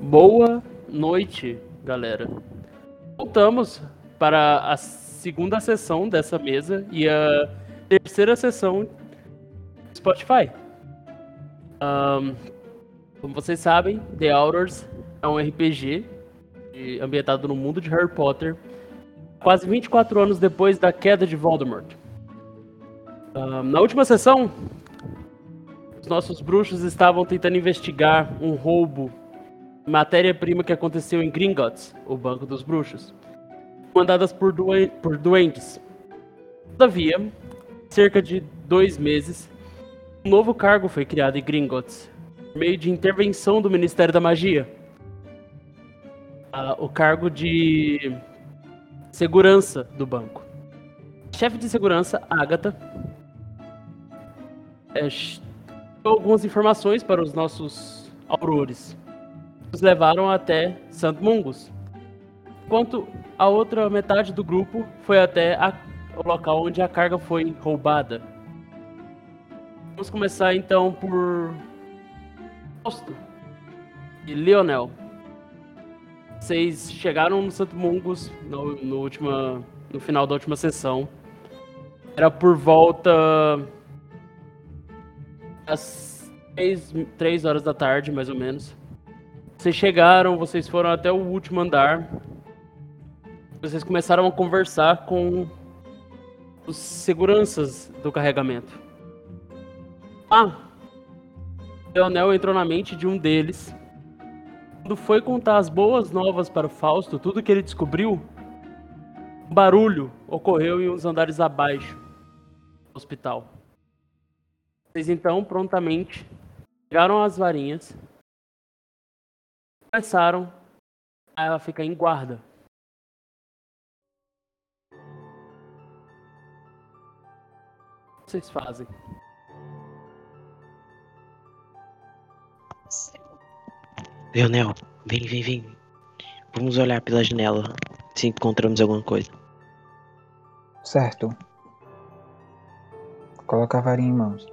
Boa noite, galera. Voltamos para a segunda sessão dessa mesa e a terceira sessão do Spotify. Um, como vocês sabem, The Outers é um RPG ambientado no mundo de Harry Potter, quase 24 anos depois da queda de Voldemort. Um, na última sessão, os nossos bruxos estavam tentando investigar um roubo matéria-prima que aconteceu em Gringotts, o Banco dos Bruxos, mandadas por, doen por doentes. Todavia, cerca de dois meses, um novo cargo foi criado em Gringotts, por meio de intervenção do Ministério da Magia. Uh, o cargo de segurança do banco. chefe de segurança, Agatha, é, algumas informações para os nossos aurores nos levaram até Santo Mungus. Enquanto a outra metade do grupo foi até a, o local onde a carga foi roubada. Vamos começar então por Fausto e Leonel. Vocês chegaram no Santo Mungus no, no, última, no final da última sessão. Era por volta das 3 horas da tarde, mais ou menos. Vocês chegaram, vocês foram até o último andar. Vocês começaram a conversar com os seguranças do carregamento. Ah! Leonel entrou na mente de um deles. Quando foi contar as boas novas para o Fausto, tudo que ele descobriu, um barulho ocorreu em uns andares abaixo do hospital. Vocês então prontamente pegaram as varinhas começaram a ficar em guarda. O que vocês fazem? Leonel, vem, vem, vem. Vamos olhar pela janela se encontramos alguma coisa. Certo. Coloca a varinha em mãos.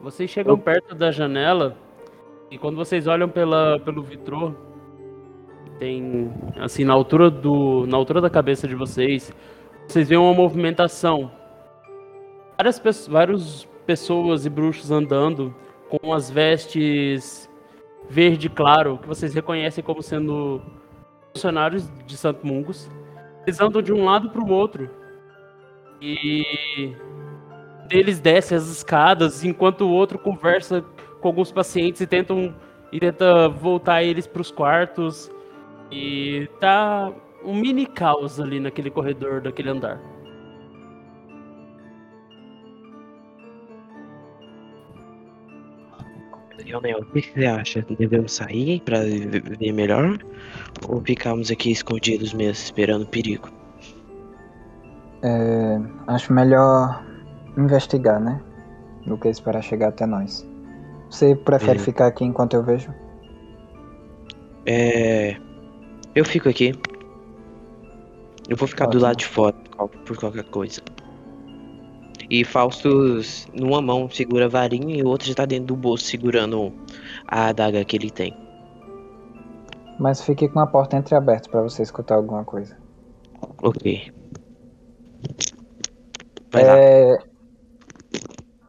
Vocês chegam perto da janela e quando vocês olham pela, pelo vitrô, tem assim na altura do na altura da cabeça de vocês, vocês veem uma movimentação. Várias várias pessoas e bruxos andando com as vestes verde claro, que vocês reconhecem como sendo funcionários de Santo Mungus. Eles andam de um lado para o outro. E eles descem as escadas enquanto o outro conversa com alguns pacientes e tentam e tenta voltar eles para os quartos e tá um mini caos ali naquele corredor daquele andar. Leonel, o que você acha? Devemos sair para ver melhor? Ou ficarmos aqui escondidos mesmo, esperando perigo? É, acho melhor investigar, né? Do que esperar chegar até nós. Você prefere é. ficar aqui enquanto eu vejo? É. Eu fico aqui. Eu vou ficar Ótimo. do lado de fora por qualquer coisa. E Faustus, numa mão, segura a varinha e o outro já tá dentro do bolso segurando a adaga que ele tem. Mas fique com a porta entreaberta para você escutar alguma coisa. Ok. Vai é... lá.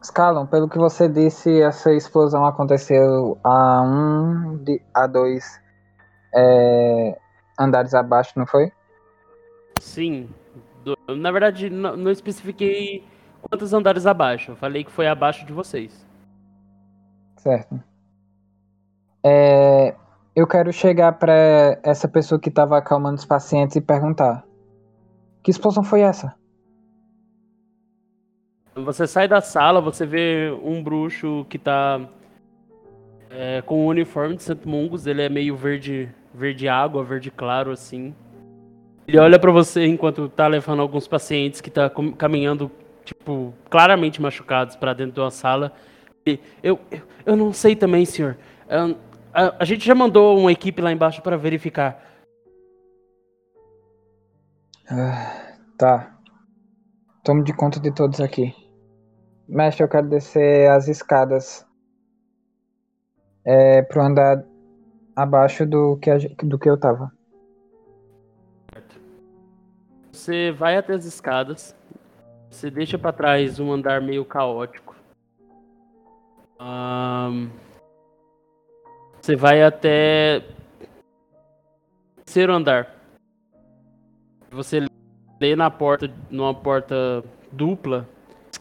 Scalon, pelo que você disse, essa explosão aconteceu a um, de, a dois é, andares abaixo, não foi? Sim. Do, na verdade, não, não especifiquei quantos andares abaixo. Eu falei que foi abaixo de vocês. Certo. É, eu quero chegar para essa pessoa que estava acalmando os pacientes e perguntar: Que explosão foi essa? Você sai da sala, você vê um bruxo que tá é, com o uniforme de Santo Mungus, ele é meio verde, verde água, verde claro assim. Ele olha para você enquanto tá levando alguns pacientes que tá caminhando, tipo, claramente machucados para dentro de uma sala. E eu, eu, eu não sei também, senhor. A, a, gente já mandou uma equipe lá embaixo para verificar. Ah, tá. Tomo de conta de todos aqui. Mestre, eu quero descer as escadas é, pro andar abaixo do que, a do que eu tava. Você vai até as escadas. Você deixa pra trás um andar meio caótico. Ahn, você vai até terceiro andar. Você lê na porta, numa porta dupla,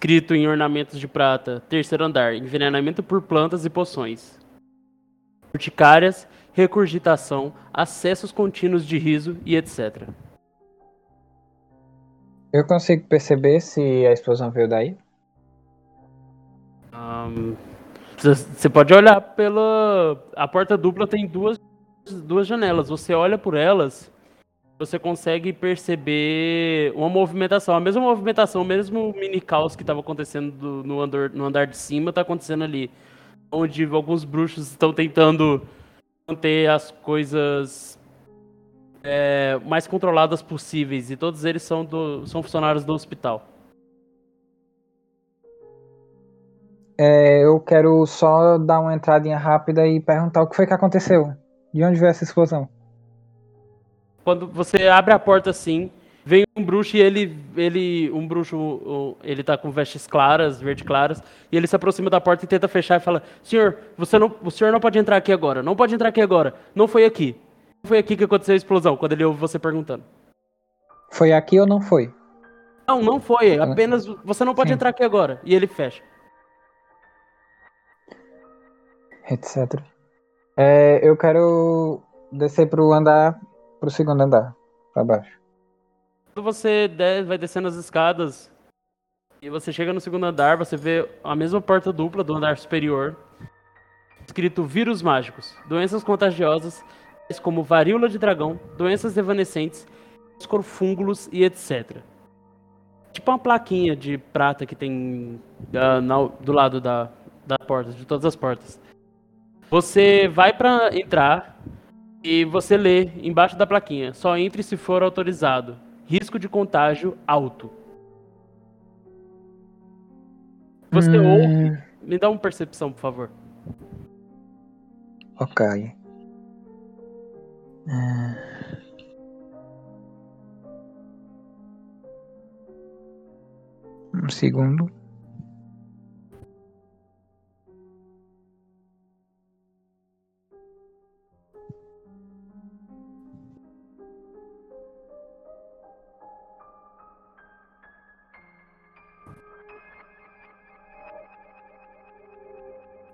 escrito em ornamentos de prata, terceiro andar, envenenamento por plantas e poções. Urticárias, recurgitação, acessos contínuos de riso e etc. Eu consigo perceber se a explosão veio daí? Você você pode olhar pela. A porta dupla tem duas, duas janelas. Você olha por elas, você consegue perceber uma movimentação. A mesma movimentação, o mesmo mini caos que estava acontecendo do- no, andar, no andar de cima está acontecendo ali. Onde alguns bruxos estão tentando manter as coisas é, mais controladas possíveis. E todos eles são, do, são funcionários do hospital. É, eu quero só dar uma entradinha rápida e perguntar o que foi que aconteceu. De onde veio essa explosão? Quando você abre a porta assim, vem um bruxo e ele, ele, um bruxo, ele tá com vestes claras, verde claras, e ele se aproxima da porta e tenta fechar e fala: "Senhor, você não, o senhor não pode entrar aqui agora. Não pode entrar aqui agora. Não foi aqui. Não foi aqui que aconteceu a explosão." Quando ele ouve você perguntando. Foi aqui ou não foi? Não, não foi. Apenas você não pode Sim. entrar aqui agora. E ele fecha. Etc. É, eu quero descer pro andar, pro segundo andar, pra baixo. Quando você de- vai descendo as escadas e você chega no segundo andar, você vê a mesma porta dupla do andar superior, escrito vírus mágicos, doenças contagiosas, como varíola de dragão, doenças evanescentes, escorfúngulos e etc. Tipo uma plaquinha de prata que tem ah, na- do lado da, da porta, de todas as portas. Você vai pra entrar e você lê embaixo da plaquinha: só entre se for autorizado. Risco de contágio alto. Você Hum, ouve. Me dá uma percepção, por favor. Ok. É. Um segundo.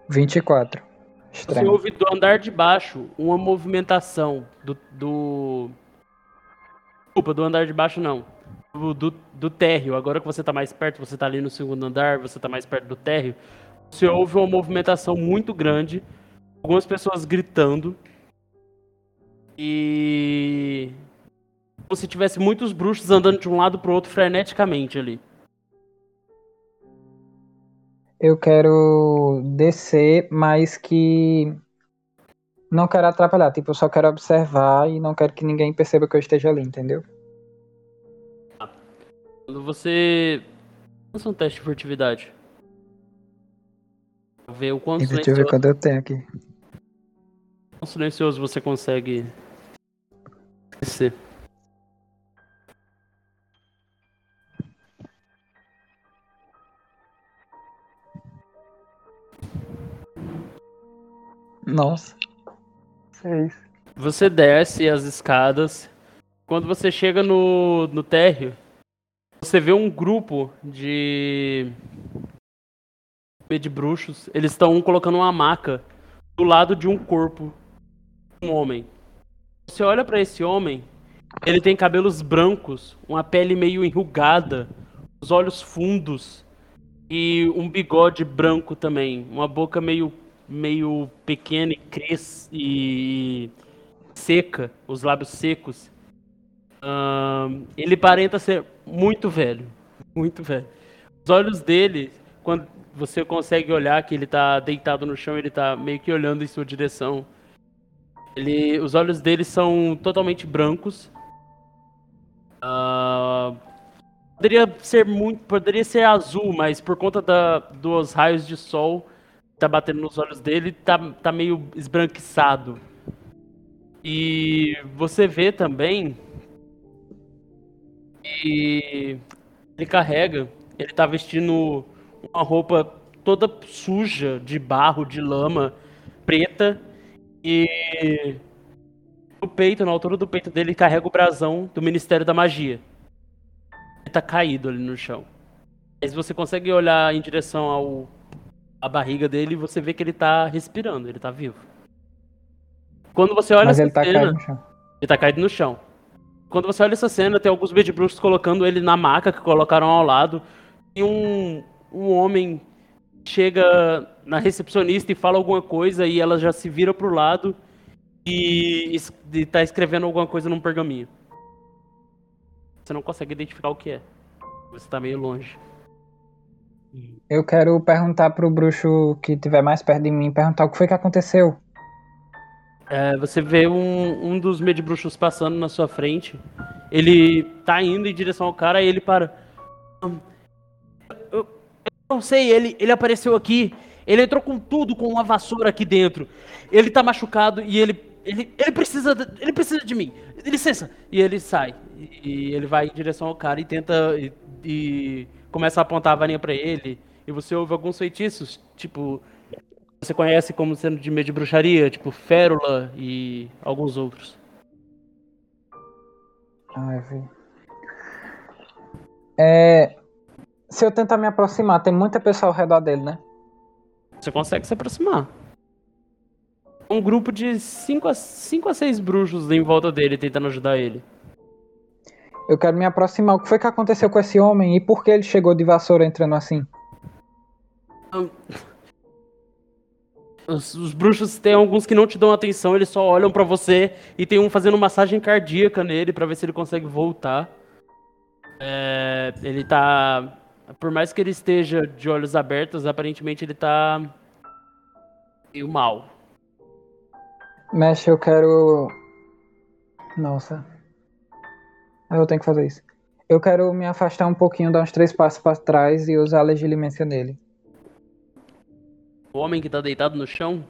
Vinte e quatro. Você Estranho. ouve do andar de baixo uma movimentação do. do... Desculpa, do andar de baixo não. Do, do, do térreo. Agora que você tá mais perto, você tá ali no segundo andar, você tá mais perto do térreo. Você ouve uma movimentação muito grande. Algumas pessoas gritando. E. Como se tivesse muitos bruxos andando de um lado pro outro freneticamente ali. Eu quero descer, mas que não quero atrapalhar. Tipo, eu só quero observar e não quero que ninguém perceba que eu esteja ali, entendeu? Quando você. Lança um teste de furtividade. Pra Ver o quão Deixa eu ver quando eu tenho aqui. quão silencioso você consegue ser. Nossa. Seis. Você desce as escadas. Quando você chega no, no térreo, você vê um grupo de. de bruxos. Eles estão colocando uma maca do lado de um corpo de um homem. Você olha pra esse homem, ele tem cabelos brancos, uma pele meio enrugada, os olhos fundos e um bigode branco também, uma boca meio meio pequena e e seca, os lábios secos. Ahn, ele aparenta ser muito velho, muito velho. Os olhos dele, quando você consegue olhar que ele tá deitado no chão, ele tá meio que olhando em sua direção. Ele, os olhos dele são totalmente brancos. Ah, poderia ser muito, poderia ser azul, mas por conta da, dos raios de sol tá batendo nos olhos dele, tá, tá meio esbranquiçado. E você vê também que ele carrega, ele tá vestindo uma roupa toda suja de barro, de lama, preta, e no peito, na altura do peito dele, carrega o brasão do Ministério da Magia. Ele tá caído ali no chão. Mas você consegue olhar em direção ao a barriga dele e você vê que ele tá respirando, ele tá vivo. Quando você olha Mas essa ele tá cena, caído no chão. ele tá caído no chão. Quando você olha essa cena, tem alguns bedbruxos colocando ele na maca que colocaram ao lado. E um, um homem chega na recepcionista e fala alguma coisa e ela já se vira pro lado e, e tá escrevendo alguma coisa num pergaminho. Você não consegue identificar o que é. Você tá meio longe. Eu quero perguntar pro bruxo que estiver mais perto de mim, perguntar o que foi que aconteceu. É, você vê um, um dos medbruxos passando na sua frente. Ele tá indo em direção ao cara e ele para. "Hum, Eu, eu não sei, ele, ele apareceu aqui. Ele entrou com tudo, com uma vassoura aqui dentro. Ele tá machucado e ele. Ele, ele precisa. Ele precisa de mim. Licença. E ele sai. E, e ele vai em direção ao cara e tenta. E, e começa a apontar a varinha pra ele. E você ouve alguns feitiços, tipo. Você conhece como sendo de meio de bruxaria, tipo Férula e alguns outros. Ai, vi. É. Se eu tentar me aproximar, tem muita pessoa ao redor dele, né? Você consegue se aproximar. Um grupo de 5 a, cinco a 6 bruxos em volta dele tentando ajudar ele. Eu quero me aproximar. O que foi que aconteceu com esse homem e por que ele chegou de vassoura entrando assim? Os, os bruxos tem alguns que não te dão atenção, eles só olham pra você e tem um fazendo massagem cardíaca nele pra ver se ele consegue voltar. É, ele tá. Por mais que ele esteja de olhos abertos, aparentemente ele tá. meio mal. Mexe, eu quero. Nossa. Eu tenho que fazer isso. Eu quero me afastar um pouquinho, dar uns três passos pra trás e usar a legilimência nele. O homem que tá deitado no chão,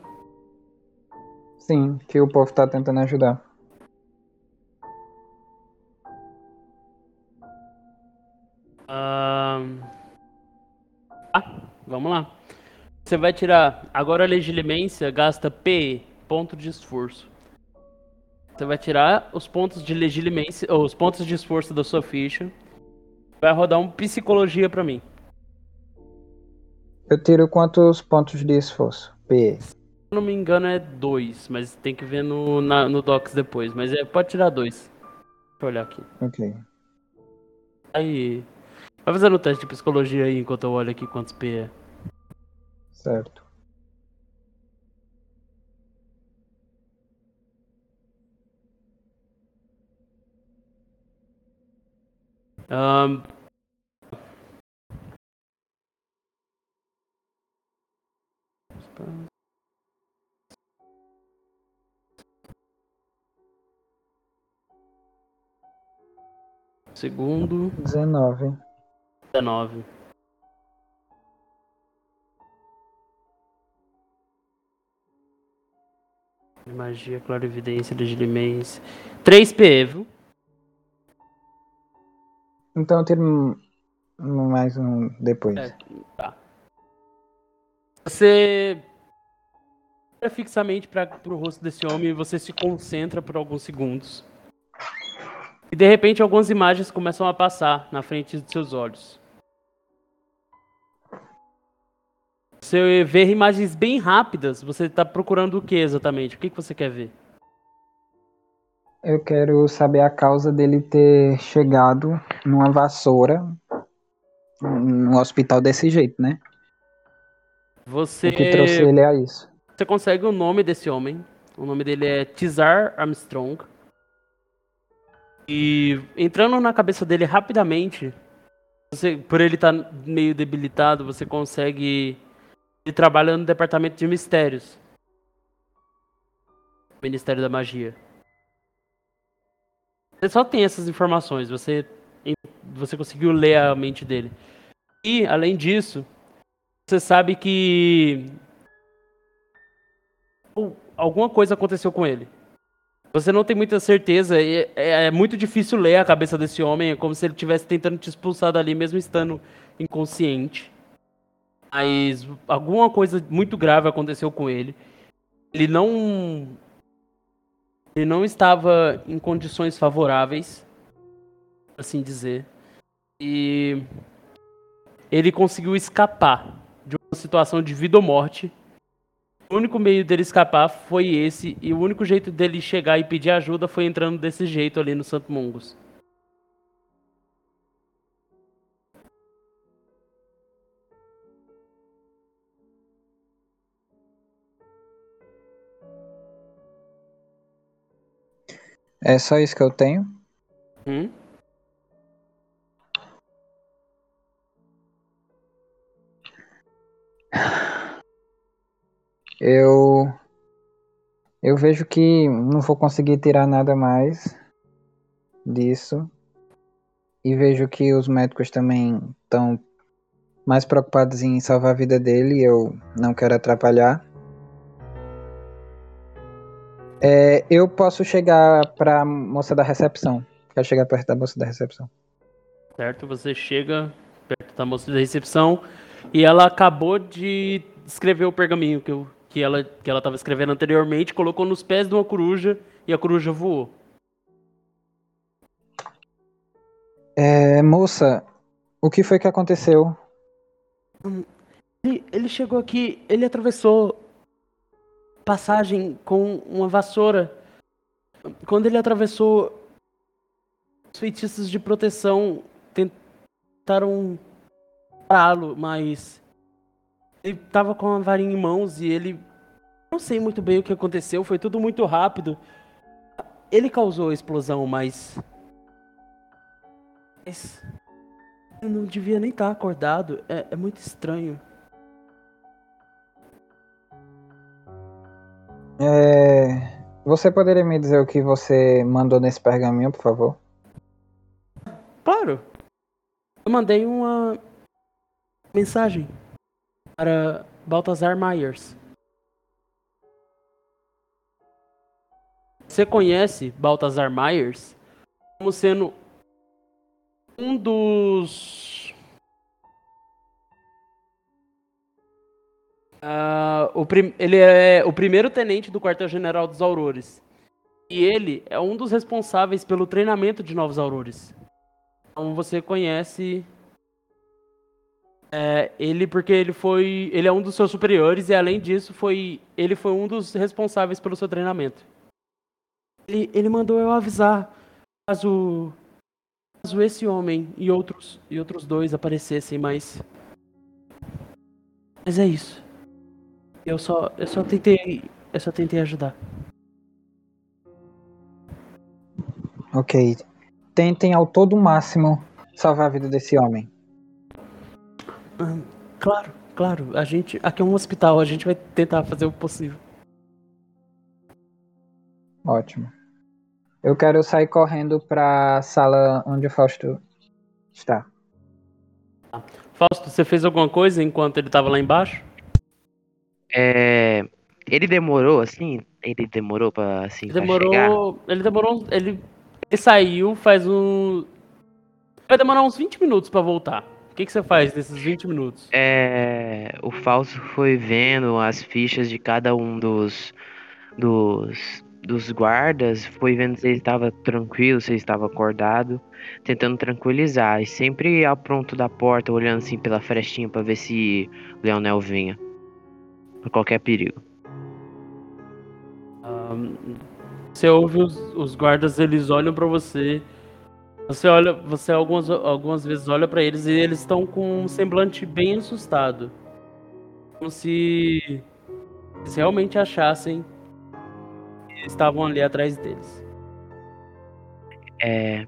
Sim, que o povo tá tentando ajudar. Ah, vamos lá. Você vai tirar. Agora a legilimência gasta P, ponto de esforço. Você vai tirar os pontos de legilimência, ou os pontos de esforço da sua ficha. Vai rodar um psicologia pra mim. Eu tiro quantos pontos de esforço? P. Se eu não me engano é dois, mas tem que ver no, na- no Docs depois. Mas é, pode tirar dois. Deixa eu olhar aqui. Ok. Aí. Vai fazendo o teste de psicologia aí enquanto eu olho aqui quantos P é. Certo. Ahn, Segundo, 19. 19. Magia, clarividência, legilimência. 3 PE, viu? Então eu mais um depois. É. Você olha fixamente para o rosto desse homem e você se concentra por alguns segundos. E de repente algumas imagens começam a passar na frente de seus olhos. Você vê imagens bem rápidas. Você está procurando o que exatamente? O que, que você quer ver? Eu quero saber a causa dele ter chegado numa vassoura no hospital desse jeito, né? Você, O que trouxe ele a isso. você consegue o nome desse homem. O nome dele é Tizar Armstrong. E entrando na cabeça dele rapidamente, você, por ele estar meio debilitado, você consegue. Ele trabalha no departamento de mistérios. Ministério da Magia. Você só tem essas informações, você, você conseguiu ler a mente dele. E, além disso, você sabe que. Alguma coisa aconteceu com ele. Você não tem muita certeza, é, é muito difícil ler a cabeça desse homem, é como se ele estivesse tentando te expulsar dali, mesmo estando inconsciente. Mas alguma coisa muito grave aconteceu com ele. Ele não. Ele não estava em condições favoráveis, assim dizer. E ele conseguiu escapar de uma situação de vida ou morte o único meio dele escapar foi esse, e o único jeito dele chegar e pedir ajuda foi entrando desse jeito ali no Santo Mungus. É só isso que eu tenho? Hum? Eu eu vejo que não vou conseguir tirar nada mais disso. E vejo que os médicos também estão mais preocupados em salvar a vida dele. Eu não quero atrapalhar. É, eu posso chegar para a moça da recepção. Quero chegar perto da moça da recepção. Certo, você chega perto da moça da recepção e ela acabou de escrever o pergaminho que eu que ela que ela estava escrevendo anteriormente, colocou nos pés de uma coruja e a coruja voou. É, moça, o que foi que aconteceu? Ele, ele chegou aqui, ele atravessou passagem com uma vassoura. Quando ele atravessou, os feitiços de proteção tentaram pará-lo, mas ele tava com a varinha em mãos e ele. Não sei muito bem o que aconteceu, foi tudo muito rápido. Ele causou a explosão, mas. Mas. Eu não devia nem estar acordado. É, é muito estranho. É... Você poderia me dizer o que você mandou nesse pergaminho, por favor? Claro. Eu mandei uma mensagem para Baltazar Myers. Você conhece Baltazar Myers como sendo um dos. Uh, o. Ele é o primeiro tenente do quartel-general dos Aurores. E ele é um dos responsáveis pelo treinamento de novos Aurores. Então você conhece é, ele porque ele foi, ele é um dos seus superiores e além disso foi, ele foi um dos responsáveis pelo seu treinamento. Ele, ele mandou eu avisar caso, caso esse homem e outros e outros dois aparecessem, mas mas é isso. Eu só eu só tentei eu só tentei ajudar. Ok. Tentem ao todo o máximo salvar a vida desse homem. Claro, claro. A gente. Aqui é um hospital, a gente vai tentar fazer o possível. Ótimo. Eu quero sair correndo pra sala onde o Fausto está. Fausto, você fez alguma coisa enquanto ele tava lá embaixo? É. Ele demorou, assim? Ele demorou pra, assim, demorou, pra chegar? Ele demorou. Ele, ele saiu faz um. Vai demorar uns 20 minutos pra voltar que, que você faz nesses 20 minutos? É, o Fausto foi vendo as fichas de cada um dos, dos, dos guardas, foi vendo se ele estava tranquilo, se ele estava acordado, tentando tranquilizar. E sempre ao pronto da porta, olhando assim pela frestinha para ver se o Leonel vinha. Por qualquer perigo. Um, você ouve os, os guardas, eles olham para você você olha, você algumas, algumas vezes olha para eles e eles estão com um semblante bem assustado. Como se eles realmente achassem que estavam ali atrás deles. É,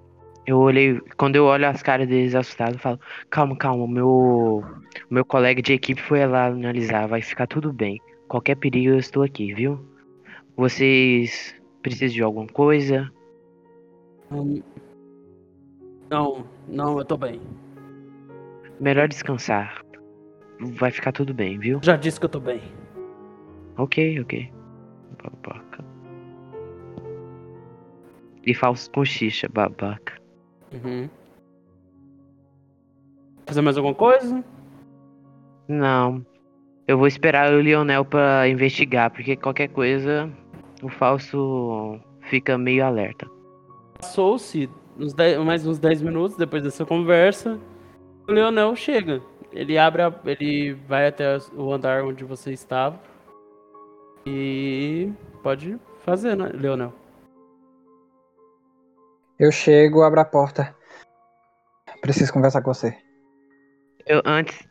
eu olhei, quando eu olho as caras deles assustados, eu falo: "Calma, calma, meu meu colega de equipe foi lá analisar, vai ficar tudo bem. Qualquer perigo eu estou aqui, viu? Vocês precisam de alguma coisa?" Um, não, não, eu tô bem. Melhor descansar. Vai ficar tudo bem, viu? Já disse que eu tô bem. Ok, ok. E falso cochicha, babaca. Uhum. Fazer mais alguma coisa? Não. Eu vou esperar o Lionel pra investigar, porque qualquer coisa o falso fica meio alerta. Passou-se mais uns 10 minutos depois dessa conversa. O Leonel chega. Ele abre a, ele vai até o andar onde você estava. E pode fazer, né, Leonel? Eu chego, abro a porta. Preciso conversar com você. Eu antes.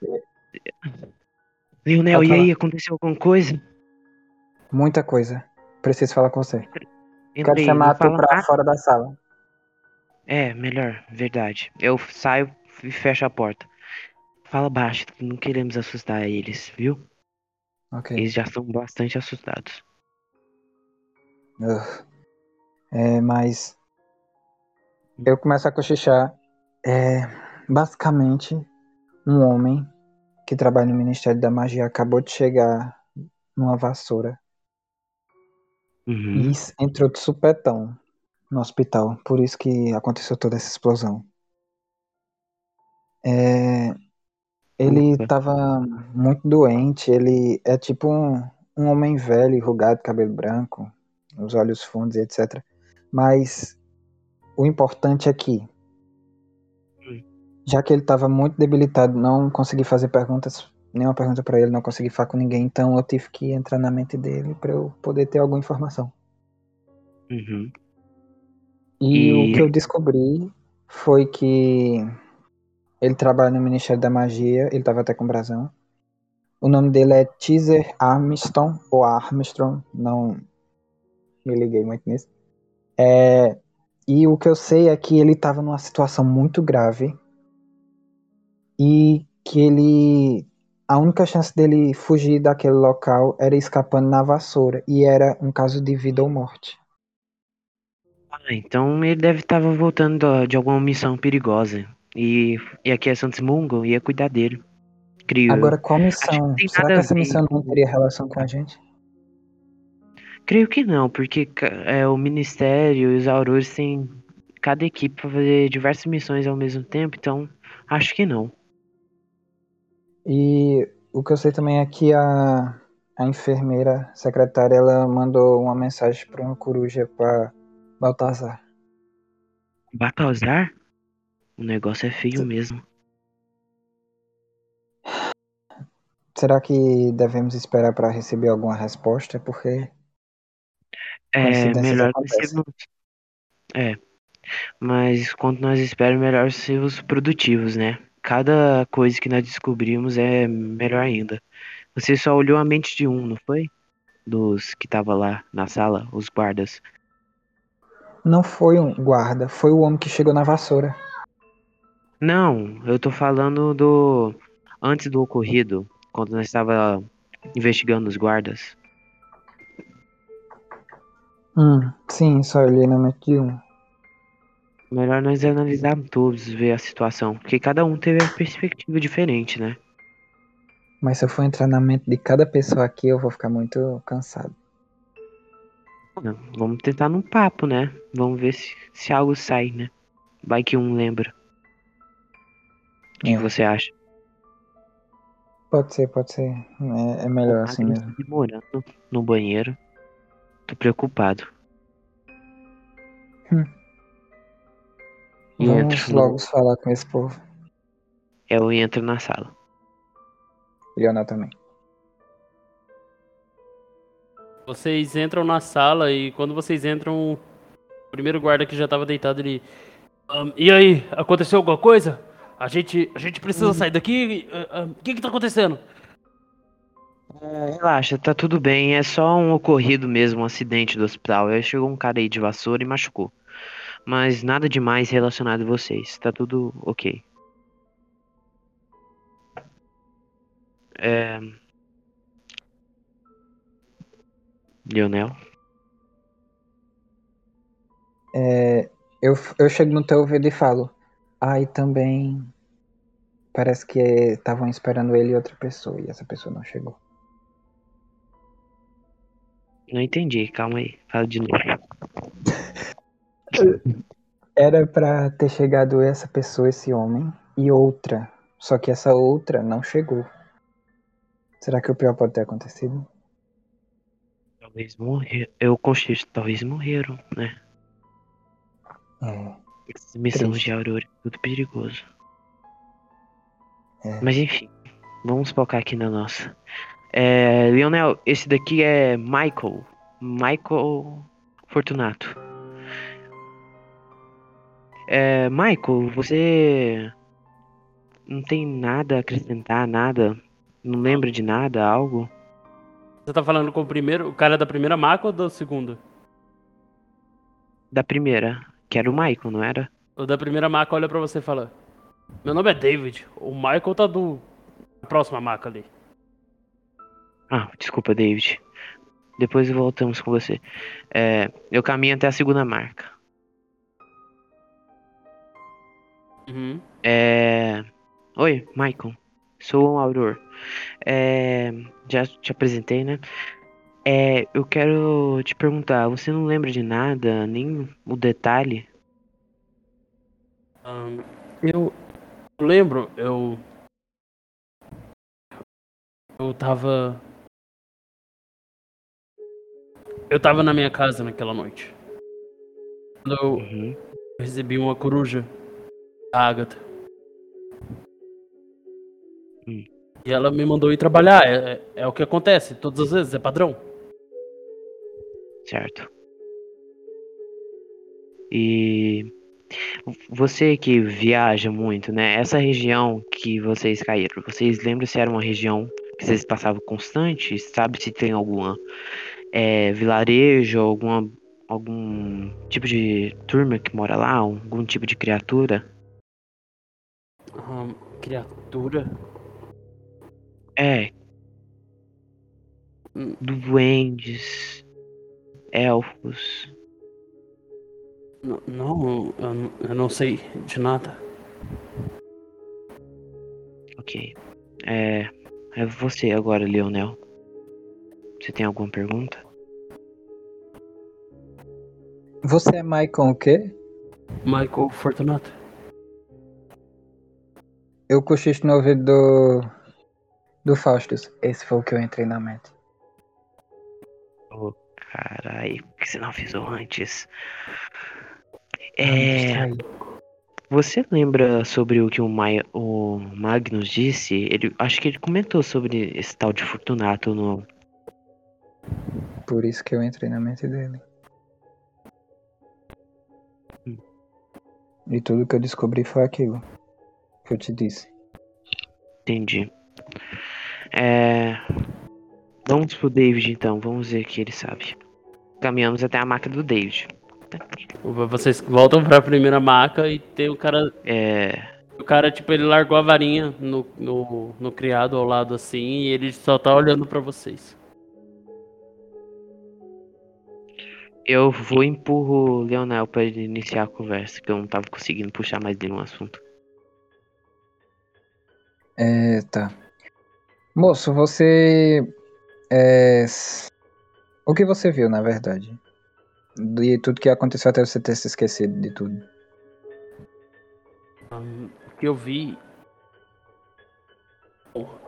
Lionel, e aí? Aconteceu alguma coisa? Muita coisa. Preciso falar com você. Entra Quero chamar tu pra nada. fora da sala. É, melhor, verdade. Eu saio e fecho a porta. Fala baixo, não queremos assustar eles, viu? Ok. Eles já são bastante assustados. Ugh. É, mas. Eu começo a cochichar. É. Basicamente, um homem que trabalha no Ministério da Magia acabou de chegar numa vassoura Uhum. e entrou de supetão no hospital. Por isso que aconteceu toda essa explosão. É, ele estava muito doente. Ele é tipo um, um homem velho, enrugado, cabelo branco, os olhos fundos e etc. Mas o importante é que, já que ele estava muito debilitado, não consegui fazer perguntas, nenhuma pergunta para ele, não consegui falar com ninguém, então eu tive que entrar na mente dele para eu poder ter alguma informação. Uhum. E, E- o que eu descobri foi que ele trabalha no Ministério da Magia, ele estava até com brasão. O nome dele é Teaser Armstrong, ou Armstrong, não me liguei muito nisso. É, e o que eu sei é que ele estava numa situação muito grave e que ele. A única chance dele fugir daquele local era escapando na vassoura, e era um caso de vida ou morte. Ah, então ele deve estar voltando de alguma missão perigosa. E, e aqui é Santos Mungo ia cuidar dele. Creio eu. Agora, qual missão? Será que essa missão não teria relação com a gente? Creio que não, porque é, o Ministério e os Aurores têm cada equipe para fazer diversas missões ao mesmo tempo, então acho que não. E o que eu sei também é que a, a enfermeira secretária ela mandou uma mensagem para uma coruja para Baltazar. Baltazar? O negócio é feio mesmo. Será que devemos esperar para receber alguma resposta? Porque É melhor sermos. É. Mas quanto nós esperamos, melhor sermos produtivos, né? Cada coisa que nós descobrimos é melhor ainda. Você só olhou a mente de um, não foi? Dos que tava lá na sala, os guardas. não foi um guarda, foi o homem que chegou na vassoura. Não, eu tô falando do. Antes do ocorrido, quando nós estava investigando os guardas. Hum, sim, só olhei na mente de um. Melhor nós analisarmos todos, ver a situação. Porque cada um teve uma perspectiva diferente, né? Mas se eu for entrar na mente de cada pessoa aqui, eu vou ficar muito cansado. Não, Vamos tentar num papo, né? Vamos ver se, se algo sai, né? Vai que um lembra. O que É. você acha? Pode ser, pode ser. É, é melhor assim Magno mesmo. Demorando no banheiro. Tô preocupado. E Vamos entro logo falar com esse povo. Eu entro na sala. Leonel também. Vocês entram na sala e quando vocês entram, o primeiro guarda que já tava deitado, ele. "Ahn, e aí, aconteceu alguma coisa? A gente, a gente precisa sair daqui? Ah, ah, O que que tá acontecendo? É, relaxa, tá tudo bem. É só um ocorrido mesmo, um acidente do hospital. Aí chegou um cara aí de vassoura e machucou. Mas nada demais relacionado a vocês. Tá tudo ok. É... Lionel? É, eu, eu chego no teu ouvido e falo. Ah, e também. Parece que estavam esperando ele e outra pessoa, e essa pessoa não chegou. Não entendi, calma aí. Fala de novo. Era pra ter chegado essa pessoa, esse homem, e outra. Só que essa outra não chegou. Será que o pior pode ter acontecido? Talvez morrer. Eu conchito, talvez morreram, né? É. Essa missão Triste. de Aurora é tudo perigoso. É. Mas enfim, vamos focar aqui na nossa. É, Leonel, esse daqui é Michael. Michael Fortunato. É, Michael, você não tem nada a acrescentar, nada? Não lembra de nada, algo? Você tá falando com o primeiro, o cara da primeira maca ou do segundo? Da primeira, que era o Michael, não era? O da primeira maca olha pra você e fala: Meu nome é David. O Michael tá do. da próxima maca ali. Ah, desculpa, David. Depois voltamos com você. É, eu caminho até a segunda marca. Uhum. É... Oi, Michael. Sou o Auror. É... Já te apresentei, né? É, eu quero te perguntar, você não lembra de nada, nem o detalhe? Ahn, eu lembro, eu. Eu tava. Eu tava na minha casa naquela noite. Quando eu Uhum. recebi uma coruja da Agatha. Hum. E ela me mandou ir trabalhar. É, é- é o que acontece todas as vezes, é padrão. Certo. E você que viaja muito, né? Essa região que vocês caíram, vocês lembram se era uma região que vocês passavam constante? Sabe se tem alguma é, vilarejo, alguma algum tipo de turma que mora lá, algum tipo de criatura? Ahn, criatura. É. Hum. Duendes, elfos. N- não, eu, eu não sei de nada. Ok. É, é você agora, Leonel. Você tem alguma pergunta? Você é Michael o quê? Michael Fortunato. Eu cochicho no ouvido do. do Faustus. Esse foi o que eu entrei na mente. Ô, carai, por que você não avisou antes? Me É, você lembra sobre o que o, Mai- o Magnus disse? Ele, acho que ele comentou sobre esse tal de Fortunato no. Por isso que eu entrei na mente dele. Hum. E tudo que eu descobri foi aquilo que eu te disse. Entendi. É, vamos pro David então, vamos ver o que ele sabe. Caminhamos até a máquina do David. Vocês voltam pra primeira maca e tem o cara. É, O cara, tipo, ele largou a varinha no, no, no criado ao lado assim e ele só tá olhando pra vocês. Eu vou e empurro o Leonel pra ele iniciar a conversa, que eu não tava conseguindo puxar mais dele um assunto. É, tá. Moço, você. É... O que você viu, na verdade? De tudo que aconteceu até você ter se esquecido de tudo. Ahn, O que eu vi.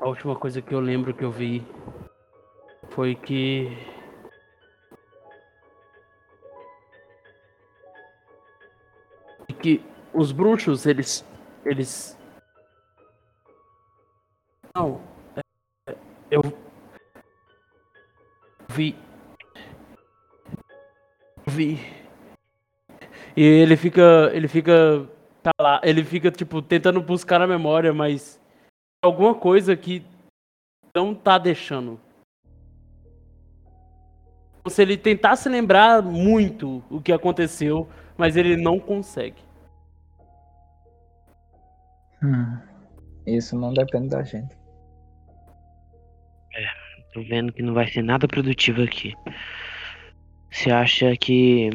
A última coisa que eu lembro que eu vi foi que. Que os bruxos, eles. Eles. Não. é- eu. Vi. Vi. E ele fica. Ele fica. Tá lá. Ele fica, tipo, tentando buscar na memória, mas. Alguma coisa que não tá deixando. Como se ele tentasse lembrar muito o que aconteceu, mas ele não consegue. Hum. Isso não depende da gente. Tô vendo que não vai ser nada produtivo aqui. Você acha que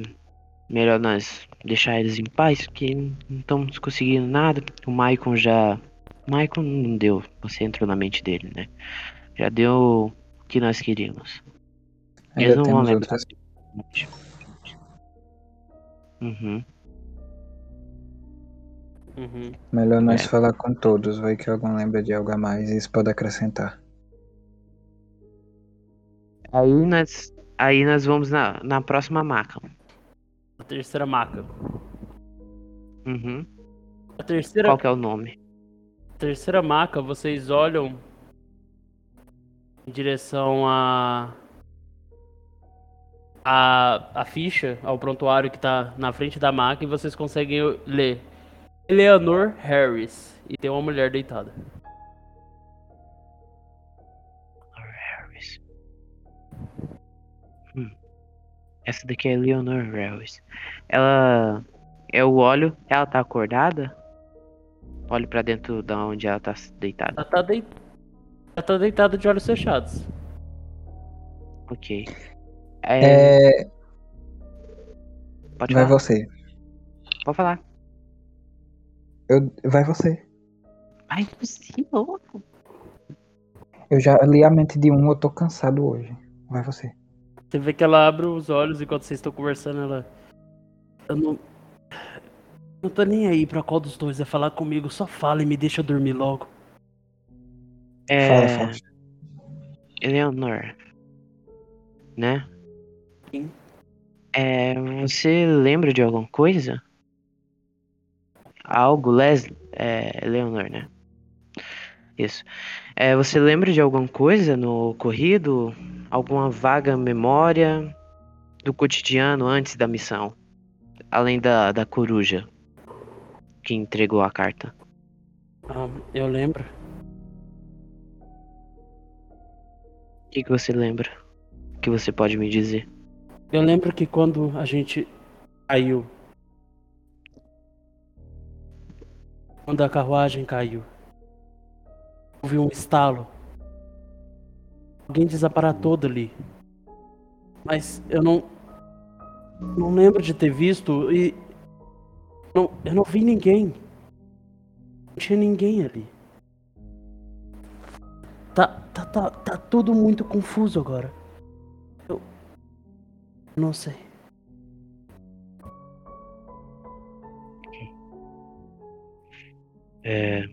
melhor nós deixar eles em paz? Porque não estamos conseguindo nada. O Maicon já. O Maicon não deu. Você entrou na mente dele, né? Já deu o que nós queríamos. Eles Ainda não vão lembrar. outras. Uhum. Uhum. Melhor nós É. falar com todos, vai que algum lembra de algo a mais e isso pode acrescentar. Aí nós, aí nós vamos na, na próxima maca. A terceira maca. Uhum. A terceira, Qual que é o nome? terceira maca, vocês olham em direção a. A, a ficha, ao prontuário que tá na frente da maca e vocês conseguem ler Eleanor Harris. E tem uma mulher deitada. Harris. Hum. Essa daqui é Leonor Harris. Ela. Eu olho, ela tá acordada? Olho pra dentro da onde ela tá deitada. Ela tá, ela tá deitada de olhos fechados. Ok. É, É, pode vai falar. você. Pode falar. Eu, vai você. Ai, você, louco. Eu já li a mente de um, eu tô cansado hoje. Vai você. Você vê que ela abre os olhos enquanto vocês estão conversando, ela. Eu não. Não tô nem aí pra qual dos dois é falar comigo, só fala e me deixa dormir logo. É. Fala. Eleanor. Né? Sim. É, você lembra de alguma coisa? Algo, Leslie? É, Eleanor, né? Isso. É, você lembra de alguma coisa no ocorrido? Alguma vaga memória do cotidiano antes da missão? Além da, da coruja que entregou a carta. Ah, eu lembro. O que, que você lembra? Que você pode me dizer? Eu lembro que quando a gente caiu. Quando a carruagem caiu. Houve um estalo. Alguém desaparatou dali. Mas eu não. Não lembro de ter visto e. Não, eu não vi ninguém. Não tinha ninguém ali. Tá, tá, tá, tá tudo muito confuso agora. Não sei. É...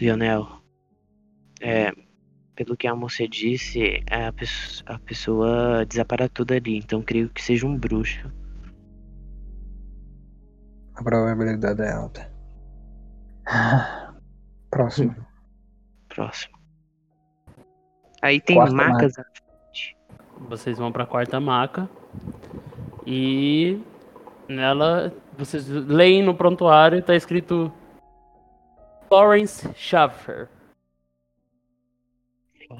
Lionel, é, pelo que a moça disse, a, pes- a pessoa desaparatou dali, então creio que seja um bruxo. A probabilidade é alta. Próximo. Próximo. Aí tem Quarta macas. Vocês vão pra quarta maca. E nela vocês leem no prontuário e tá escrito Florence Schaffer.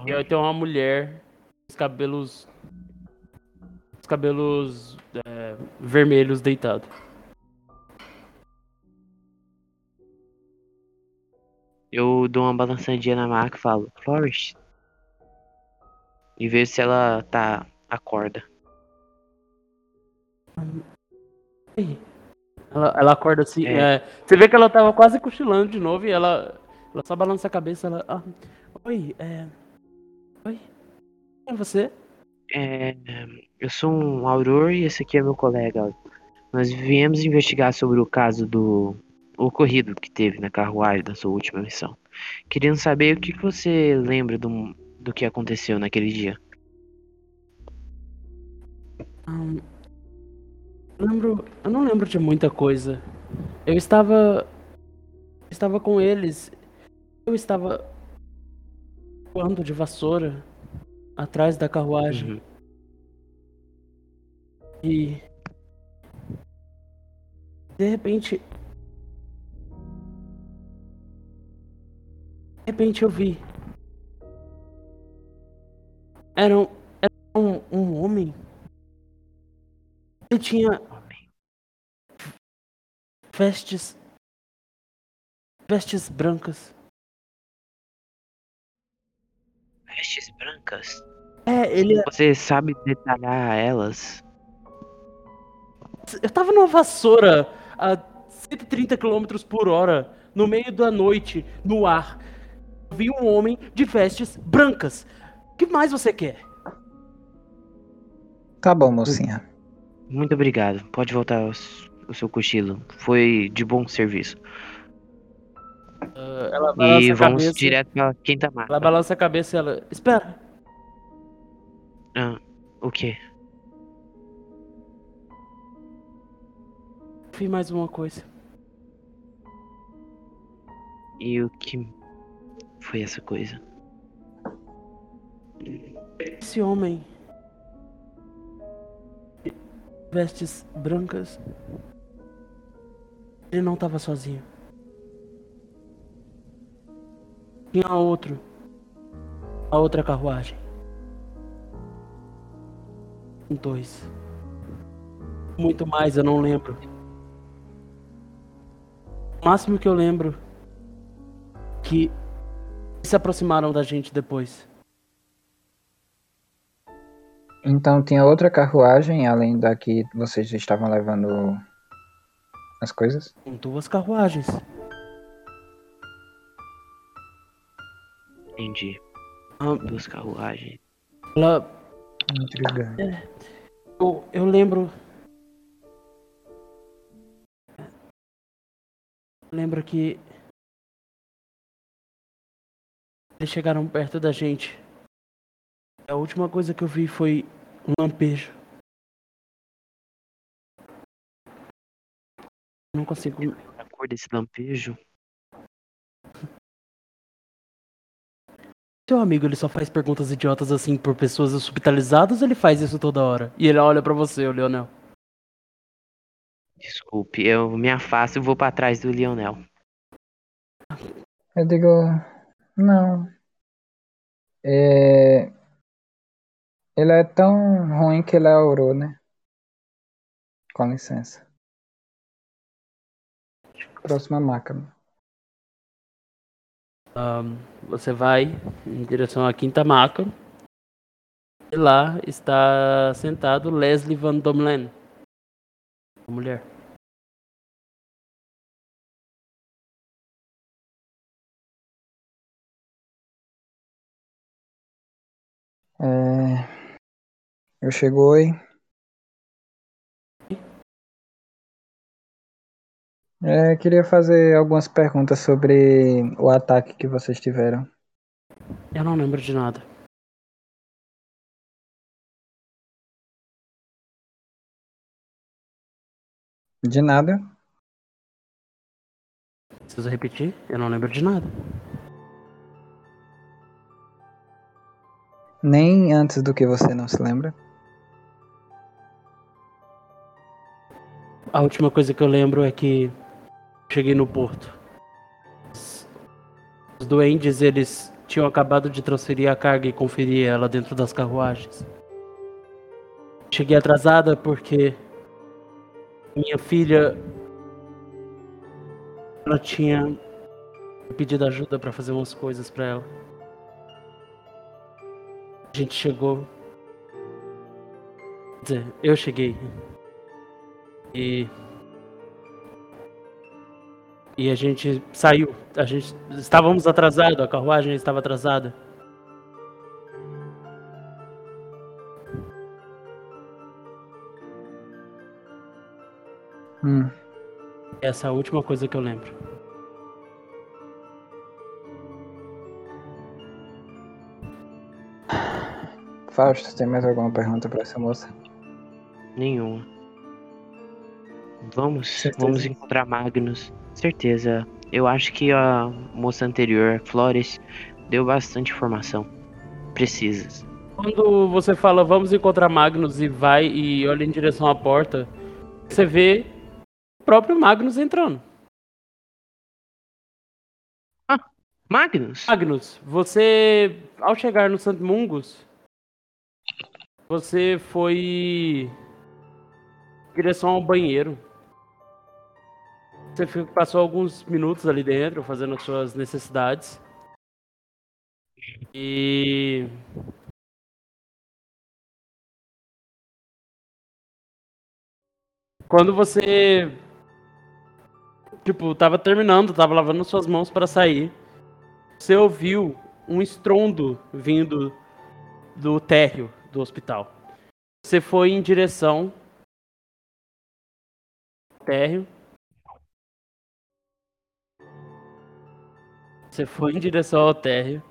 E aí tem uma mulher, os cabelos. Os cabelos é, vermelhos deitado. Eu dou uma balançadinha na maca e falo, Flores. E vejo se ela tá acorda. Ela, ela acorda assim. É. é, você vê que ela tava quase cochilando de novo e ela, ela só balança a cabeça. Ela. ah, oi, é. Oi? Quem é você? É, eu sou um Auror e esse aqui é meu colega. Nós viemos investigar sobre o caso do ocorrido que teve na carruagem da sua última missão. Querendo saber o que que você lembra do, do que aconteceu naquele dia. Eu lembro, eu não lembro de muita coisa. Eu estava, estava com eles. Eu estava voando de vassoura atrás da carruagem Uhum. e de repente, de repente eu vi. Era um, era um, um homem. Ele tinha vestes vestes brancas. Vestes brancas. É, ele Você sabe detalhar elas? eu tava numa vassoura a 130 km por hora no meio da noite no ar. Eu vi um homem de vestes brancas. O que mais você quer? Tá bom, mocinha. Muito obrigado. Pode voltar ao, ao seu cochilo. Foi de bom serviço. Ah, ela balança E a vamos cabeça. direto pra quinta marca. Ela balança a cabeça e ela. Espera! Ah, o quê? Vi mais uma coisa. E o que foi essa coisa? Esse homem. Vestes brancas. Ele não estava sozinho. Tinha outro. A outra carruagem. Um dois. Muito mais, eu não lembro. O máximo que eu lembro que se aproximaram da gente depois. Então tinha outra carruagem além da que vocês estavam levando as coisas? Com duas carruagens. Entendi. Ah, Duas carruagens. ela Intrigante. Eu, eu lembro. Lembro que. Eles chegaram perto da gente. A última coisa que eu vi foi um lampejo. Não consigo. A cor desse lampejo? Seu amigo, ele só faz perguntas idiotas assim por pessoas hospitalizadas ou ele faz isso toda hora? E ele olha pra você, o Leonel. Desculpe, eu me afasto e vou pra trás do Lionel. Eu digo, não. É... Ele é tão ruim que ele é ouro, né? Com licença. Próxima máquina. Ahn, você vai em direção à quinta maca. E lá está sentado Leslie Van Domlen. A mulher. É... Eu chego, oi. É, queria fazer algumas perguntas sobre o ataque que vocês tiveram. Eu não lembro de nada. De nada. Preciso repetir? Eu não lembro de nada. Nem antes do que você não se lembra. A última coisa que eu lembro é que cheguei no porto. Os- duendes, eles tinham acabado de transferir a carga e conferir ela dentro das carruagens. Cheguei atrasada porque minha filha ela tinha pedido ajuda para fazer umas coisas para ela. A gente chegou. Quer dizer, eu cheguei. E. E a gente saiu. A gente. Estávamos atrasados, a carruagem estava atrasada. Hum. Essa é a última coisa que eu lembro. Fausto, tem mais alguma pergunta para essa moça? Nenhuma. Vamos, Certeza. vamos encontrar Magnus. Certeza. Eu acho que a moça anterior, Flores, deu bastante informação. Precisas. Quando você fala vamos encontrar Magnus e vai e olha em direção à porta, você vê o próprio Magnus entrando. Magnus? Magnus, você ao chegar no Santo Mungus, você foi em direção ao banheiro. Você passou alguns minutos ali dentro fazendo as suas necessidades. E quando você tipo, tava terminando, tava lavando suas mãos para sair, você ouviu um estrondo vindo do térreo do hospital. Você foi em direção térreo. Você foi em direção ao térreo.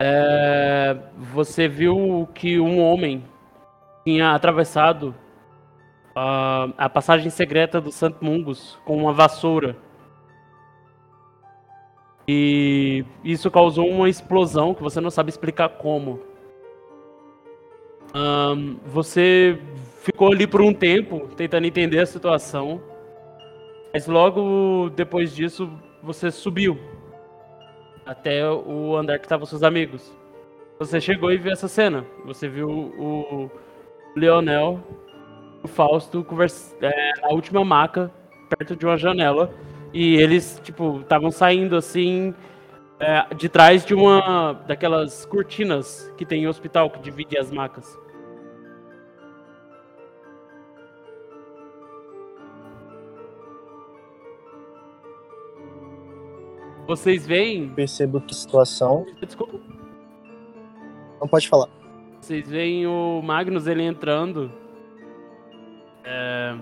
É, você viu que um homem tinha atravessado a, passagem secreta do Santo Mungus com uma vassoura. E isso causou uma explosão que você não sabe explicar como. Um, você ficou ali por um tempo tentando entender a situação, mas logo depois disso você subiu até o andar que estavam seus amigos. Você chegou e viu essa cena. Você viu o Leonel o Fausto conversa, é, na última maca, perto de uma janela. E eles, tipo, estavam saindo assim, é, de trás de uma daquelas cortinas que tem em hospital que divide as macas. Vocês veem. Percebo que situação. Desculpa. Não pode falar. Vocês veem o Magnus ele entrando é...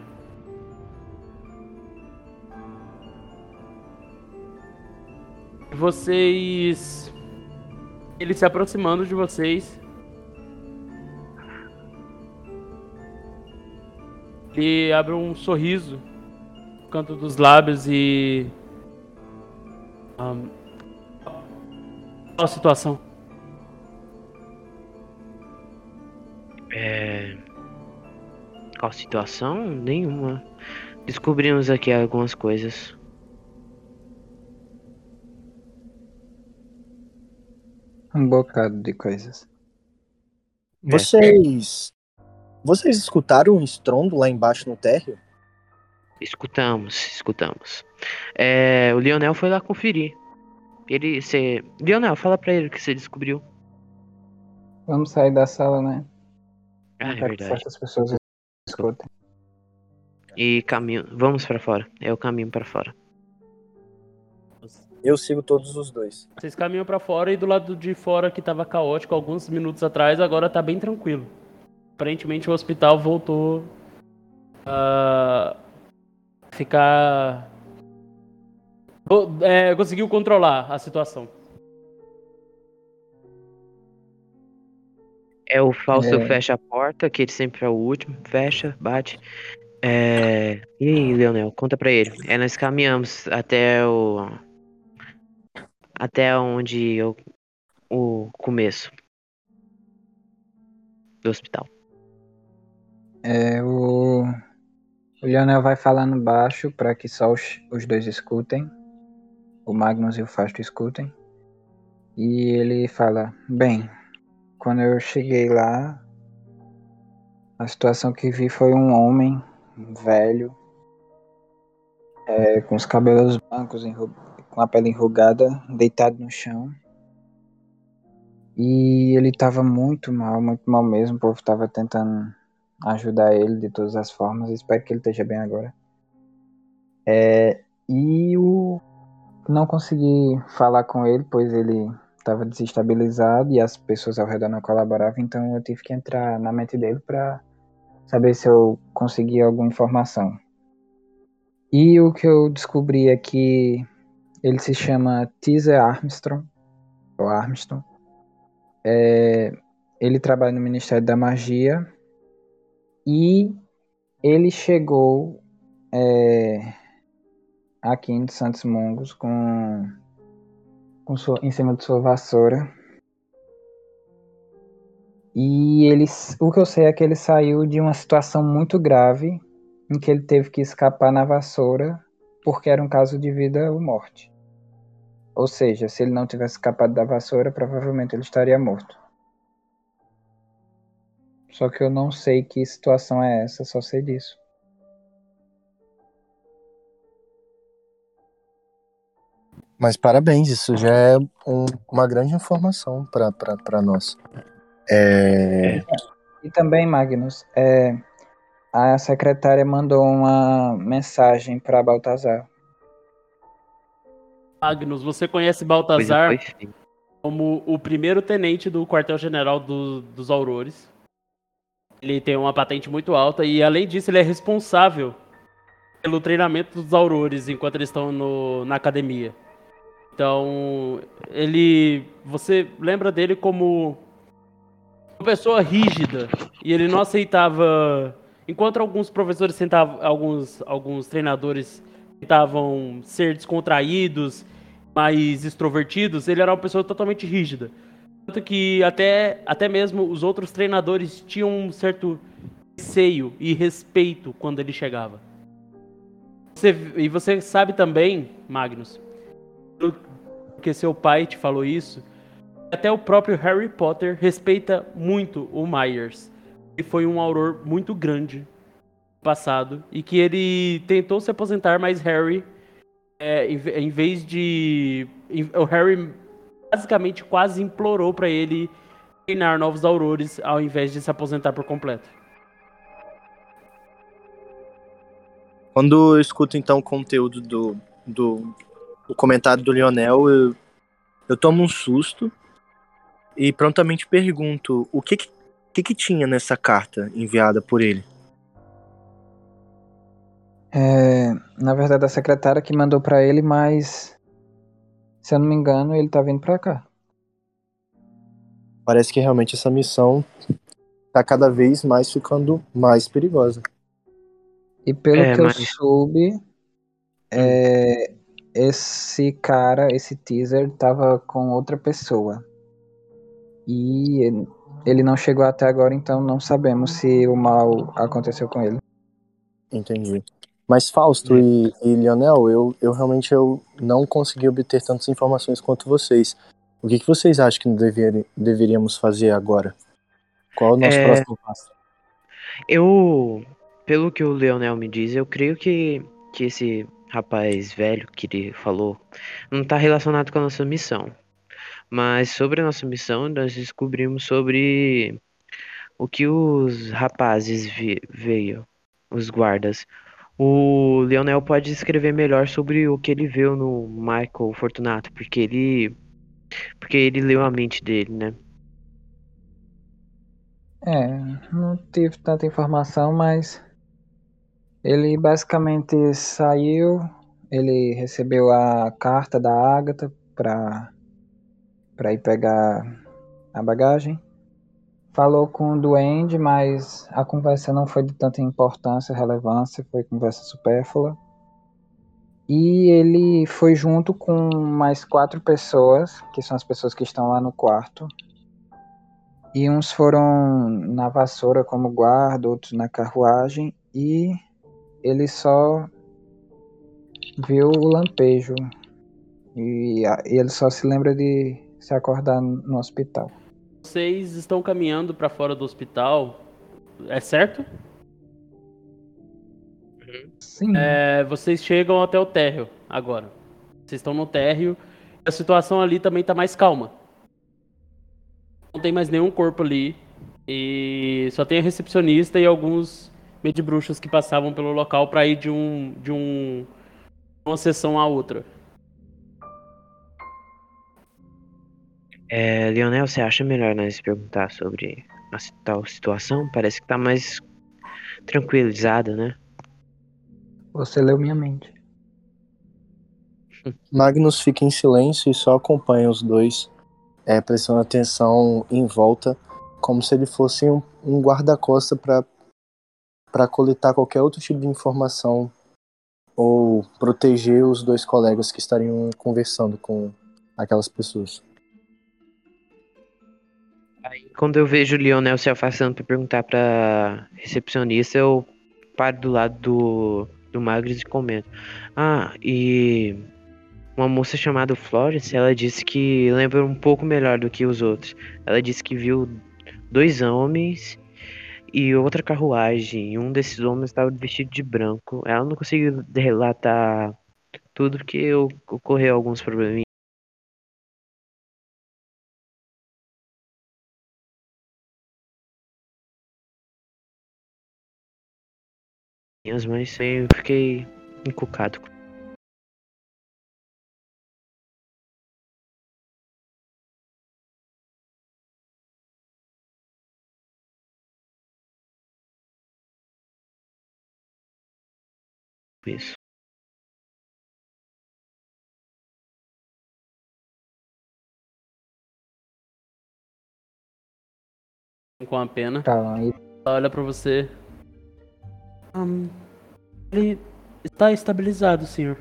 Vocês. Ele se aproximando de vocês. Ele abre um sorriso no canto dos lábios e. Um, qual a situação? É. Qual situação? Nenhuma. Descobrimos aqui algumas coisas. Um bocado de coisas. É. Vocês. Vocês escutaram um estrondo lá embaixo no térreo? Escutamos, escutamos. É, o Lionel foi lá conferir. Ele, você... Lionel, fala pra ele o que você descobriu. Vamos sair da sala, né? Ah, é verdade. As pessoas escutem. E caminho, vamos para fora. É o caminho para fora. Eu sigo todos os dois. Vocês caminham para fora e do lado de fora que tava caótico alguns minutos atrás, agora tá bem tranquilo. Aparentemente o hospital voltou a ficar é, conseguiu controlar a situação. É o falso é. fecha a porta, que ele sempre é o último, fecha, bate. É... E aí, Leonel, conta pra ele. É, nós caminhamos até o. Até onde eu. O começo do hospital. É, o. O Leonel vai falando baixo para que só os, os dois escutem. O Magnus e o Fasto escutem. E ele fala: Bem, quando eu cheguei lá, a situação que vi foi um homem velho, é, com os cabelos brancos, com a pele enrugada, deitado no chão. E ele estava muito mal, muito mal mesmo. O povo estava tentando ajudar ele de todas as formas. Espero que ele esteja bem agora. É, e o não consegui falar com ele, pois ele estava desestabilizado e as pessoas ao redor não colaboravam, então eu tive que entrar na mente dele para saber se eu conseguia alguma informação. E o que eu descobri é que ele se chama Teaser Armstrong, ou Armstrong. É, ele trabalha no Ministério da Magia e ele chegou é, aqui em Santos Mongos com com sua, em cima de sua vassoura. E ele, o que eu sei é que ele saiu de uma situação muito grave em que ele teve que escapar na vassoura porque era um caso de vida ou morte. Ou seja, se ele não tivesse escapado da vassoura, provavelmente ele estaria morto. Só que eu não sei que situação é essa, só sei disso. Mas parabéns, isso já é um, uma grande informação para nós. É... E também, Magnus, é, a secretária mandou uma mensagem para Baltazar. Magnus, você conhece Baltazar como o primeiro tenente do quartel-general do, dos Aurores. Ele tem uma patente muito alta e, além disso, ele é responsável pelo treinamento dos aurores enquanto eles estão no, na academia. Então, ele. Você lembra dele como uma pessoa rígida e ele não aceitava. Enquanto alguns professores tentavam, alguns, alguns treinadores tentavam ser descontraídos, mais extrovertidos, ele era uma pessoa totalmente rígida. Tanto que até, até mesmo os outros treinadores tinham um certo receio e respeito quando ele chegava. Você, e você sabe também, Magnus, porque seu pai te falou isso, até o próprio Harry Potter respeita muito o Myers. Ele foi um auror muito grande no passado e que ele tentou se aposentar, mas Harry, é, em, vez de. o Harry basicamente quase implorou para ele treinar novos aurores ao invés de se aposentar por completo. Quando eu escuto então o conteúdo do, do o comentário do Lionel, eu, eu tomo um susto e prontamente pergunto o que que, que que tinha nessa carta enviada por ele. É, na verdade, a secretária que mandou para ele, mas se eu não me engano, ele tá vindo pra cá. Parece que realmente essa missão tá cada vez mais ficando mais perigosa. E pelo É, que mas- eu soube, é, esse cara, esse teaser, tava com outra pessoa. E ele, não chegou até agora, então não sabemos se o mal aconteceu com ele. Entendi. Mas Fausto e, e Lionel, eu, eu realmente eu não consegui obter tantas informações quanto vocês. O que, que vocês acham que dever, deveríamos fazer agora? Qual é o nosso É, próximo passo? Eu, pelo que o Leonel me diz, eu creio que, que esse rapaz velho que ele falou não está relacionado com a nossa missão. Mas sobre a nossa missão, nós descobrimos sobre o que os rapazes vi- veio, os guardas. O Leonel pode escrever melhor sobre o que ele viu no Michael Fortunato, porque ele, porque ele leu a mente dele, né? É, não tive tanta informação, mas ele basicamente saiu, ele recebeu a carta da Agatha para para ir pegar a bagagem. Falou com o Duende, mas a conversa não foi de tanta importância, relevância, foi conversa supérflua. E ele foi junto com mais quatro pessoas, que são as pessoas que estão lá no quarto. E uns foram na vassoura como guarda, outros na carruagem, e ele só viu o lampejo. E ele só se lembra de se acordar no hospital. Vocês estão caminhando para fora do hospital, é certo? Sim. É, vocês chegam até o térreo agora. Vocês estão no térreo. A situação ali também tá mais calma. Não tem mais nenhum corpo ali. E só tem a recepcionista e alguns medibruxos que passavam pelo local para ir de um de um uma sessão a outra. É, Leonel, você acha melhor nós perguntar sobre a tal situação? Parece que tá mais tranquilizada, né? Você leu minha mente. Magnus fica em silêncio e só acompanha os dois, é, prestando atenção em volta, como se ele fosse um, um guarda-costa para coletar qualquer outro tipo de informação ou proteger os dois colegas que estariam conversando com aquelas pessoas. Aí, quando eu vejo o Lionel se afastando pra perguntar pra recepcionista, eu paro do lado do, do Magnus e comento. Ah, e uma moça chamada Florence, ela disse que lembra um pouco melhor do que os outros. Ela disse que viu dois homens e outra carruagem. E um desses homens estava vestido de branco. Ela não conseguiu relatar tudo porque ocorreu alguns probleminhas. Mas eu fiquei encucado. Isso. Com a pena. E Ela olha pra você. Hum, ele está estabilizado, senhor.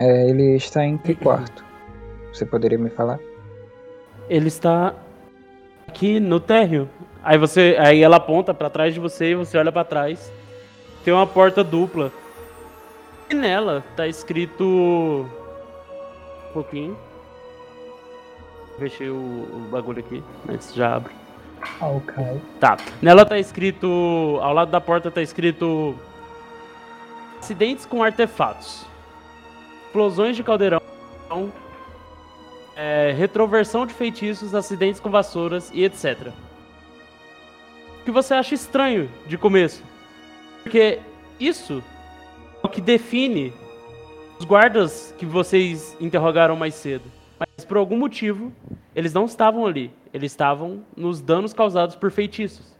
é, ele está em que quarto? Você poderia me falar? Ele está aqui no térreo. Aí você, aí ela aponta pra trás de você e você olha pra trás. Tem uma porta dupla. E nela tá escrito um pouquinho. Fechei o, o bagulho aqui, mas já abre. Ok. Tá. Nela tá escrito. Ao lado da porta tá escrito. Acidentes com artefatos. Explosões de caldeirão. é, retroversão de feitiços, acidentes com vassouras e etc. O que você acha estranho de começo? Porque isso é o que define os guardas que vocês interrogaram mais cedo. Mas por algum motivo, eles não estavam ali. Eles estavam nos danos causados por feitiços.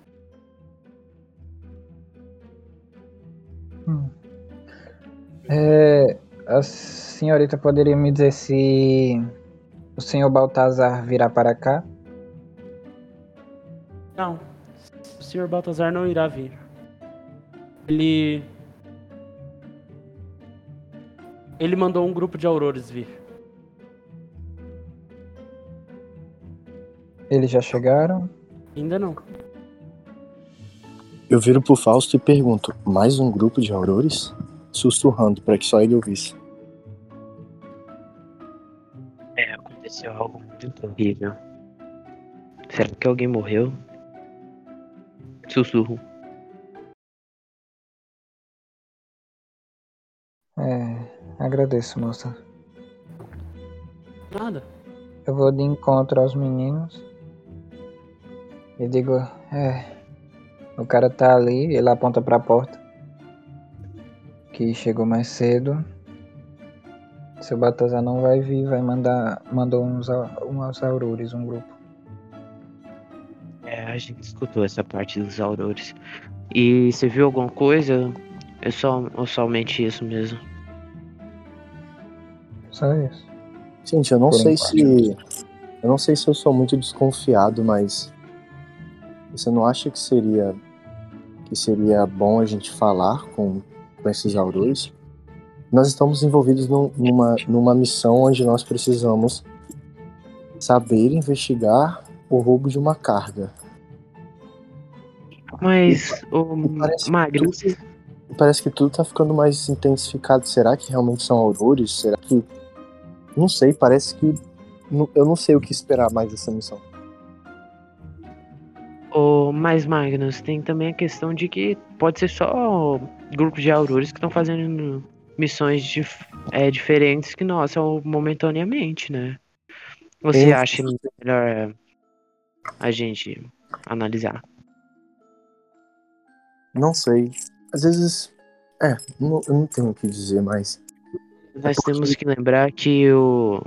É, a senhorita poderia me dizer se o senhor Baltazar virá para cá? Não. O Sr. Baltazar não irá vir. Ele. Ele mandou um grupo de aurores vir. Eles já chegaram? Ainda não. Eu viro pro Fausto e pergunto: mais um grupo de aurores? Sussurrando para que só ele ouvisse. É, aconteceu algo muito horrível. Será que alguém morreu? Sussurro. É, agradeço, moça. Nada. Eu vou de encontro aos meninos e digo, é, o cara tá ali, ele aponta pra porta. Que chegou mais cedo. Seu Baltazar não vai vir, vai mandar. Mandou uns, uns aurores, um grupo. A gente escutou essa parte dos aurores. E você viu alguma coisa? É só, ou somente isso mesmo? Só isso. Gente, eu não Por sei se. Eu não sei se eu sou muito desconfiado, mas. Você não acha que seria. Que seria bom a gente falar com, com esses aurores? Nós estamos envolvidos num- numa, numa missão onde nós precisamos saber investigar o roubo de uma carga. Mas, ô parece que Magnus, Parece que tudo tá ficando mais intensificado. Será que realmente são aurores? Será que. Não sei, parece que. Eu não sei o que esperar mais dessa missão. ô, mas Magnus, tem também a questão de que pode ser só grupos de aurores que estão fazendo missões dif- é, diferentes que nossa, momentaneamente, né? Você acha melhor a gente analisar? Não sei. Às vezes. É, não- eu não tenho o que dizer mais. Nós porque- temos que lembrar que o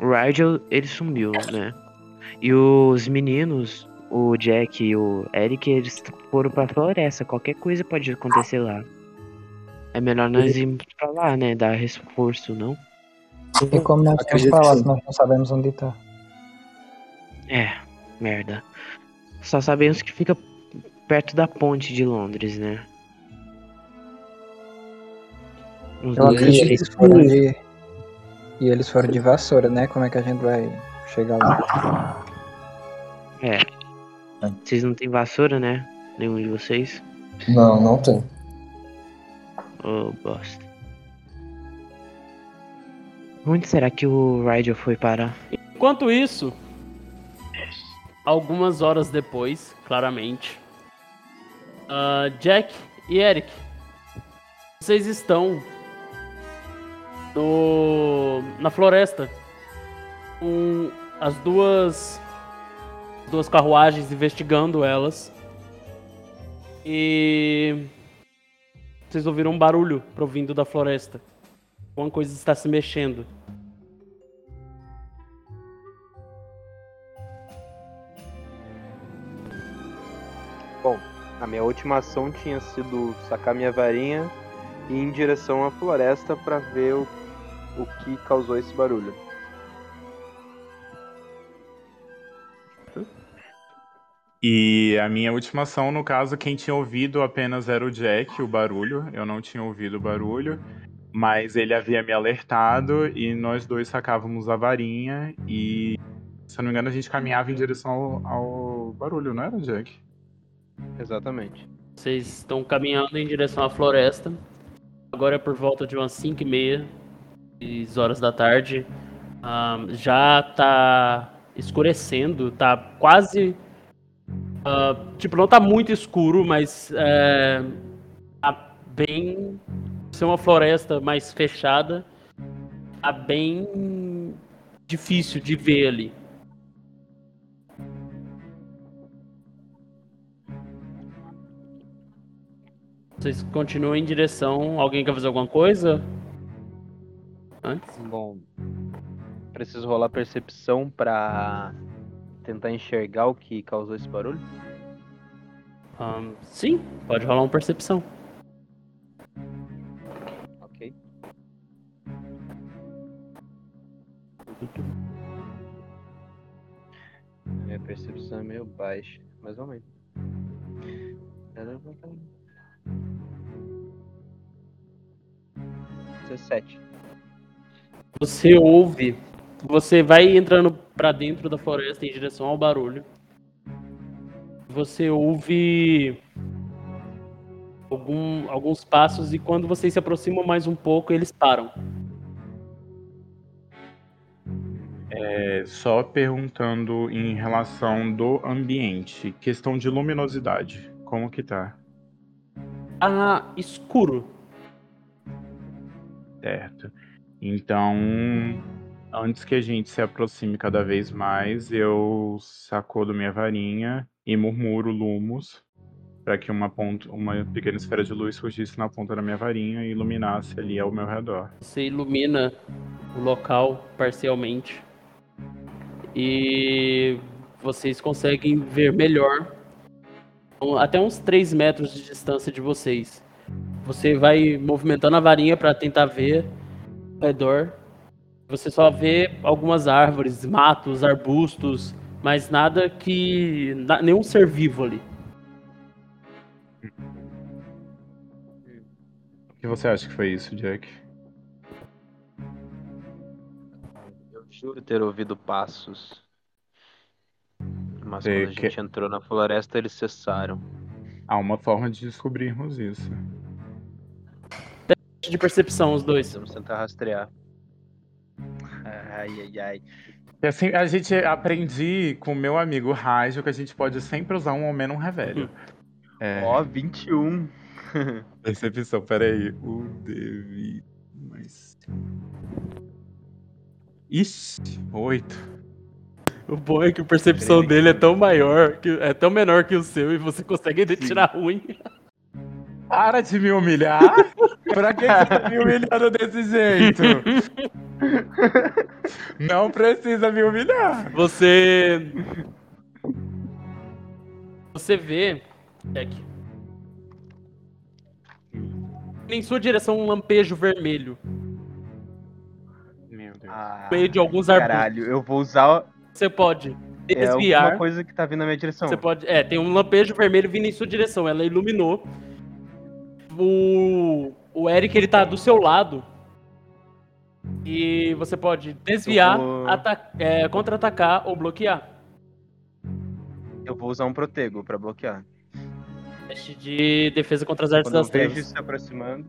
Rigel, ele sumiu, né? E os meninos, o Jack e o Eric, eles foram pra floresta. Qualquer coisa pode acontecer lá. É melhor nós irmos pra lá, né? Dar reforço, não? E como nós Acredito pra lá se nós não sabemos onde tá? É, merda. Só sabemos que fica perto da ponte de Londres, né? Uns Eu E acredito três- eles foram de. E eles foram de vassoura, né? Como é que a gente vai chegar lá? É. Vocês não têm vassoura, né? Nenhum de vocês? Não, não tem. Ô, bosta. Onde será que o Rigel foi parar? Enquanto isso, algumas horas depois, claramente, ah, Jack e Eric, vocês estão no, na floresta com as duas duas carruagens investigando elas e vocês ouviram um barulho provindo da floresta. Alguma coisa está se mexendo. A minha última ação tinha sido sacar minha varinha e ir em direção à floresta pra ver o, o que causou esse barulho. E a minha última ação, no caso, quem tinha ouvido apenas era o Jack, o barulho. Eu não tinha ouvido o barulho. Mas ele havia me alertado e nós dois sacávamos a varinha e, se eu não me engano, a gente caminhava em direção ao, ao barulho, não era, Jack? Exatamente. Vocês estão caminhando em direção à floresta. Agora é por volta de umas 5 e meia, 6 horas da tarde. Ah, já tá escurecendo, tá quase. ah, tipo, não tá muito escuro, mas é, tá bem. Ser uma floresta mais fechada, tá bem difícil de ver ali. Vocês continuam em direção. Alguém quer fazer alguma coisa? Antes? Bom, preciso rolar percepção pra tentar enxergar o que causou esse barulho. Ahn, sim, pode rolar uma percepção. Ok. Minha percepção é meio baixa, mas vamos aí. 17. Você ouve. Você vai entrando pra dentro da floresta em direção ao barulho. Você ouve algum- alguns passos e quando vocês se aproximam mais um pouco, eles param. É, só perguntando em relação do ambiente, questão de luminosidade, como que tá? Ah, escuro. Certo. Então, antes que a gente se aproxime cada vez mais, eu sacudo minha varinha e murmuro lumos para que uma, ponta, uma pequena esfera de luz surgisse na ponta da minha varinha e iluminasse ali ao meu redor. Você ilumina o local parcialmente. E vocês conseguem ver melhor. Um- Até uns 3 metros de distância de vocês. Você vai movimentando a varinha para tentar ver ao redor. Você só vê algumas árvores, matos, arbustos, mas nada que. nenhum ser vivo ali. O que você acha que foi isso, Jack? Eu juro ter ouvido passos. Mas Você quando a gente entrou na floresta, eles cessaram. Há uma forma de descobrirmos isso. De percepção, os dois. Vamos tentar rastrear. Ai, ai, ai. E assim, a gente aprendi com o meu amigo Rajo que a gente pode sempre usar um homem num revelho. É, Ó, 21. percepção, peraí. O D20 mais. Ixi, 8. O bom é que a percepção dele é tão maior, que é tão menor que o seu, e você consegue ainda tirar ruim. Para de me humilhar! pra que você tá me humilhando desse jeito? Não precisa me humilhar! Você. Você vê. Jack. Em sua direção um lampejo vermelho. Meu Deus. Ah, No meio de alguns arbustos. caralho, eu vou usar. Você pode É alguma desviar. coisa que tá vindo na minha direção. Você pode. É, tem um lampejo vermelho vindo em sua direção. Ela iluminou. O. O Eric, ele tá do seu lado. E você pode desviar, Eu vou- é, contra-atacar ou bloquear. Eu vou usar um protego pra bloquear. Teste de defesa contra as artes Quando eu das vejo trevas. isso se aproximando.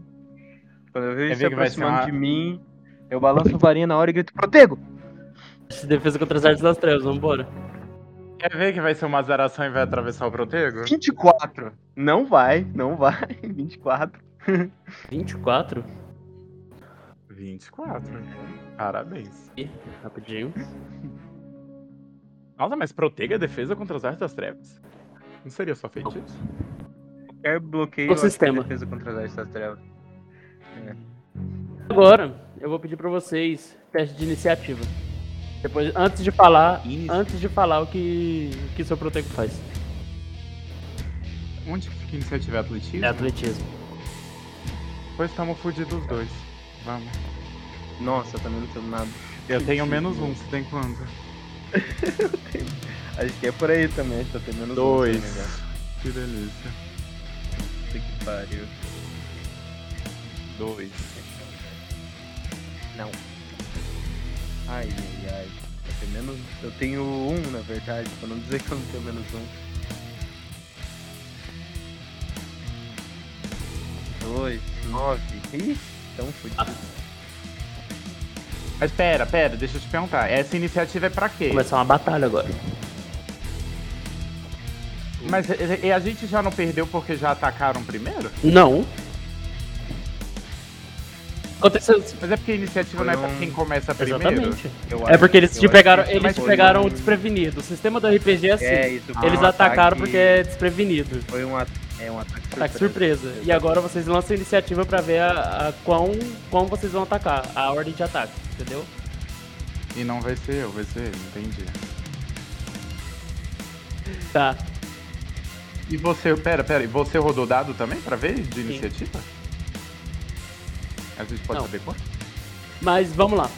Quando eu vejo se aproximando uma- de mim, eu balanço a varinha na hora e grito, protego! De defesa contra as artes das trevas, vambora. Quer ver que vai ser uma zeração e vai atravessar o protego? 24! Não vai, não vai. 24. 24? 24. Parabéns. Rapidinho. Nossa, mas protega a defesa contra as artes das trevas. Não seria só feitiço? Qualquer bloqueio O é sistema. defesa contra as artes das trevas. Agora, eu vou pedir pra vocês teste de iniciativa. Depois, antes de falar, antes de falar o que que seu protego faz. Onde que fica iniciativa e atletismo? É atletismo. Pois estamos fudidos os dois. Vamos. Nossa, eu também não tenho nada. Eu tenho menos um, você tem quanto? Acho que é por aí também, acho que eu tenho menos um, Dois. me engano. Que delícia. Puta que pariu. Dois. Não. Ai, ai, ai. Eu tenho menos. Eu tenho um, na verdade, pra não dizer que eu não tenho menos um. Dois, nove. Ih, tão fudido. Mas pera, pera, deixa eu te perguntar. Essa iniciativa é pra quê? Começar uma batalha agora. Mas e- e a gente já não perdeu porque já atacaram primeiro? Não. Aconteceu. Mas é porque a iniciativa não é pra quem começa primeiro? Exatamente. É porque eles te pegaram, eles te pegaram um- desprevenido. O sistema do RPG é assim. É, isso eles um atacaram ataque- porque é desprevenido. Foi um, at- é, um ataque surpresa. Ataque surpresa. E agora vocês lançam a iniciativa pra ver a, a quão, quão vocês vão atacar. A ordem de ataque, entendeu? E não vai ser eu, vai ser ele, entendi. Tá. E você, pera, pera, e você rodou dado também pra ver de iniciativa? A gente pode Não. saber quanto? Mas vamos lá.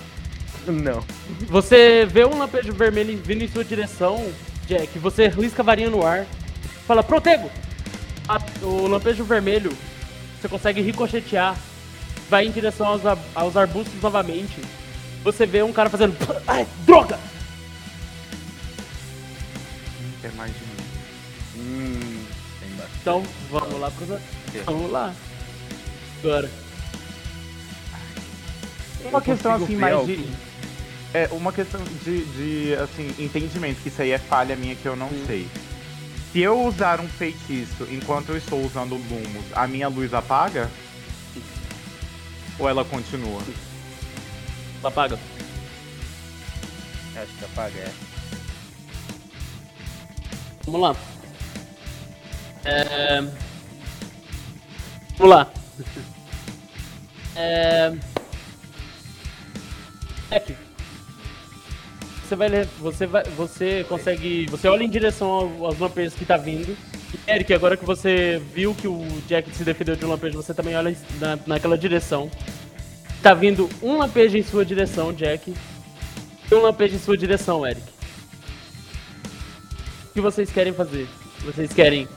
Não. Você vê um lampejo vermelho vindo em sua direção, Jack. Você risca a varinha no ar. Fala, protego! A- o lampejo vermelho, você consegue ricochetear. Vai em direção aos, aos arbustos novamente. Você vê um cara fazendo. Ai, droga! Hum, Quer mais de mim. Hum, tem bastante. Então, vamos lá pros. Vamos lá. Agora. Uma questão assim, mais de. É, uma questão de, de, assim, entendimento, que isso aí é falha minha que eu não sei. Se eu usar um feitiço enquanto eu estou usando lumos, a minha luz apaga? Ou ela continua? Apaga. Acho que apaga, é. Vamos lá. É... Vamos lá. É... Jack. Você vai você vai, você consegue, você olha em direção ao- aos lampejos que tá vindo. Eric, agora que você viu que o Jack se defendeu de um lampejo, você também olha na, naquela direção. Tá vindo um lampejo em sua direção, Jack. E um lampejo em sua direção, Eric. O que vocês querem fazer? Vocês querem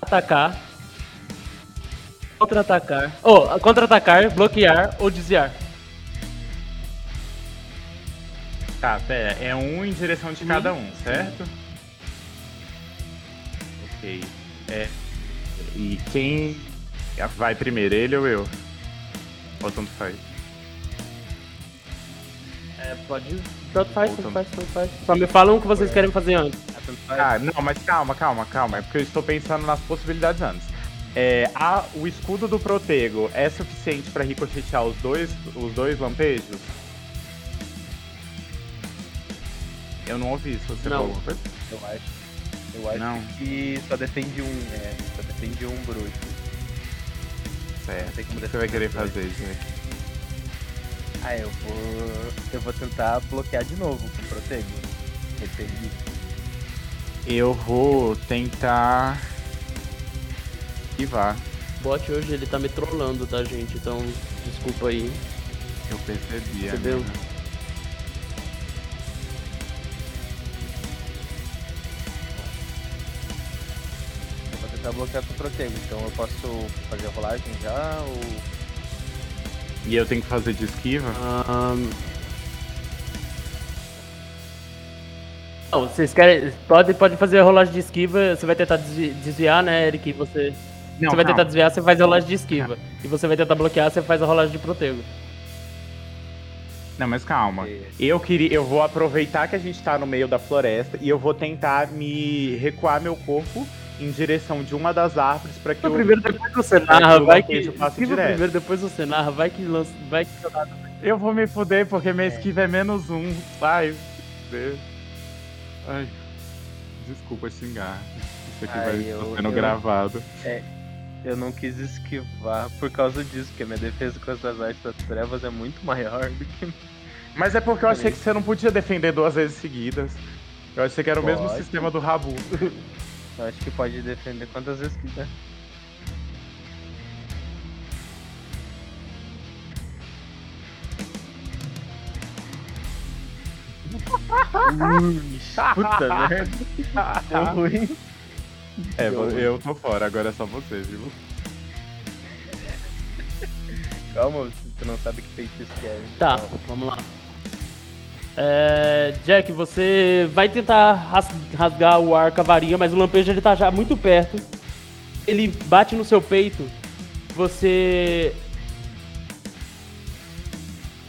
atacar, contra-atacar, ou contra-atacar, bloquear ou desviar? Tá, pera, é um em direção de cada um, certo? Ok. É. E quem vai primeiro, ele ou eu? Ou tanto faz? É, pode. Tanto faz, tanto faz, tanto faz. Só me falam o que vocês querem fazer antes. Ah. Ah, não, mas calma, calma, calma. É porque eu estou pensando nas possibilidades antes. É, a, o escudo do Protego é suficiente para ricochetear os dois, os dois lampejos? Eu não ouvi se você Não. falou alguma coisa. Eu acho. Eu acho Não. que só defende um, é, só defende um bruxo. Certo. Como O que você vai querer dois. fazer, Jack? Ah, eu vou. Eu vou tentar bloquear de novo com o protego. Repelir. Eu vou tentar esquivar. O bot hoje ele tá me trollando, tá, gente? Então, desculpa aí. Eu percebi. Amiga. Eu vou tentar bloquear com o protego. Então eu posso fazer a rolagem já ou. E eu tenho que fazer de esquiva? Não, vocês querem. Pode, pode fazer a rolagem de esquiva, você vai tentar desvi- desviar, né, Eric? Você, Não, você vai tentar desviar, você faz a rolagem de esquiva. E você vai tentar bloquear, você faz a rolagem de protego. Não, mas calma. Eu queria, eu vou aproveitar que a gente tá no meio da floresta e eu vou tentar me recuar meu corpo em direção de uma das árvores para que eu primeiro, depois você Pra narra, que o vai que. passe direto. primeiro, depois você narra, vai que lança. Vai que. eu vou me fuder porque minha esquiva é menos um. Ai, Deus. Ai. Desculpa xingar. Isso aqui Ai, vai eu- estar sendo eu- gravado. Eu não quis esquivar por causa disso, porque minha defesa contra as artes das trevas é muito maior do que. Mas é porque eu achei que você não podia defender duas vezes seguidas. Eu achei que era o mesmo Pode. sistema do Rabu. Eu acho que pode defender quantas vezes quiser. Puta merda. Deu ruim. É, eu tô fora, agora é só você, viu? Calma, você não sabe que feitiço que é. Tá, vamos lá. É, Jack, você vai tentar ras- rasgar o ar com a varinha, mas o lampejo ele tá já muito perto. Ele bate no seu peito. Você.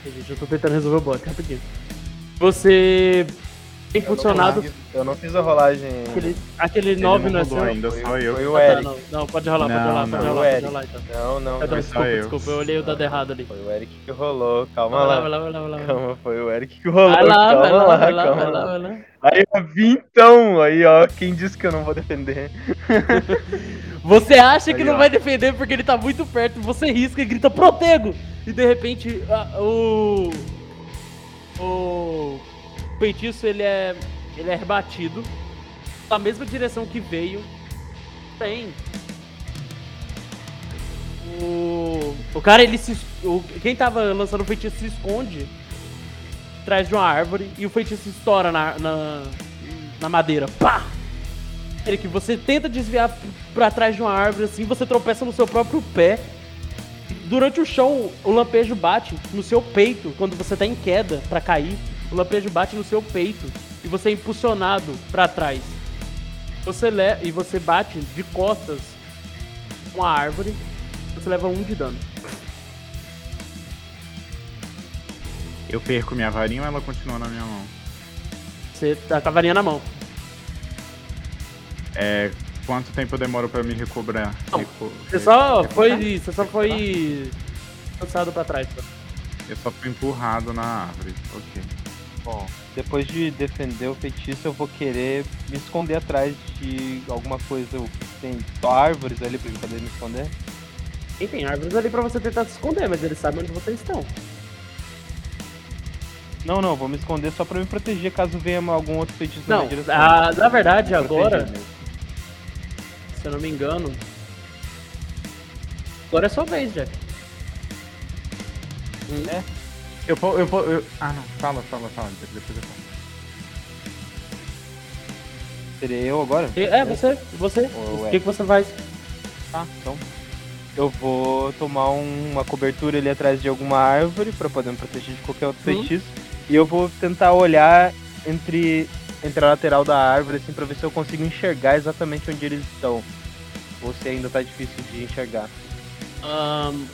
Gente, eu tô tentando resolver o bot, rapidinho. Você é impulsionado. Eu não fiz a rolagem. Aquele, aquele Ele 9 não não é seu? ainda, Foi- só eu. foi o Ah, tá, Eric. não, não, pode rolar, pode Não, rolar, não. pode rolar, pode Eric. rolar então. Não, não, não. desculpa, eu. desculpa, eu olhei o dado errado ali. Foi o Eric que rolou. Calma Vai lá, vai lá, vai lá, vai lá. Calma, foi o Eric que rolou. Vai lá, calma vai lá, lá, vai lá, calma vai lá, lá. vai lá. Aí eu vi então, aí ó, quem disse que eu não vou defender? Você acha que Aí, não ó. vai defender porque ele tá muito perto, você risca e grita protego! E de repente a- o. O feitiço ele é. ele é rebatido na mesma direção que veio. Tem. O. O cara ele se. O, quem tava lançando o feitiço se esconde atrás de uma árvore e o feitiço estoura na, na, na madeira. Pá! Que você tenta desviar p- pra trás de uma árvore assim, você tropeça no seu próprio pé. Durante o chão, o lampejo bate no seu peito quando você tá em queda pra cair. O lampejo bate no seu peito e você é impulsionado pra trás. Você le e você bate de costas com a árvore. Você leva um de dano. Eu perco minha varinha ou ela continua na minha mão? Você tá com a varinha na mão. É. Quanto tempo eu demoro pra me recobrar? Não, Reco- Você só foi. Você só foi. lançado pra trás. Eu só fui empurrado na árvore. Ok. Bom, depois de defender o feitiço, eu vou querer me esconder atrás de alguma coisa. Tem só árvores ali pra eu poder me esconder? E tem árvores ali pra você tentar se esconder, mas eles sabem onde vocês estão. Não, não, vou me esconder só pra me proteger caso venha algum outro feitiço na Não, minha direção. a- na verdade, proteger agora, se eu não me engano. Agora é sua vez, Jack. É. Eu vou. Eu, vou- eu- Ah, não. Fala, fala, fala. Depois eu falo. Seria eu agora? E- É, você, você. O é? que, que você faz? Tá, então. Eu vou tomar um- uma cobertura ali atrás de alguma árvore pra poder me proteger de qualquer outro Uhum. feitiço. E eu vou tentar olhar entre, entre a lateral da árvore, assim, pra ver se eu consigo enxergar exatamente onde eles estão. Ou se ainda tá difícil de enxergar. Ahn,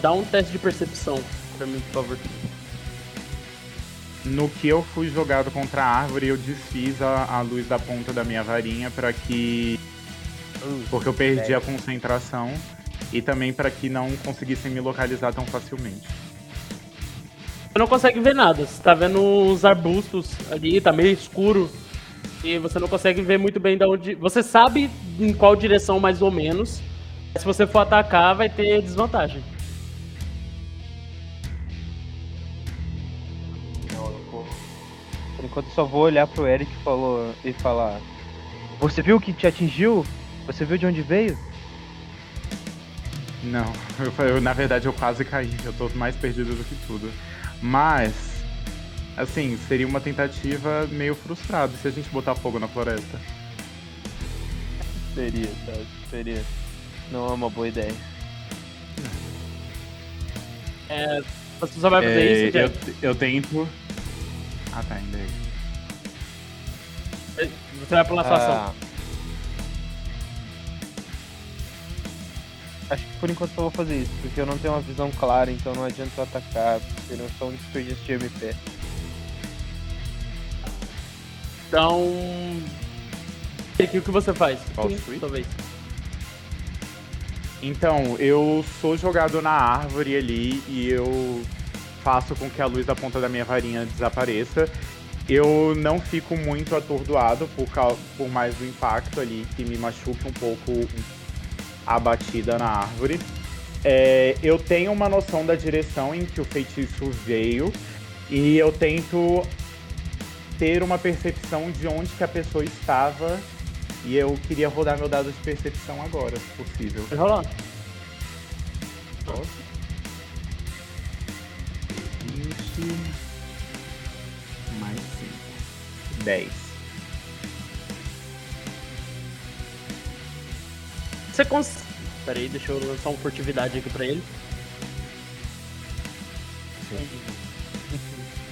dá um teste de percepção pra mim, por favor. No que eu fui jogado contra a árvore, eu desfiz a, a luz da ponta da minha varinha pra que. Porque eu perdi a concentração e também pra que não conseguissem me localizar tão facilmente. Você não consegue ver nada. Você tá vendo uns arbustos ali, tá meio escuro. E você não consegue ver muito bem da onde. Você sabe em qual direção mais ou menos. Se você for atacar, vai ter desvantagem. Enquanto eu só vou olhar pro Eric e, falou, e falar. Você viu o que te atingiu? Você viu de onde veio? Não, eu, eu- na verdade eu quase caí, eu tô mais perdido do que tudo. Mas, assim, seria uma tentativa meio frustrada se a gente botar fogo na floresta. Seria, tá? Seria. Não é uma boa ideia. Você só vai fazer É, isso, eu, Jack? eu tento. Ah tá, ainda é isso. Você vai pular sua ação. Ah. Acho que por enquanto eu vou fazer isso, porque eu não tenho uma visão clara, então não adianta eu atacar, seria só um desperdício de MP. Então. O que você faz? Talvez. Então, eu sou jogado na árvore ali e eu faço com que a luz da ponta da minha varinha desapareça. Eu não fico muito atordoado por, cau- por mais do impacto ali, que me machuque um pouco a batida na árvore. É, eu tenho uma noção da direção em que o feitiço veio e eu tento ter uma percepção de onde que a pessoa estava E eu queria rodar meu dado de percepção agora, se possível. Rolar. Posso? 10. Você cons... Pera aí, deixa eu lançar uma furtividade aqui pra ele.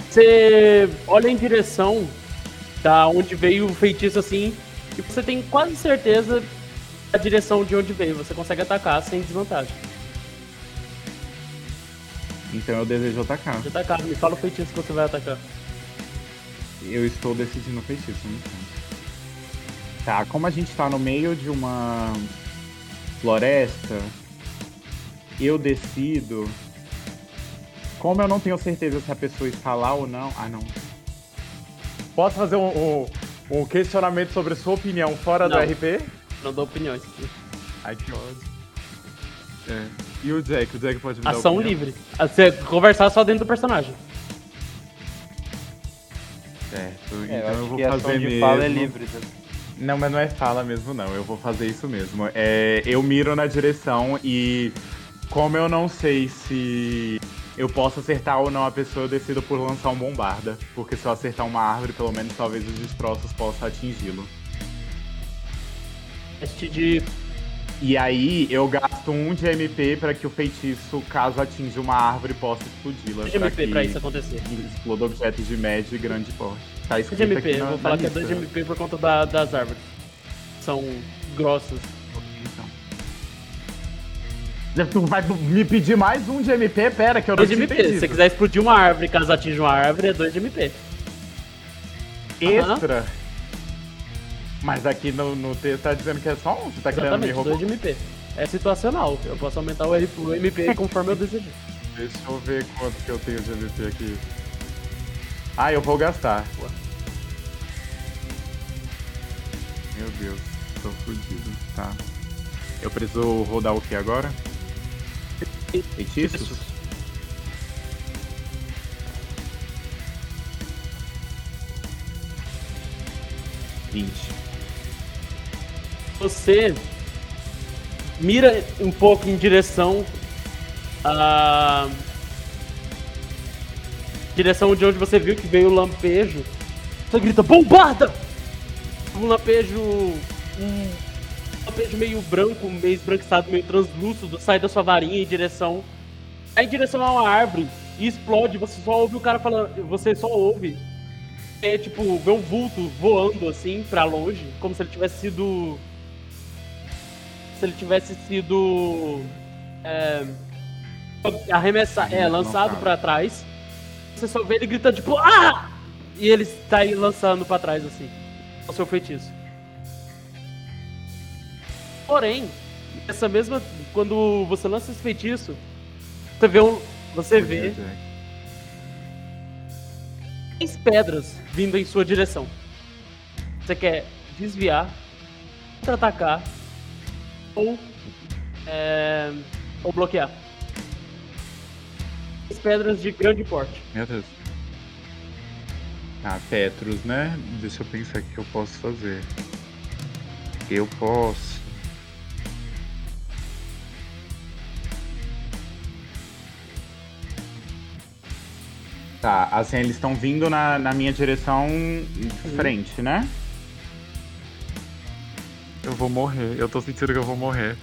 Você olha em direção da onde veio o feitiço assim, e você tem quase certeza da direção de onde veio. Você consegue atacar sem desvantagem. Então eu desejo atacar. Atacar, me fala o feitiço que você vai atacar. Eu estou decidindo o feitiço, instante. Tá, como a gente tá no meio de uma floresta, eu decido. Como eu não tenho certeza se a pessoa está lá ou não. Ah, não. Posso fazer um, um, um questionamento sobre sua opinião fora Não. do RP? Não dou opiniões aqui. Ai, que ódio. É. E o Jack? O Jack pode me dar Ação opinião? livre. Você conversar só dentro do personagem. Certo. É, eu então eu, acho vou fazer mesmo. fala é livre. né? Não, mas não é fala mesmo, não. Eu vou fazer isso mesmo. É, eu miro na direção e, como eu não sei se eu posso acertar ou não a pessoa, eu decido por lançar um bombarda. Porque se eu acertar uma árvore, pelo menos talvez os destroços possam atingi-lo. Teste de. E aí eu gasto um de MP para que o feitiço, caso atinja uma árvore, possa explodi-la. de pra MP pra isso acontecer. Exploda objetos de médio e grande porte. Tá 2 escrito de MP, aqui eu na, vou falar que é 2 de. MP por conta da- das árvores. São grossas. Então. Tu vai me pedir mais um de MP? Pera, que eu não 2 de tinha MP. Se você quiser explodir uma árvore caso atinja uma árvore, é 2 de MP. Extra. Mas aqui no, no texto tá dizendo que é só um. Você tá querendo me roubar? 2 de MP. É situacional. Eu posso aumentar o, o MP conforme eu desejar. Deixa eu ver quanto que eu tenho de MP aqui. Ah, eu vou gastar. Meu Deus, tô fudido. Tá. Eu preciso rodar o que agora? Feitiços? Vinte. Você mira um pouco em direção a direção de onde você viu que veio o lampejo. Você grita bombarda! Um lampejo um lampejo meio branco, meio esbranquiçado, meio translúcido, sai da sua varinha em direção é em direção a uma árvore e explode. Você só ouve o cara falando, você só ouve é tipo, vê um vulto voando assim pra longe, como se ele tivesse sido. Se ele tivesse sido. É, arremessado, é, lançado pra trás. Você só vê ele gritando, tipo, ah! E ele está aí lançando pra trás assim. O seu feitiço. Porém, essa mesma. Quando você lança esse feitiço, você vê um. Você vê três pedras vindo em sua direção. Você quer desviar, contra-atacar ou, é, ou bloquear. Três pedras de grande porte. Meu Deus. Tá, Petros, né? Deixa eu pensar o que eu posso fazer. Eu posso. Tá, assim, eles estão vindo na, na minha direção de frente, né? Eu vou morrer, eu tô sentindo que eu vou morrer.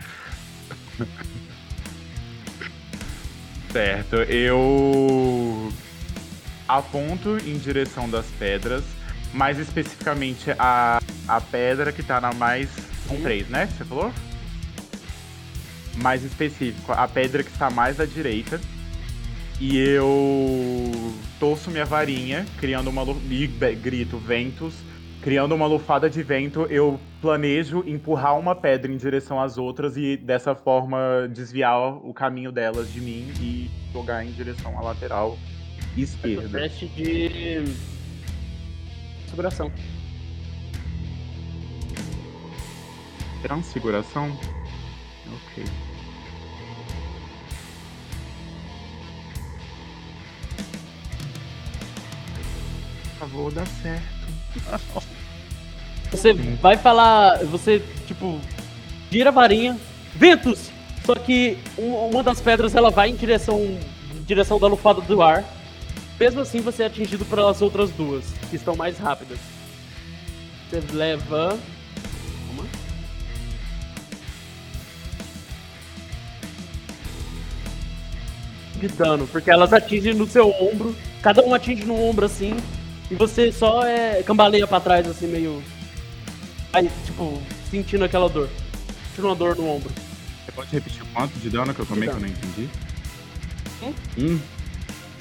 certo, eu aponto em direção das pedras, mais especificamente a, a pedra que tá na mais. Com três, né? Você falou? Mais específico, a pedra que está mais à direita. E eu torço minha varinha, criando uma. E grito ventos. Criando uma lufada de vento, eu planejo empurrar uma pedra em direção às outras e dessa forma desviar o caminho delas de mim e jogar em direção à lateral esquerda. Teste de. Seguração. Transfiguração? Ok. Por favor, dá certo. Você vai falar. Você, tipo, gira a varinha. Ventos! Só que um- uma das pedras ela vai em direção, em direção da lufada do ar. Mesmo assim, você é atingido pelas outras duas, que estão mais rápidas. Você leva. Calma. De dano, porque elas atingem no seu ombro. Cada um atinge no ombro assim. E você só é cambaleia pra trás, assim, meio. Aí, tipo, sentindo aquela dor. Sentindo uma dor no ombro. Você pode repetir o quanto de dano que eu tomei que eu não entendi? Hum? Hum.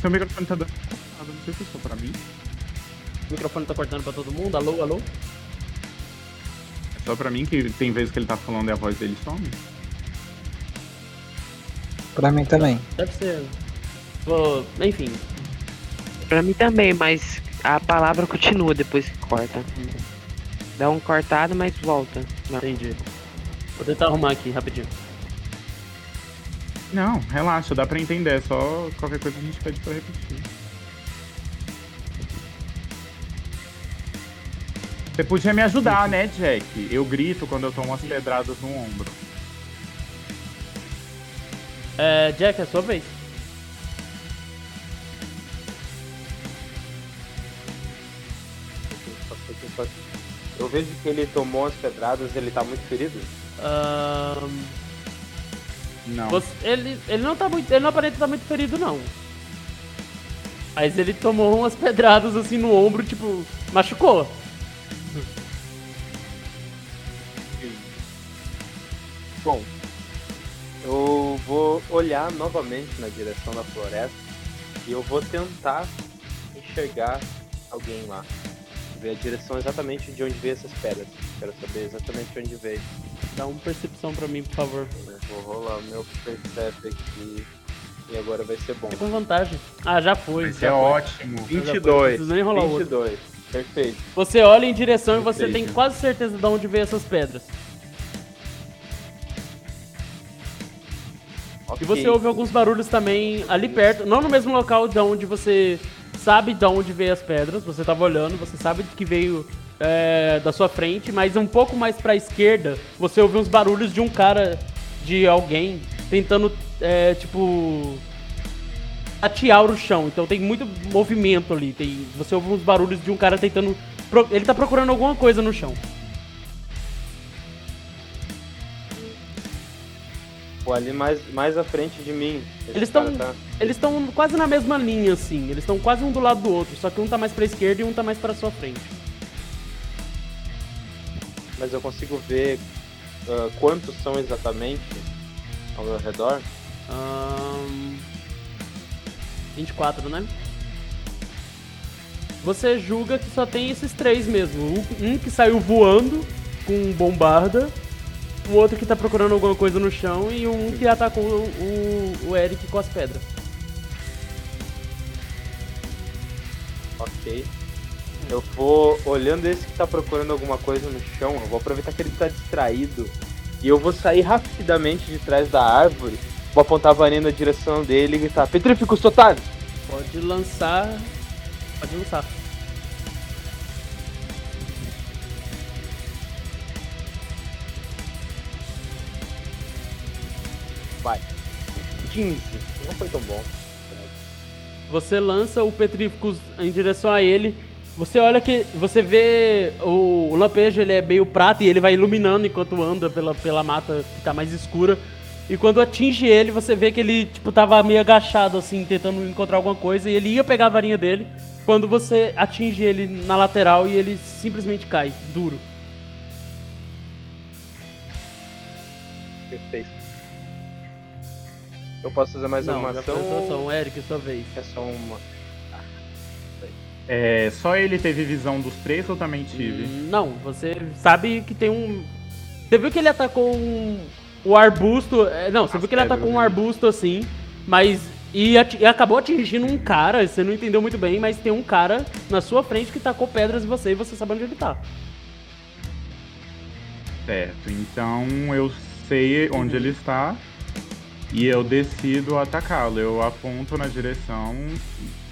Seu microfone tá dando. Ah, não sei se é só pra mim. O microfone tá cortando pra todo mundo. Alô, alô? É só pra mim que tem vezes que ele tá falando e a voz dele some. Pra mim também. Deve ser. Vou- Enfim, Pra mim também, mas a palavra continua depois que corta. Dá um cortado, mas volta. Não. entendi. Vou tentar arrumar aqui rapidinho. Não, relaxa, dá pra entender. É só qualquer coisa a gente pede pra repetir. Você podia me ajudar, né, Jack? Eu grito quando eu tomo umas pedradas no ombro. É, Jack, é sua vez. Eu vejo que ele tomou as pedradas, ele tá muito ferido. Ahn, Não. você- ele, ele não tá muito. Ele não aparenta estar muito ferido, não. Mas ele tomou umas pedradas assim no ombro, tipo, machucou. Bom, eu vou olhar novamente na direção da floresta e eu vou tentar enxergar alguém lá. Ver a direção exatamente de onde veio essas pedras. Quero saber exatamente de onde veio. Dá uma percepção pra mim, por favor. Eu vou rolar o meu percep aqui e agora vai ser bom. É com vantagem. Ah, já foi. Já é foi. ótimo. Já foi, Não 22. precisa nem rolar outro. 22. Perfeito. Você olha em direção e você Perfeito. tem quase certeza de onde veio essas pedras. E Ok. você ouve alguns barulhos também ali perto, não no mesmo local de onde você sabe de onde veio as pedras, você tava olhando, você sabe que veio é, da sua frente, mas um pouco mais pra esquerda, você ouve uns barulhos de um cara, de alguém, tentando, é, tipo, atear o chão. Então tem muito movimento ali, tem, você ouve uns barulhos de um cara tentando, ele tá procurando alguma coisa no chão. Pô, ali mais, mais à frente de mim. Eles cara tão- tá- Eles estão quase na mesma linha, assim. Eles estão quase um do lado do outro, só que um tá mais pra esquerda e um tá mais pra sua frente. Mas eu consigo ver ah, quantos são exatamente ao meu redor. Ahn, 24, né? Você julga que só tem esses três mesmo. Um- Um que saiu voando com um bombarda, o outro que tá procurando alguma coisa no chão e um que atacou o, o- o Eric com as pedras. Ok. Eu vou olhando esse que tá procurando alguma coisa no chão. Eu vou aproveitar que ele tá distraído. E eu vou sair rapidamente de trás da árvore. Vou apontar a varinha na direção dele e gritar: Petríficos totais! Pode lançar. Pode lançar. Vai. 15. Não foi tão bom. Você lança o Petríficos em direção a ele. Você olha que. Você vê o, o lampejo, ele é meio prata e ele vai iluminando enquanto anda pela, pela mata que tá mais escura. E quando atinge ele, você vê que ele, tipo, tava meio agachado, assim, tentando encontrar alguma coisa. E ele ia pegar a varinha dele. Quando você atinge ele na lateral e ele simplesmente cai, duro. Eu posso fazer mais Não, uma ação? sua ou ação. Eric, sua vez. É só uma. É, só ele teve visão dos três ou também tive? Hum, Não, você sabe que tem um. Você viu que ele atacou um. O arbusto. é, Não, você As viu que ele atacou um né? arbusto assim, mas. E, ati- e acabou atingindo um cara, você não entendeu muito bem, mas tem um cara na sua frente que tacou pedras em você e você sabe onde ele tá. Certo, então eu sei onde ele está e eu decido atacá-lo. Eu aponto na direção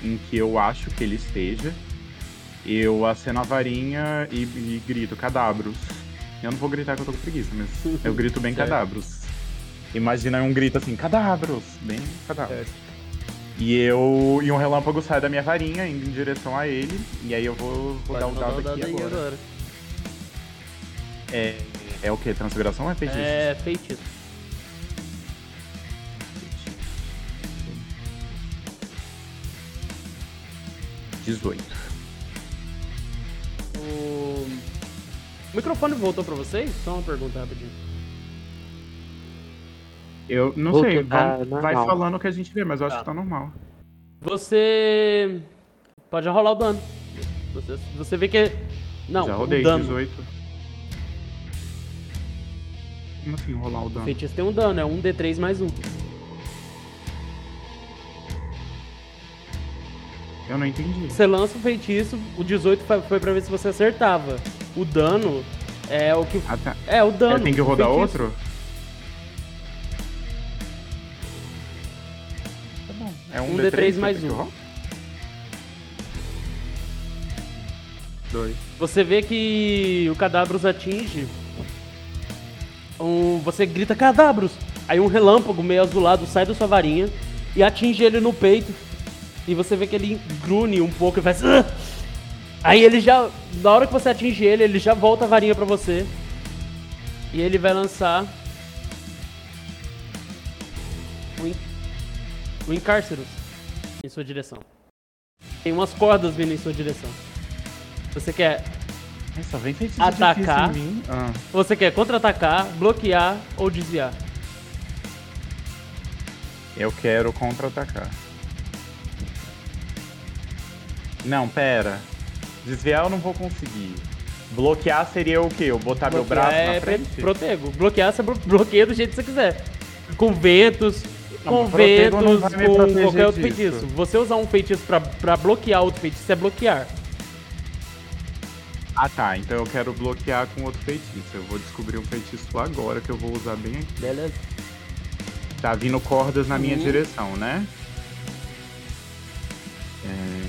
em que eu acho que ele esteja eu aceno a varinha e, e grito cadabros. Eu não vou gritar que eu tô com preguiça, mas eu grito bem Certo. cadabros. Imagina um grito assim, cadabros, bem cadabros. E eu. E um relâmpago sai da minha varinha indo em direção a ele. E aí eu vou, vou dar o dado aqui agora. agora. É, é o que? Transfiguração ou é feitiço? É feitiço. 18. O... o microfone voltou pra vocês? Só uma pergunta rapidinho. Eu não Voltou, sei, tá vamos- vai normal. falando o que a gente vê, mas eu acho Tá. que tá normal. Você pode já rolar o dano. Você, você vê que não, Já o rodei, dano. 18. Como assim rolar o O dano? feitiço tem um dano, é um D3 mais um. Eu não entendi. Você lança o feitiço, o 18 foi- pra ver se você acertava. O dano é o que Ah, tá. é o dano. Tenho que rodar feitiço. outro? Tá bom. É um, Um D3, D3 que mais um. Dois. Você vê que o Cadabros atinge. Um, você grita Cadabros! Aí um relâmpago meio azulado sai da sua varinha e atinge ele no peito. E você vê que ele grune um pouco e faz. Aí ele já. Na hora que você atinge ele, ele já volta a varinha pra você. E ele vai lançar. O, en... o Encárceros em sua direção. Tem umas cordas vindo em sua direção. Você quer só vem Atacar. difícil em mim. Ah, Você quer contra-atacar, bloquear ou desviar? eu quero contra-atacar. Não, pera. Desviar eu não vou conseguir. Bloquear seria o quê? Eu botar meu Bloquear braço é na frente? protego. Bloquear você blo- bloqueia do jeito que você quiser. Com ventos, Não, com ventos, com qualquer outro disso. feitiço. Você usar um feitiço pra, pra bloquear outro feitiço é bloquear. Ah tá, então eu quero bloquear com outro feitiço. Eu vou descobrir um feitiço agora que eu vou usar bem aqui. Beleza. Tá vindo cordas na minha Uhum. direção, né? É...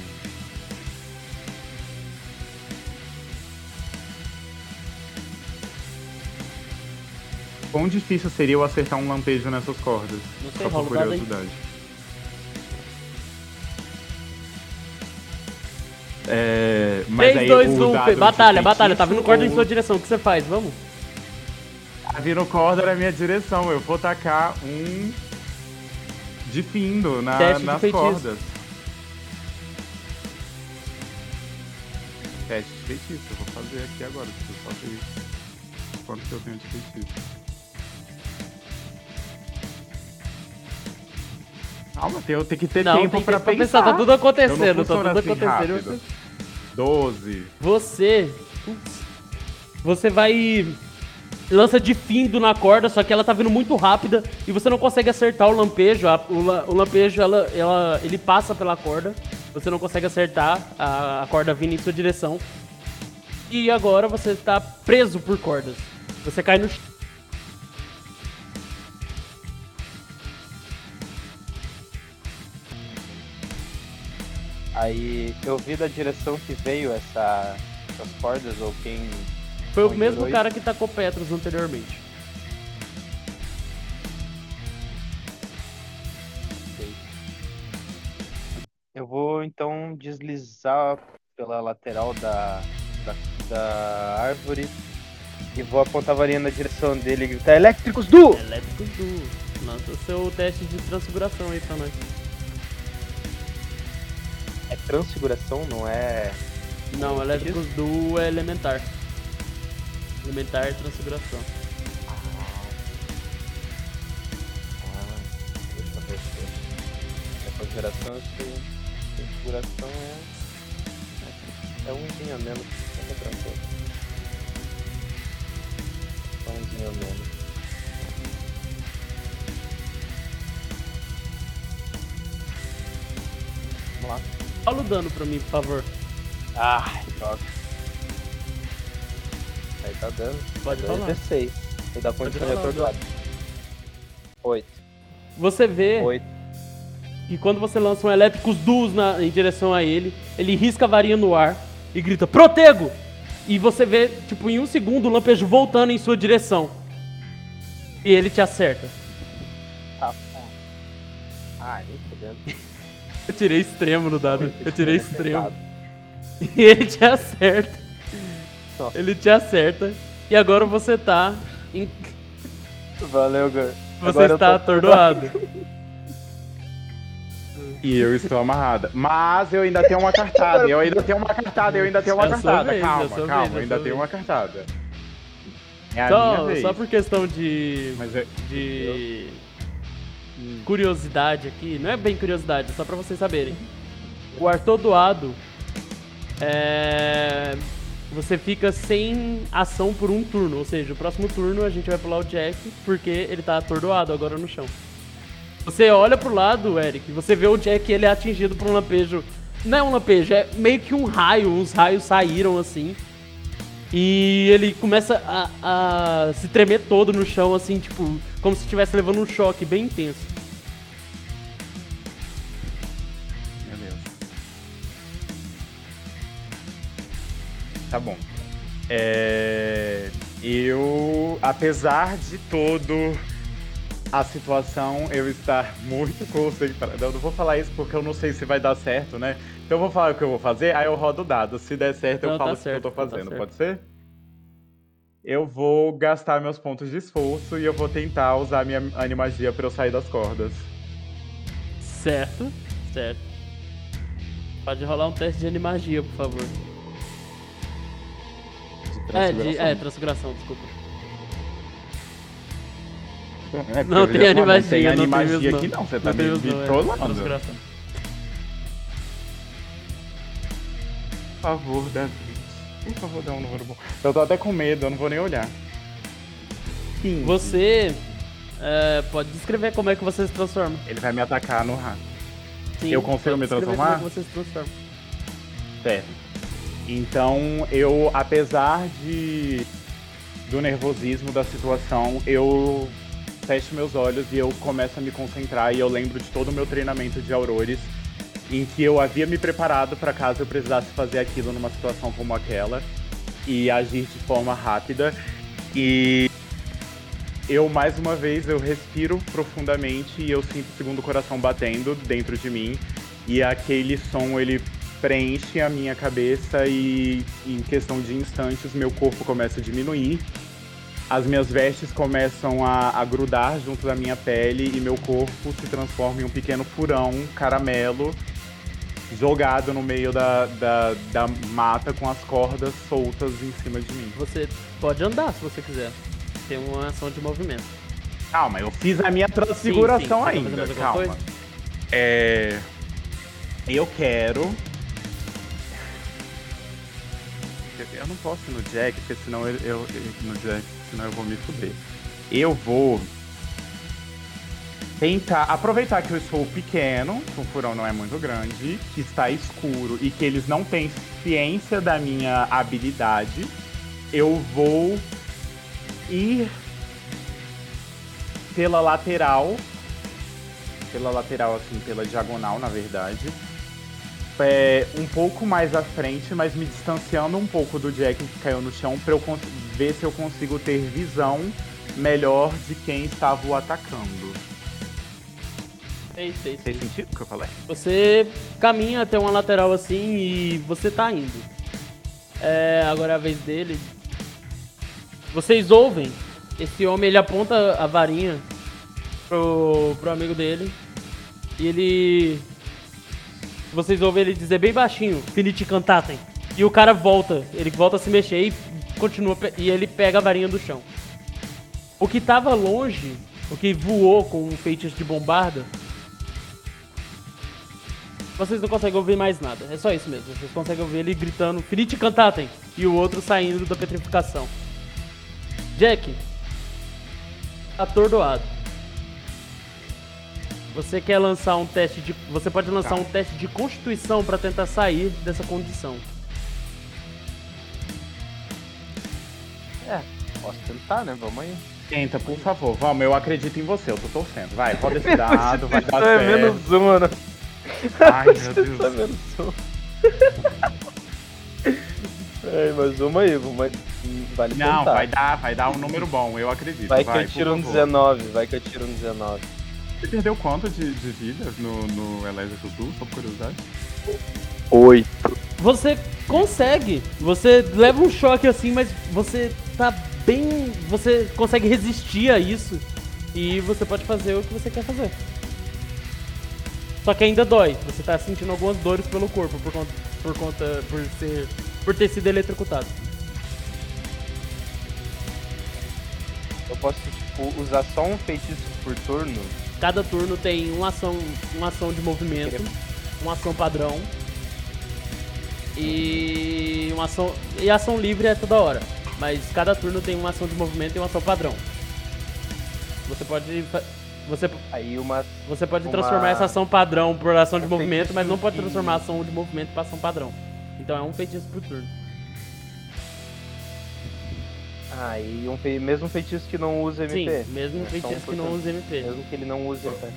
Quão difícil seria eu acertar um lampejo nessas cordas? Não sei, rola curiosidade. É, mas 3, aí 2, o 1, dado de batalha, batalha. Tá vindo corda em ou- sua direção. O que você faz? Vamos? Tá vindo corda na minha direção. Eu vou tacar um de findo na, Teste de nas feitiço. cordas. Teste de feitiço. Eu vou fazer aqui agora. Deixa eu só ver quanto que eu tenho de feitiço. Calma, tem- tenho que ter Não, tempo tem pra pra pensar. Tá tudo acontecendo. Tá tudo assim acontecendo. rápido. 12. Você. Putz, você vai. Lança de findo na corda, só que ela tá vindo muito rápida e você não consegue acertar o lampejo. A- o, o lampejo ela, ela- ele passa pela corda. Você não consegue acertar a, a corda vindo em sua direção. E agora você tá preso por cordas. Você cai no chão. Aí eu vi da direção que veio essa, essas cordas ou quem. Foi o mesmo cara que tacou Petros anteriormente. Eu vou então deslizar pela lateral da, da, da árvore e vou apontar a varinha na direção dele e gritar Elétricos do! Elétrico do. Lança o seu teste de transfiguração aí pra nós. Transfiguração, não é. Não, elétricos do é elementar. Elementar é transfiguração. Ah, deixa eu ver aqui. É consideração, se configuração é. É umzinho a menos, fica tranquilo. Só umzinho a menos. Vamos lá. Fala o dano pra mim, por favor. Ai, droga. Aí tá dando. Pode falar. 16. Vou dar ponto de atordoado. 8. Você vê 8. que quando você lança um elétricos duos na, em direção a ele, ele risca a varinha no ar e grita, protego! E você vê, tipo, em um segundo o lampejo voltando em sua direção. E ele te acerta. Tá bom. Ah, nem fodendo. Eu tirei extremo no dado. Eu tirei extremo. E ele te acerta. Nossa. Ele te acerta. E agora você tá. Em... Valeu, Gur. Você Agora eu está atordoado. E eu estou amarrada. Mas eu ainda tenho uma cartada. Eu ainda tenho uma cartada. Eu ainda tenho uma É cartada. vez, é calma, calma. vez, é eu ainda tenho uma cartada. É a minha Só, vez. só por questão de. Mas eu- de. Curiosidade aqui. Não é bem curiosidade, é só pra vocês saberem. O atordoado. É. Você fica sem ação por um turno. Ou seja, o próximo turno a gente vai pular o Jack porque ele tá atordoado agora no chão. Você olha pro lado, Eric, você vê o Jack ele é atingido por um lampejo. Não é um lampejo, é meio que um raio. Uns raios saíram assim. E ele começa a, a se tremer todo no chão, assim, tipo, como se estivesse levando um choque bem intenso. Tá bom. É... Eu, apesar de todo a situação, eu estar muito concentrado. Eu não vou falar isso porque eu não sei se vai dar certo, né? Então eu vou falar o que eu vou fazer, aí eu rodo o dado. Se der certo, eu Não, tá falo o que eu tô tá fazendo. certo. Pode ser? Eu vou gastar meus pontos de esforço e eu vou tentar usar minha animagia pra eu sair das cordas. Certo, certo. Pode rolar um teste de animagia, por favor. É, de, é, transfiguração, desculpa. É, Não tem já- animagia, Não tem não tem animagia aqui não. você tá me não, é bitolando. Por favor, Davi. Por favor, dá um número bom. Eu tô até com medo, eu não vou nem olhar. 15. Você é, pode descrever como é que você se transforma. Ele vai me atacar no rato. Sim, Eu consigo me transformar? Como é que você se transforma. Certo. Então, eu, apesar de do nervosismo da situação, eu fecho meus olhos e eu começo a me concentrar e eu lembro de todo o meu treinamento de Aurores, em que eu havia me preparado para caso eu precisasse fazer aquilo numa situação como aquela e agir de forma rápida. E eu mais uma vez eu respiro profundamente e eu sinto o segundo coração batendo dentro de mim e aquele som ele preenche a minha cabeça e em questão de instantes meu corpo começa a diminuir. As minhas vestes começam a, a grudar junto da minha pele e meu corpo se transforma em um pequeno furão caramelo jogado no meio da, da, da mata com as cordas soltas em cima de mim. Você pode andar se você quiser. Tem uma ação de movimento. Calma, eu fiz a minha transfiguração Sim, sim. Ainda. Calma. coisa? É. Eu quero. Eu não posso ir no Jack, porque senão eu, eu- no Jack, senão eu vou me fuder. Eu vou tentar aproveitar que eu estou pequeno, que o furão não é muito grande, que está escuro e que eles não têm ciência da minha habilidade. Eu vou ir pela lateral, pela lateral assim, pela diagonal, na verdade. É, um pouco mais à frente, mas me distanciando um pouco do Jack que caiu no chão para eu ver se eu consigo ter visão melhor de quem estava o atacando. Fez, fez, Fez fez. sentido o que eu falei? Você caminha até uma lateral assim e você tá indo. É, agora é a vez dele. Vocês ouvem? Esse homem ele aponta a varinha pro, pro amigo dele. E ele. Vocês ouvem ele dizer bem baixinho, Finite Cantatem. E o cara volta, ele volta a se mexer e continua. E ele pega a varinha do chão. O que tava longe, o que voou com um feitiço de bombarda, vocês não conseguem ouvir mais nada. É só isso mesmo. Vocês conseguem ouvir ele gritando Finite Cantatem e o outro saindo da petrificação. Jack, atordoado. Você quer lançar um teste de. Você pode lançar um teste de constituição pra tentar sair dessa condição. Posso tentar, né? Vamos aí. Tenta, por favor. Vamos, eu acredito em você, eu tô torcendo. Vai, roda esse dado, vai dar Isso é certo. menos um, né? Ai, meu Isso é Deus. menos um. É, mas uma aí, uma... vale Não, tentar. vai dar, vai dar um número bom, eu acredito. Vai que vai, eu tiro um favor. 19, vai que eu tiro um 19. Você perdeu quanto de, de vida no, no Elijah Tutu, só por curiosidade? 8. Você consegue. Você leva um choque assim, mas você tá bem. Você consegue resistir a isso. E você pode fazer o que você quer fazer. Só que ainda dói. Você tá sentindo algumas dores pelo corpo por conta. Por conta. Por ser. Por ter sido eletrocutado. Eu posso, tipo, usar só um feitiço por turno? Cada turno tem uma ação, uma ação de movimento, uma ação padrão e uma ação e ação livre é toda hora. Mas cada turno tem uma ação de movimento e uma ação padrão. Você pode você Aí uma. você pode Uma- transformar essa ação padrão por ação de movimento, mas não pode transformar a ação de movimento para ação padrão. Então é um feitiço por turno. Ah, e um fe... mesmo feitiço que não usa Sim, MP. mesmo É feitiço que não usa MP. Mesmo que ele não use MP.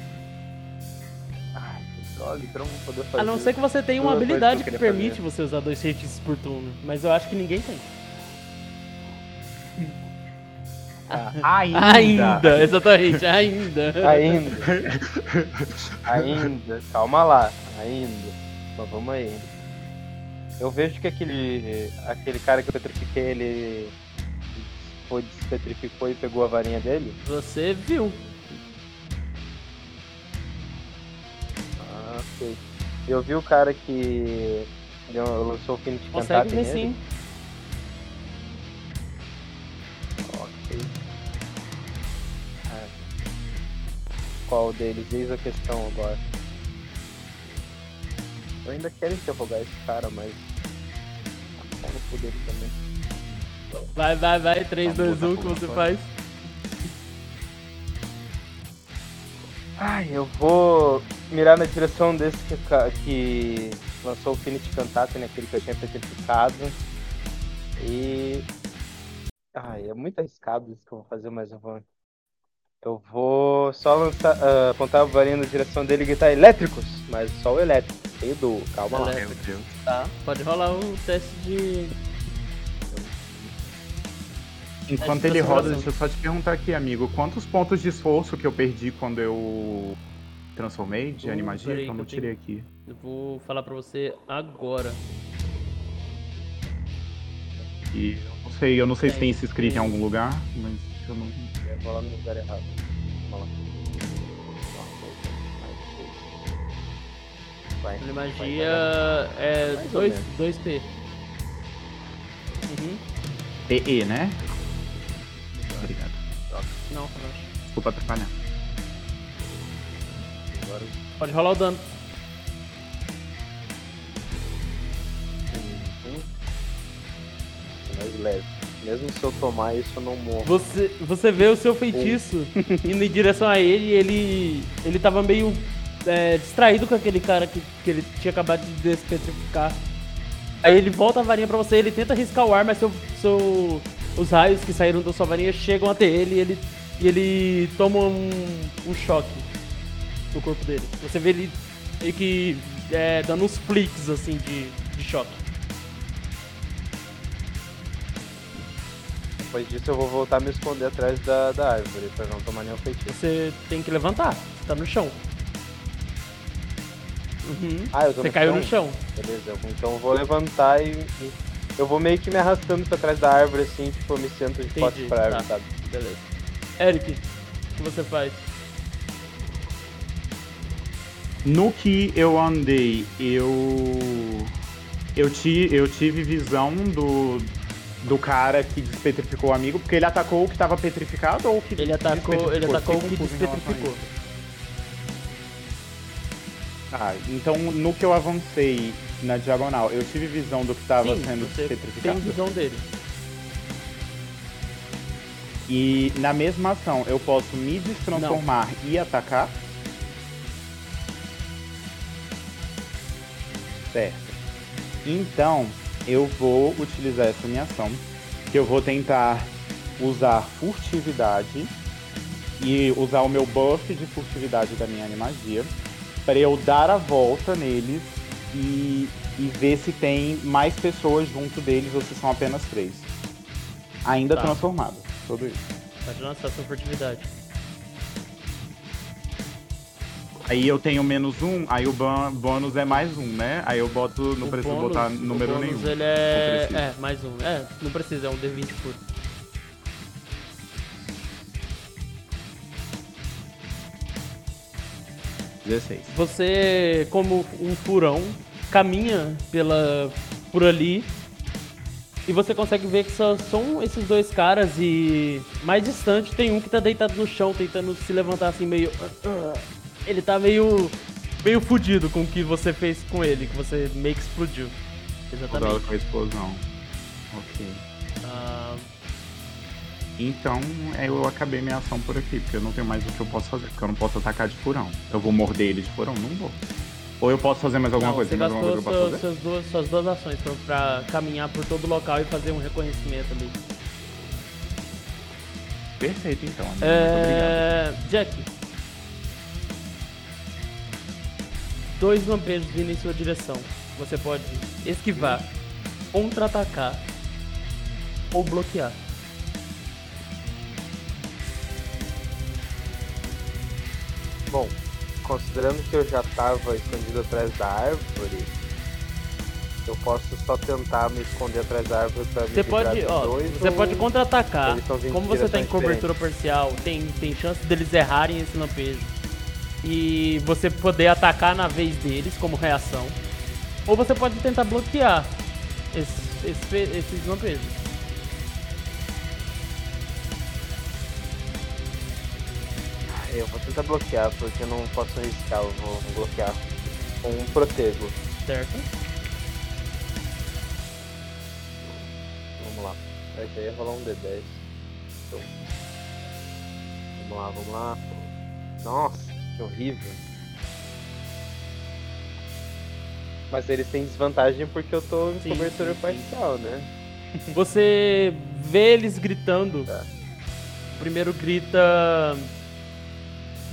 Ai, que droga, então não vou poder fazer. A não ser que você tenha uma coisas habilidade que que permite você usar dois feitiços por turno, mas eu acho que ninguém tem. Ainda! Ainda, exatamente, ainda. Ainda. ainda. Calma lá. Ainda. Mas vamos aí. Eu vejo que aquele. aquele cara que eu petrifiquei, ele. Foi, despetrificou e pegou a varinha dele. Você viu. Ah, ok. Eu vi o cara que. deu- lançou o fim de Consegue ver nele. sim. Ok. Ah. Qual deles? Eis a questão agora. Eu ainda quero interrogar esse cara, mas. Ah, pau no dele também. Vai, vai, vai. 3, 2, 1, o que você faz? Ai, eu vou mirar na direção desse que, que lançou o Finity Cantate, né? Aquele que eu tinha petrificado. E. Ai, é muito arriscado isso que eu vou fazer, mas eu vou. Eu vou só lançar, ah, apontar a varinha na direção dele e gritar elétricos, mas só o elétrico. Do, calma lá. Tá. Pode rolar um teste de. Enquanto É, ele roda, deixa eu só te perguntar aqui, amigo. Quantos pontos de esforço que eu perdi quando eu transformei de Uh, animagia? peraí Que eu que não tenho- tirei aqui. Eu vou falar pra você agora. E eu não sei, eu não sei se Tem, isso escrito em algum lugar, mas eu não. Eu vou lá no lugar errado. Vamos lá. Vai. Magia é Mais ou 2, menos. 2P. Uhum. PE, né? Obrigado. Não, relaxa. Desculpa atrapalhar. Agora Pode rolar o dano. Uhum. Mais leve. Mesmo se eu tomar isso, eu não morro. Você, você vê o seu feitiço indo em direção a ele e ele. ele tava meio é, distraído com aquele cara que, que ele tinha acabado de despetrificar. Aí ele volta a varinha pra você, ele tenta arriscar o ar, mas seu, seu, os raios que saíram da sua varinha chegam até ele e ele, e ele toma um, um choque no corpo dele. Você vê ele meio que é, dando uns flicks assim de, de choque. Depois disso, eu vou voltar a me esconder atrás da, da árvore pra não tomar nenhum feitiço. Você tem que levantar, você tá no chão. Uhum. Ah, eu tô Você no caiu chão? no chão. Beleza, então eu vou levantar e, e eu vou meio que me arrastando pra trás da árvore, assim, tipo, eu me sento de costas pra árvore, tá. sabe? Beleza. Eric, o que você faz? No que eu andei, eu. Eu, ti, eu tive visão do. Do cara que despetrificou o amigo, porque ele atacou o que tava petrificado ou o que Ele atacou, ele atacou o que despetrificou. Ah, então no que eu avancei na diagonal, eu tive visão do que tava Sim, sendo você tem petrificado. visão dele. E na mesma ação, eu posso me destransformar e atacar? Certo. Então, eu vou utilizar essa minha ação, que eu vou tentar usar furtividade e usar o meu buff de furtividade da minha animagia para eu dar a volta neles e e ver se tem mais pessoas junto deles ou se são apenas três. Ainda Tá. transformado. Tudo isso. Pode lançar sua furtividade. Aí eu tenho menos um, aí o bônus é mais um, né? Aí eu boto. Não O preciso bônus- botar o número bônus, nenhum. Ele é. É, mais um. É, não precisa, é um D20 puro. Dezesseis. Você, como um furão, caminha pela por ali e você consegue ver que só são esses dois caras e mais distante tem um que tá deitado no chão tentando se levantar assim meio ele tá meio meio fudido com o que você fez com ele, que você meio que explodiu. Cuidado Exatamente. com a explosão. Ok. Ah, Então eu acabei minha ação por aqui, porque eu não tenho mais o que eu posso fazer, porque eu não posso atacar de furão. Eu vou morder ele de furão? Não vou. Ou eu posso fazer mais alguma não, coisa? você gastou coisa que eu posso suas, fazer? suas duas, suas duas ações pra, pra caminhar por todo o local e fazer um reconhecimento ali. Perfeito, então. amigo. Muito obrigado. É... Jack. Dois lampejos vindo em sua direção. Você pode esquivar, contra-atacar ou bloquear. Bom, considerando que eu já tava escondido atrás da árvore, eu posso só tentar me esconder atrás da árvore pra me Você livrar pode, ó, dois, você ou pode contra-atacar. Como você tem direções cobertura parcial, tem, tem chance deles errarem esse lampejo. E você poder atacar na vez deles como reação. Ou você pode tentar bloquear esses, esses, esses lampejos. Eu vou tentar bloquear, porque eu não posso arriscar, eu vou bloquear. Com um protego. Certo? Vamos lá. Vai já ia rolar um D10. Então. Vamos lá, vamos lá. Nossa, que horrível. Mas eles têm desvantagem porque eu tô em Sim, cobertura sim, sim. parcial, né? Você vê eles gritando. Tá. O primeiro grita.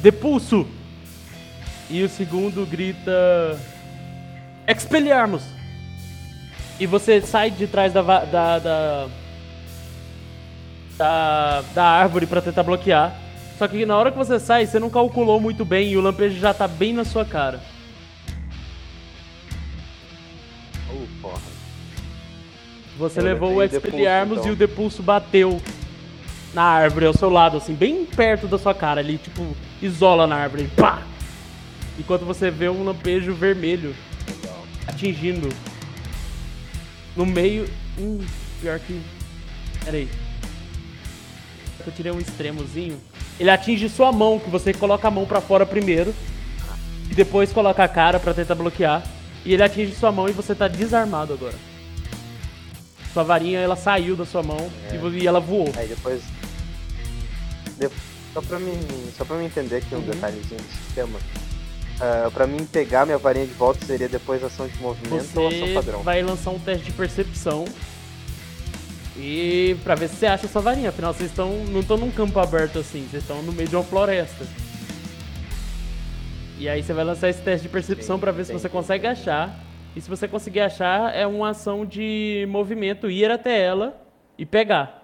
Depulso! E o segundo grita. Expelliarmos! E você sai de trás da. da. da, da, da árvore pra tentar bloquear. Só que na hora que você sai, você não calculou muito bem e o lampejo já tá bem na sua cara. Uh, porra. Você Eu levou o Expelliarmus então. e o Depulso bateu na árvore ao seu lado, assim, bem perto da sua cara. Ele, tipo, isola na árvore. Pá! Enquanto você vê um lampejo vermelho atingindo no meio. Hum, pior que. Pera aí. Eu tirei um extremozinho. Ele atinge sua mão, que você coloca a mão pra fora primeiro. E depois coloca a cara pra tentar bloquear. E ele atinge sua mão e você tá desarmado agora. Sua varinha, ela saiu da sua mão e vo- e ela voou. Aí depois. de- Só pra mim. Só pra mim entender aqui um Uhum. detalhezinho do sistema. Ah, pra mim pegar minha varinha de volta seria depois ação de movimento ou ação Você padrão? vai lançar um teste de percepção. E pra ver se você acha sua varinha. Afinal, vocês estão. não estão num campo aberto assim, vocês estão no meio de uma floresta. E aí você vai lançar esse teste de percepção pra ver se você consegue achar. E se você conseguir achar, é uma ação de movimento, ir até ela e pegar.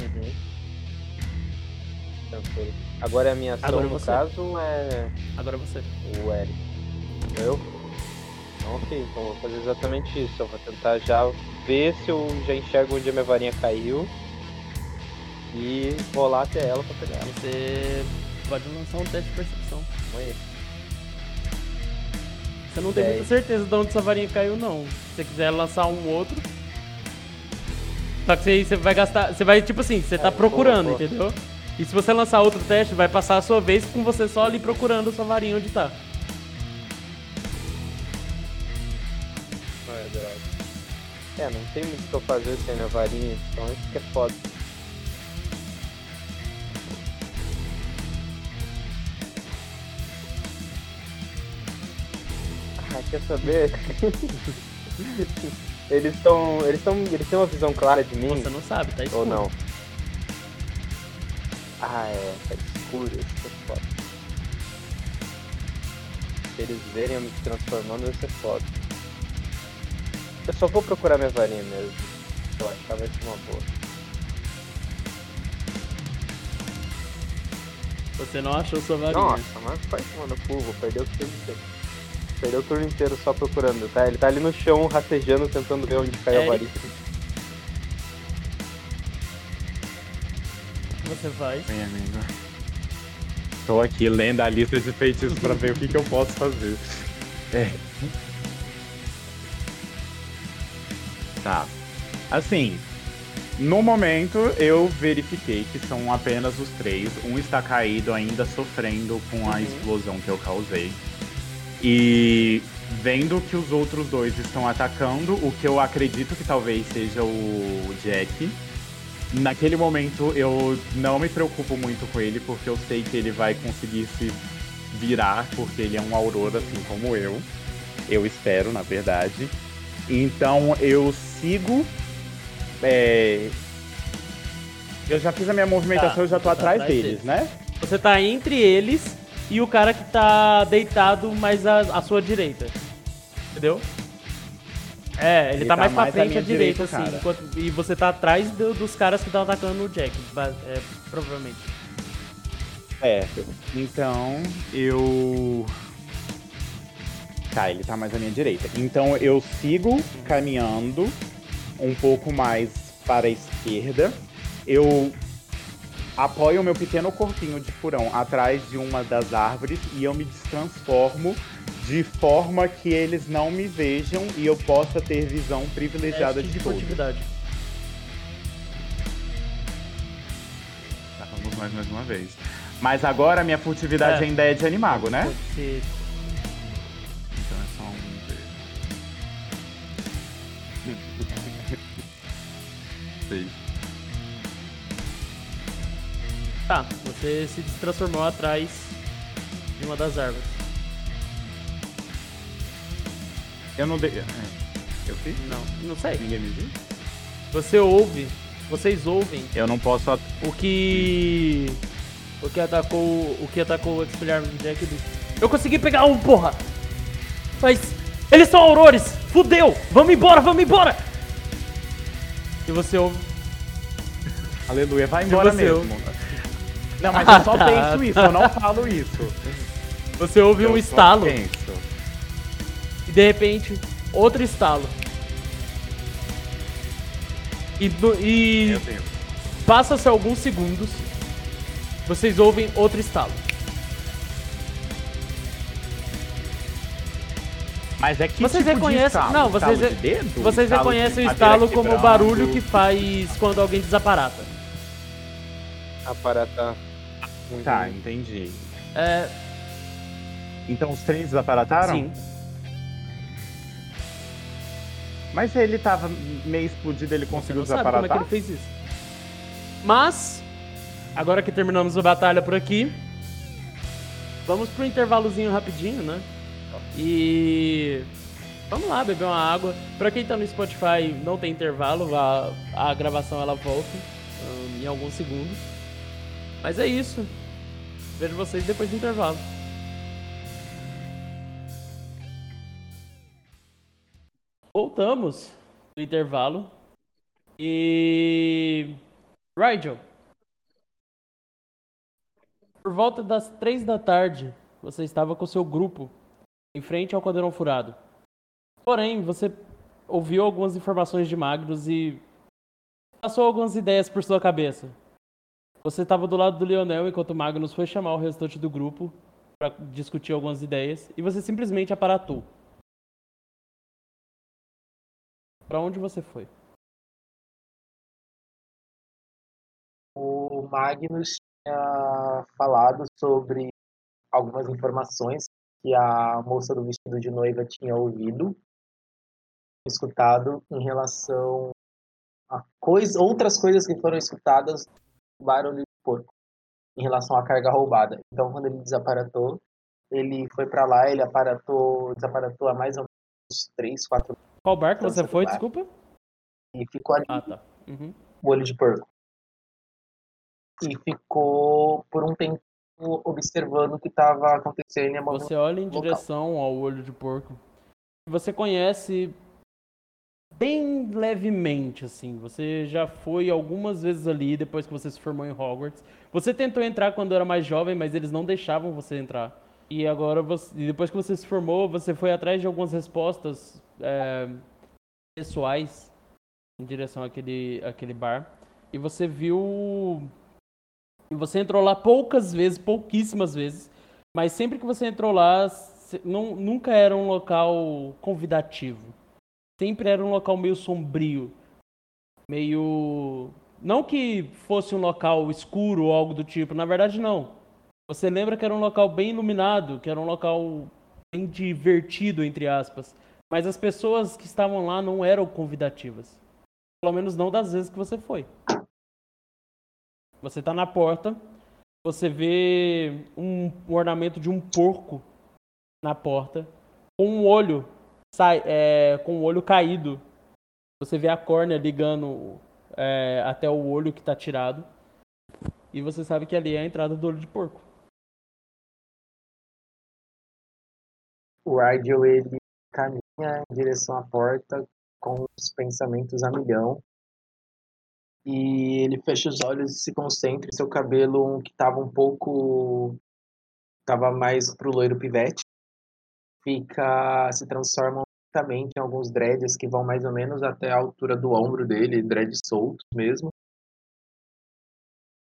Uhum. Tranquilo. Agora é a minha ação Agora no você. caso é Agora você. o Eric? Eu? Então, ok, então vou fazer exatamente isso. Eu vou tentar já ver se eu já enxergo onde a minha varinha caiu. E vou lá até ela pra pegar ela. Você pode lançar um teste de percepção. Aí. Você não tem Dez. muita certeza de onde sua varinha caiu, não. Se você quiser lançar um outro. Só que você, você vai gastar. Você vai, tipo assim, você tá É, procurando, boa. entendeu? E se você lançar outro teste, vai passar a sua vez com você só ali procurando a sua varinha onde tá. É não tem muito o que eu fazer sem a minha varinha, então isso que é foda. Ah, quer saber? eles estão. Eles estão. Eles têm uma visão clara de mim? Você não sabe, tá escuro. Ou não? Ah, é. Tá escuro. Isso é foda. Se eles verem eu me transformando, vai ser foda. Eu só vou procurar minha varinha mesmo. Eu acho que vai ser uma boa. Você não achou sua varinha. Nossa, mas vai tomando cu, vou perder o turno inteiro. Perdeu o turno inteiro só procurando, tá? Ele tá ali no chão, rastejando, tentando ver onde caiu a Eric. varinha. Que você faz? Bem, amigo. Tô aqui lendo a lista de feitiços pra ver o que, que eu posso fazer. É. Tá. Assim, no momento eu verifiquei que são apenas os três. Um está caído ainda sofrendo com a Uhum. explosão que eu causei. E vendo que os outros dois estão atacando, o que eu acredito que talvez seja o Jack. Naquele momento eu não me preocupo muito com ele, porque eu sei que ele vai conseguir se virar, porque ele é um Aurora assim como eu. Eu espero, na verdade. Então eu sigo. é, Eu já fiz a minha movimentação, Tá, eu já tô tá atrás atrás deles, deles. né? Você tá entre eles e o cara que tá deitado mais à, à sua direita. Entendeu? É, ele, Ele tá, tá mais pra mais frente à direita, direita, assim. enquanto- e você tá atrás do- dos caras que estão atacando o Jack, é, provavelmente. Certo. Então eu. Tá, ele tá mais à minha direita. Então eu sigo caminhando um pouco mais para a esquerda. Eu apoio o meu pequeno corpinho de furão atrás de uma das árvores e eu me transformo de forma que eles não me vejam e eu possa ter visão privilegiada Teste de de todos. furtividade. Tá, vamos mais mais uma vez. Mas agora a minha furtividade É. ainda é de animago, né? Pode ser. Então é só um verde. Seis. Tá, você se transformou atrás de uma das árvores. Eu não dei. é, Eu fiz? Não, não sei. Ninguém me viu? Você ouve, vocês ouvem Eu não posso. at- o que. O que atacou. O que atacou o Expelliarmus do Jack disse. Eu consegui pegar um, porra! Mas. Eles são aurores! Fudeu! Vamos embora, vamos embora! E você ouve. Aleluia, vai embora você mesmo. Não, mas Ah, eu só tá. penso isso, eu não falo isso. Você ouve Eu um só estalo. penso. E de repente, outro estalo. E, e passa-se alguns segundos. Vocês ouvem outro estalo. Mas é que Vocês tipo reconhecem- de não, vocês de dedo? Vocês Estalo de reconhecem o estalo como o barulho que faz quando alguém desaparata. Aparata. Tá, entendi. É, Então os três desaparataram? sim. Mas ele tava meio explodido, ele Você conseguiu não sabe como é que ele fez isso. Mas, agora que terminamos a batalha por aqui, vamos pro intervalozinho rapidinho, né? E vamos lá beber uma água. Pra quem tá no Spotify, não tem intervalo, a, a gravação ela volta hum, em alguns segundos. Mas é isso. Vejo vocês depois do intervalo. Voltamos do intervalo. E. Rigel. Por volta das três da tarde, você estava com seu grupo em frente ao Caldeirão Furado. Porém, você ouviu algumas informações de Magnus e passou algumas ideias por sua cabeça. Você estava do lado do Lionel enquanto Magnus foi chamar o restante do grupo para discutir algumas ideias e você simplesmente aparatou. Para onde você foi? o Magnus tinha falado sobre algumas informações que a moça do vestido de noiva tinha ouvido, escutado em relação a coisa, outras coisas que foram escutadas no barulho de porco, em relação à carga roubada. Então, quando ele desaparatou, ele foi para lá, ele aparatou, desaparatou a mais ou menos 3, 4 Qual barco Então, você foi? vai. Desculpa. e ficou ali Ah, tá. Uhum. o olho de porco. E ficou por um tempo observando o que estava acontecendo. e a Você olha em local. direção ao olho de porco. Você conhece bem levemente, assim. Você já foi algumas vezes ali depois que você se formou em Hogwarts. Você tentou entrar quando era mais jovem, mas eles não deixavam você entrar. E agora, você, depois que você se formou, você foi atrás de algumas respostas é, pessoais em direção àquele, àquele bar. E você viu. E você entrou lá poucas vezes, pouquíssimas vezes. Mas sempre que você entrou lá, não, nunca era um local convidativo. Sempre era um local meio sombrio. Meio. Não que fosse um local escuro ou algo do tipo, na verdade não. Você lembra que era um local bem iluminado, que era um local bem divertido, entre aspas. Mas as pessoas que estavam lá não eram convidativas. Pelo menos não das vezes que você foi. Você tá na porta, você vê um, ornamento de um porco na porta, com um olho, sai, é, com um olho caído. Você vê a córnea ligando é, até o olho que tá tirado. E você sabe que ali é a entrada do olho de porco. O Rigel, ele em direção à porta com os pensamentos a milhão. E ele fecha os olhos e se concentra em seu cabelo que estava um pouco... Tava mais pro loiro pivete. Fica... Se transforma lentamente em alguns dreads que vão mais ou menos até a altura do ombro dele, dreads soltos mesmo.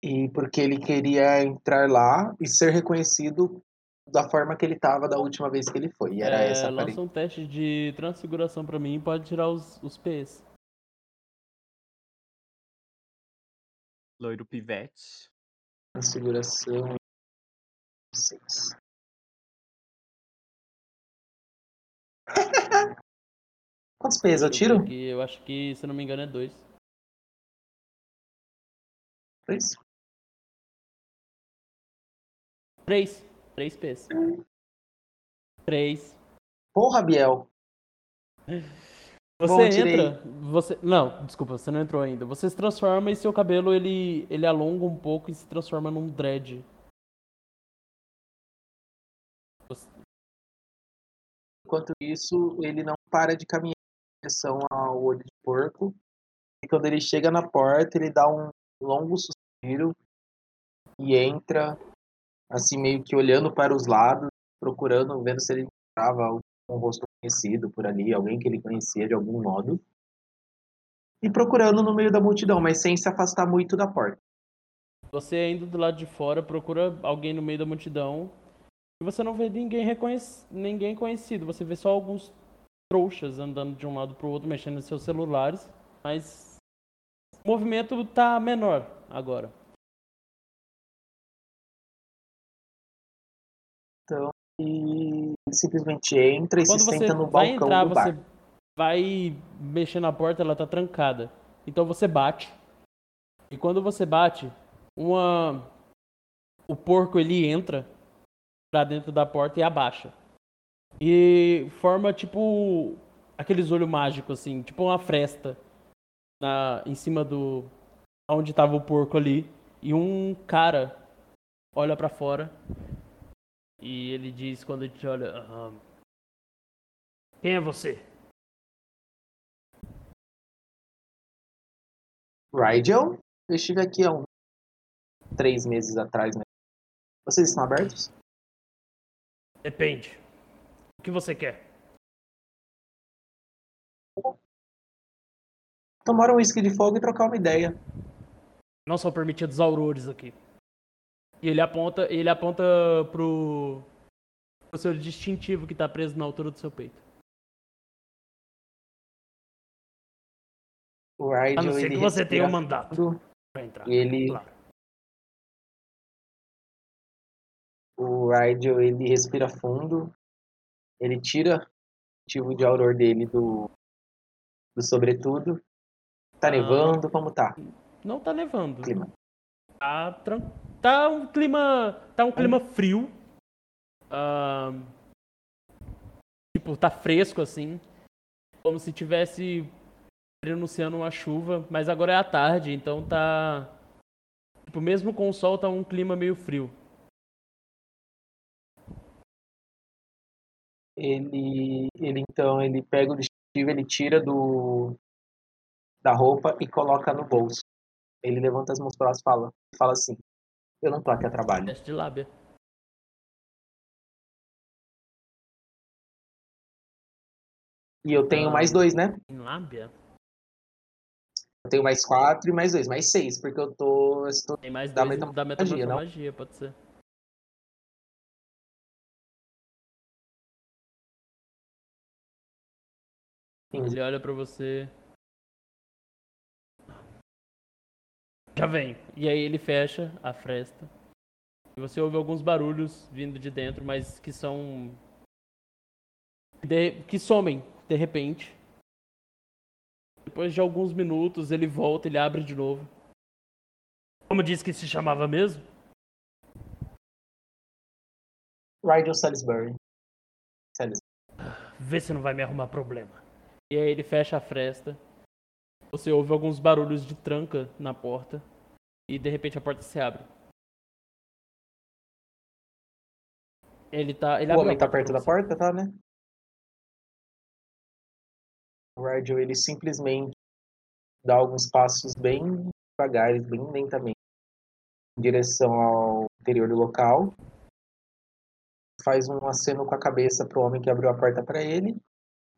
E porque ele queria entrar lá e ser reconhecido da forma que ele estava da última vez que ele foi. E era É, essa a lança aparência. um teste de transfiguração pra mim e pode tirar os, os P's. Loiro pivete. Configuração 6. Quantos pesos eu eu tiro? aqui, eu acho que, se eu não me engano, é dois. Dois? Três. Três P's. Três. Porra, Biel. Você Bom, entra, você, não, desculpa, você não entrou ainda. Você se transforma e seu cabelo ele, ele alonga um pouco e se transforma num dread. Você- Enquanto isso, ele não para de caminhar em direção ao olho de porco. E quando ele chega na porta, ele dá um longo suspiro e entra, assim, meio que olhando para os lados, procurando, vendo se ele encontrava um rosto conhecido por ali, alguém que ele conhecia de algum modo. E procurando no meio da multidão, mas sem se afastar muito da porta. Você indo do lado de fora procura alguém no meio da multidão e você não vê ninguém reconhec... ninguém conhecido. Você vê só alguns trouxas andando de um lado pro outro, mexendo nos seus celulares, mas o movimento tá menor agora. E simplesmente entra e Quando se você senta no vai balcão entrar, do você bar. vai mexer na porta, ela tá trancada. Então você bate. E quando você bate, uma o porco ele entra pra dentro da porta e abaixa. E forma tipo aqueles olhos mágicos assim, tipo uma fresta na em cima do onde tava o porco ali e um cara olha pra fora e ele diz quando ele te olha, "Aham, quem é você? Rigel, eu estive aqui há uns três meses atrás, né? Vocês estão abertos? Depende. O que você quer? Tomar um uísque de fogo e trocar uma ideia. Não são permitidos aurores aqui. E ele aponta, ele aponta pro, pro seu distintivo que tá preso na altura do seu peito. O A Rigel, não ser que você tenha um mandato fundo, pra entrar. E ele, Claro. o Rigel, ele respira fundo. Ele tira o distintivo de auror dele do, do sobretudo. Tá Ah. nevando, como tá? Não tá nevando. Clima. Tá, tran... Tá um clima. Tá um clima frio. Uh, tipo, tá fresco assim. Como se tivesse prenunciando uma chuva. Mas agora é a tarde, então tá. Tipo, mesmo com o sol, tá um clima meio frio. Ele, ele então, ele pega o distintivo, ele tira do da roupa e coloca no bolso. Ele levanta as mãos para e fala, fala assim: "Eu não tô aqui a trabalho". Teste de lábia. E eu tenho Ah. mais dois, né? Em lábia? Eu tenho mais quatro e mais dois, mais seis, porque eu tô. eu estou- Tem mais Da dois da metamorfosia, não? magia, pode ser. Ele olha pra você. Já vem. E aí ele fecha a fresta. E você ouve alguns barulhos vindo de dentro, mas que são. de- que somem de repente. Depois de alguns minutos, ele volta, ele abre de novo. Como disse que se chamava mesmo? Rigel Salisbury. Salisbury. Vê se não vai me arrumar problema. E aí ele fecha a fresta. Você ouve alguns barulhos de tranca na porta. E de repente a porta se abre. Ele tá. Ele O homem tá perto da porta, tá, né? O Rigel, ele simplesmente dá alguns passos bem devagares, bem lentamente, em direção ao interior do local. Faz um aceno com a cabeça pro homem que abriu a porta para ele.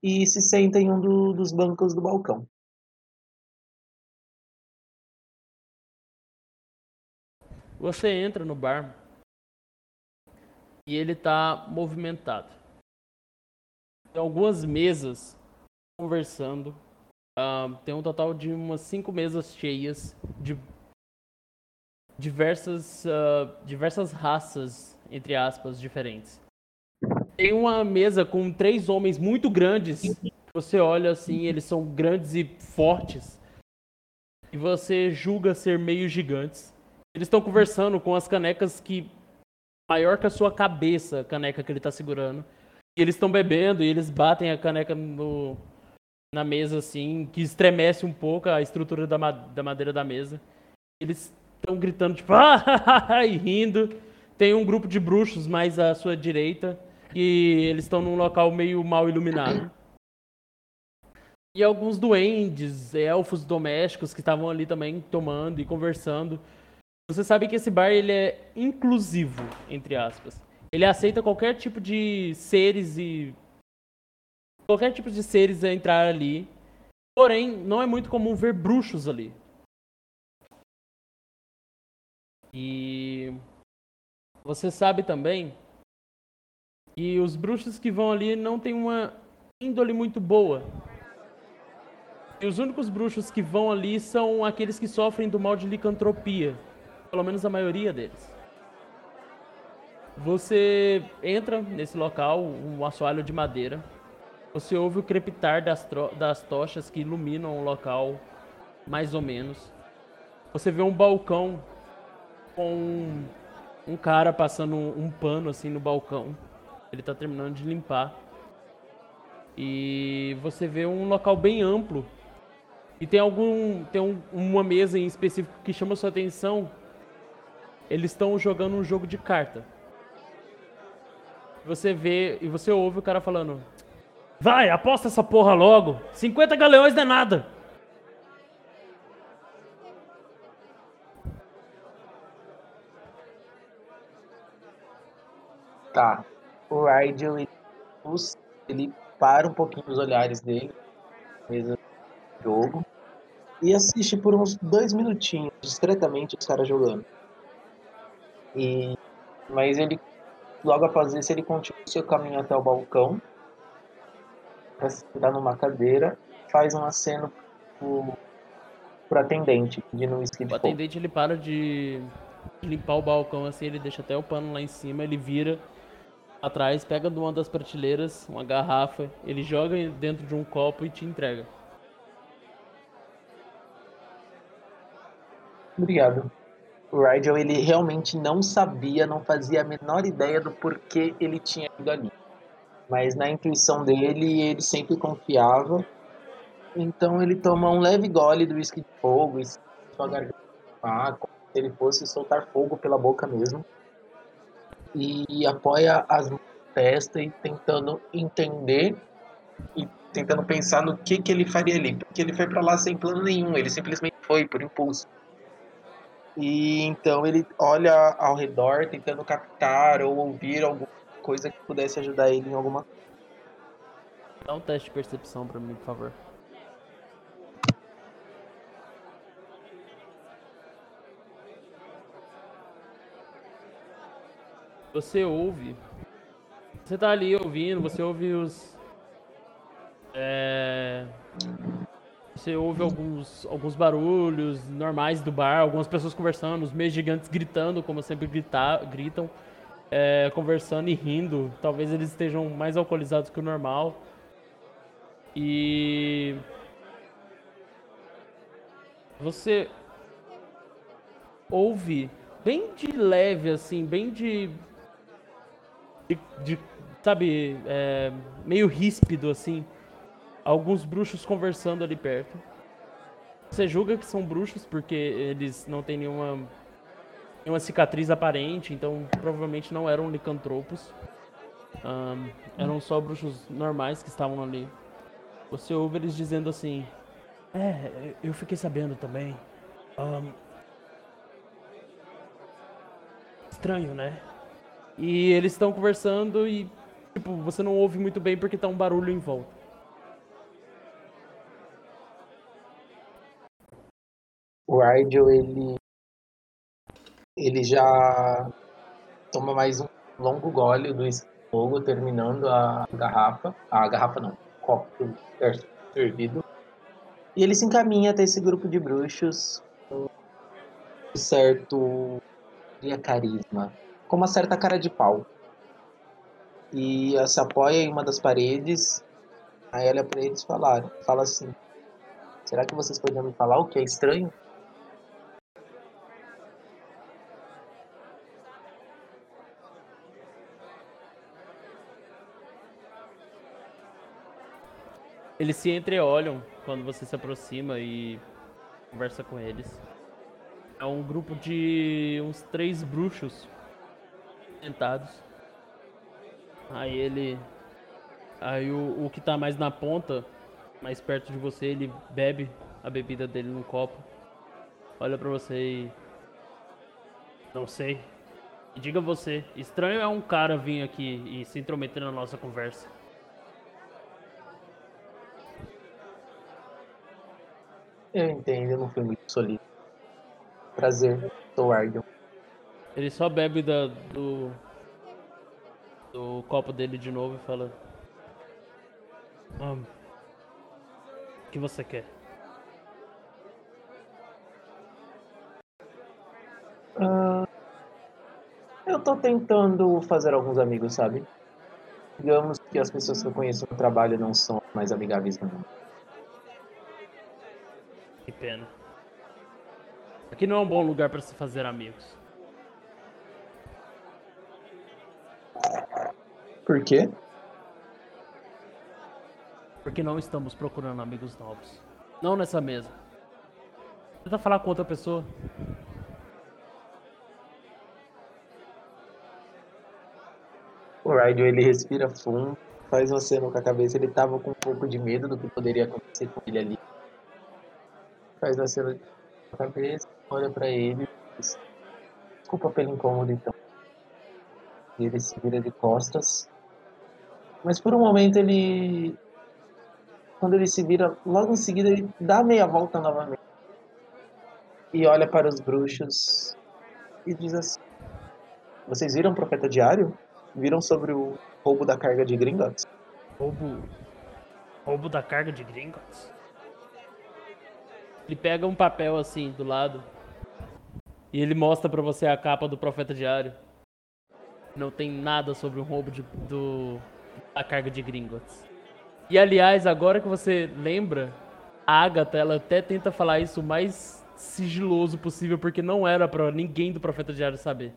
E se senta em um do- dos bancos do balcão. Você entra no bar e ele tá movimentado. Tem algumas mesas conversando. Ah, tem um total de umas cinco mesas cheias de diversas, ah, diversas raças, entre aspas, diferentes. Tem uma mesa com três homens muito grandes. Você olha assim, eles são grandes e fortes. E você julga ser meio gigantes. Eles estão conversando com as canecas que. maior que a sua cabeça, a caneca que ele tá segurando. E eles estão bebendo e eles batem a caneca no, na mesa, assim, que estremece um pouco a estrutura da, ma- da madeira da mesa. Eles estão gritando, tipo, ah, e rindo. Tem um grupo de bruxos mais à sua direita. E eles estão num local meio mal iluminado. E alguns duendes, elfos domésticos que estavam ali também tomando e conversando. Você sabe que esse bar ele é inclusivo, entre aspas. Ele aceita qualquer tipo de seres e qualquer tipo de seres a entrar ali. Porém, não é muito comum ver bruxos ali. E você sabe também que os bruxos que vão ali não têm uma índole muito boa. E os únicos bruxos que vão ali são aqueles que sofrem do mal de licantropia. Pelo menos a maioria deles. Você entra nesse local, um assoalho de madeira. Você ouve o crepitar das, das tochas que iluminam o local, mais ou menos. Você vê um balcão com um, um cara passando um, um pano assim no balcão. Ele tá terminando de limpar. E você vê um local bem amplo. E tem algum. Tem um- uma mesa em específico que chama sua atenção. Eles estão jogando um jogo de carta. Você vê e você ouve o cara falando: Vai, aposta essa porra logo! 50 galeões não é nada! Tá. O Rigel, ele, ele para um pouquinho os olhares dele, mesa jogo, e assiste por uns dois minutinhos, discretamente, os caras jogando. E, mas ele, logo após isso, ele continua o seu caminho até o balcão, para sentar numa cadeira, faz um aceno pro, pro atendente, pedindo um whisky de O atendente ele para de limpar o balcão assim, ele deixa até o pano lá em cima, ele vira atrás, pega de uma das prateleiras uma garrafa, ele joga dentro de um copo e te entrega. Obrigado. O Rigel, ele realmente não sabia, não fazia a menor ideia do porquê ele tinha ido ali. Mas na intuição dele, ele sempre confiava. Então ele toma um leve gole do whisky de fogo e sua garganta ah, como se ele fosse soltar fogo pela boca mesmo. E apoia as testa e tentando entender e tentando pensar no que, que ele faria ali. Porque ele foi para lá sem plano nenhum, ele simplesmente foi por impulso. E então ele olha ao redor tentando captar ou ouvir alguma coisa que pudesse ajudar ele em alguma Dá um teste de percepção pra mim, por favor. Você ouve. Você tá ali ouvindo, você ouve os. É, Você ouve alguns, alguns barulhos normais do bar, algumas pessoas conversando, os meios gigantes gritando, como sempre gritar, gritam, é, conversando e rindo. Talvez eles estejam mais alcoolizados que o normal. E. Você ouve bem de leve, assim, bem de. de, de, sabe, é, meio ríspido, assim. Alguns bruxos conversando ali perto. Você julga que são bruxos porque eles não têm nenhuma, nenhuma cicatriz aparente, então provavelmente não eram licantropos. Ahn, eram só bruxos normais que estavam ali. Você ouve eles dizendo assim: É, eu fiquei sabendo também. Ahn, estranho, né? E eles estão conversando e, tipo, você não ouve muito bem porque tá um barulho em volta. O Rigel, ele. Ele já toma mais um longo gole do fogo, terminando a garrafa. A garrafa não, copo ser- servido. E ele se encaminha até esse grupo de bruxos com um certo carisma, com uma certa cara de pau. E se apoia em uma das paredes, aí olha pra eles e fala, assim: Será que vocês poderiam me falar o que é estranho? Eles se entreolham quando você se aproxima e conversa com eles. É um grupo de uns três bruxos sentados. Aí ele. Aí o, o que tá mais na ponta, mais perto de você, ele bebe a bebida dele num copo. Olha pra você e. Não sei. Diga você, estranho é um cara vir aqui e se intrometer na nossa conversa. Eu entendo, eu não fui muito solido. Prazer, sou Argon. Ele só bebe da, do. do copo dele de novo e fala. "Ah, o que você quer? Ah, eu tô tentando fazer alguns amigos, sabe? Digamos que as pessoas que eu conheço no trabalho não são mais amigáveis do mundo. Pena. Aqui não é um bom lugar para se fazer amigos. Por quê? Porque não estamos procurando amigos novos. Não nessa mesa. Tenta falar com outra pessoa. O Rydio, ele respira fundo, faz um aceno com a cabeça. Ele tava com um pouco de medo do que poderia acontecer com ele ali. Faz um aceno com a cabeça, olha pra ele diz, Desculpa pelo incômodo, então. E ele se vira de costas. Mas por um momento ele... Quando ele se vira, logo em seguida ele dá meia volta novamente. E olha para os bruxos e diz assim... Vocês viram o Profeta Diário? Viram sobre o roubo da carga de Gringotts? Roubo. Roubo da carga de Gringotts. Ele pega um papel assim do lado. E ele mostra pra você a capa do Profeta Diário. Não tem nada sobre o roubo de, do, da carga de Gringotts. E aliás, agora que você lembra, a Agatha ela até tenta falar isso o mais sigiloso possível, porque não era pra ninguém do Profeta Diário saber.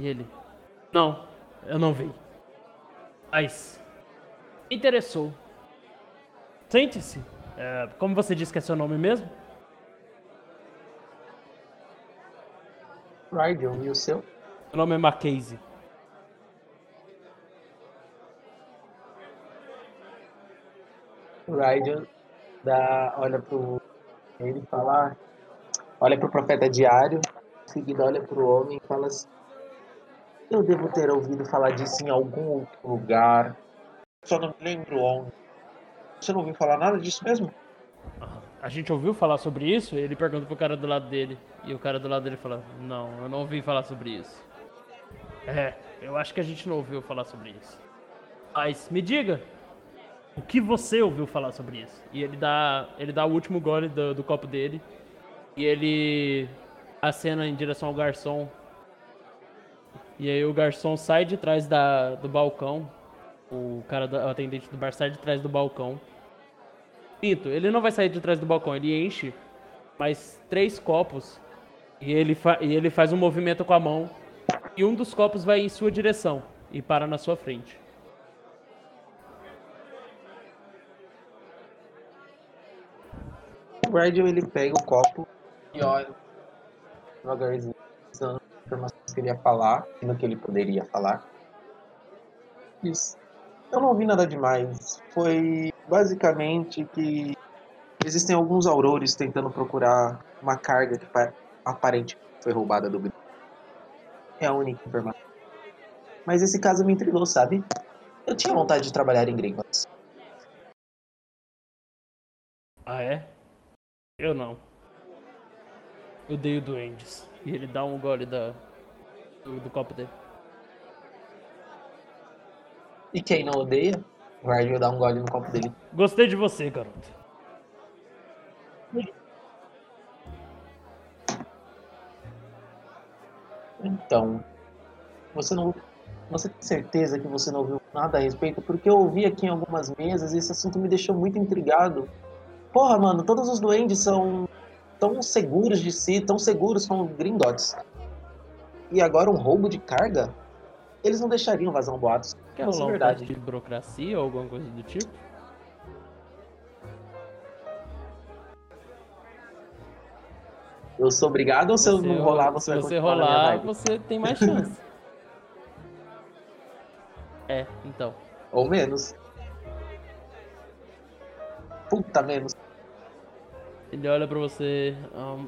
E ele. Não, eu não vi. Mas. Interessou. Sente-se. É, como você disse que é seu nome mesmo? Rydon, e o seu? Meu nome é Mackenzie. Rydon dá, olha pro ele falar, olha olha pro profeta diário, em seguida olha pro homem e fala assim, eu devo ter ouvido falar disso em algum outro lugar, só não me lembro onde. Você não ouviu falar nada disso mesmo? A gente ouviu falar sobre isso? Ele pergunta pro cara do lado dele. E o cara do lado dele fala: Não, eu não ouvi falar sobre isso. É, eu acho que a gente não ouviu falar sobre isso. Mas me diga, o que você ouviu falar sobre isso? E ele dá, ele dá o último gole do, do copo dele. E ele acena em direção ao garçom. E aí o garçom sai de trás da, do balcão. O cara, do, o atendente do bar sai de trás do balcão. Pinto, ele não vai sair de trás do balcão, ele enche mais três copos. E ele, e ele faz um movimento com a mão. E um dos copos vai em sua direção e para na sua frente. O Raiden ele pega o copo e olha devagarzinho, nas informações que ele ia falar no que ele poderia falar. Isso. Eu não ouvi nada demais. Foi basicamente que existem alguns aurores tentando procurar uma carga que pa- aparente foi roubada do Grim. É a única informação. Mas esse caso me intrigou, sabe? Eu tinha vontade de trabalhar em Gringotts. Ah, é? Eu não. Eu dei o duendes. E ele dá um gole da, do, do copo dele. E quem não odeia, o Raiden dá um gole no copo dele. Gostei de você, garoto. Então, você não. Você tem certeza que você não ouviu nada a respeito? Porque eu ouvi aqui em algumas mesas e esse assunto me deixou muito intrigado. Porra, mano, todos os duendes são tão seguros de si, tão seguros como Gringotts. E agora um roubo de carga? Eles não deixariam vazar um boatos. Quer Isso é rolar um verdade. de burocracia ou alguma coisa do tipo? Eu sou obrigado ou se eu não rolar, você se vai você continuar na minha rolar, você tem mais chance. é, então. Ou menos. Puta, menos. Ele olha pra você. ahn,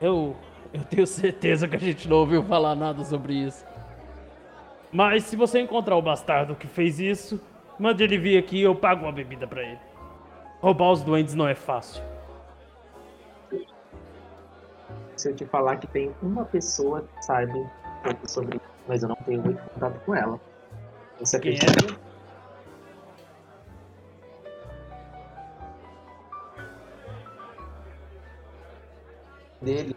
eu. Eu tenho certeza que a gente não ouviu falar nada sobre isso. Mas se você encontrar o bastardo que fez isso, mande ele vir aqui e eu pago uma bebida pra ele. Roubar os duendes não é fácil. Se eu te falar que tem uma pessoa que sabe um pouco sobre isso, mas eu não tenho muito contato com ela. Você Quem acredita? é? dele,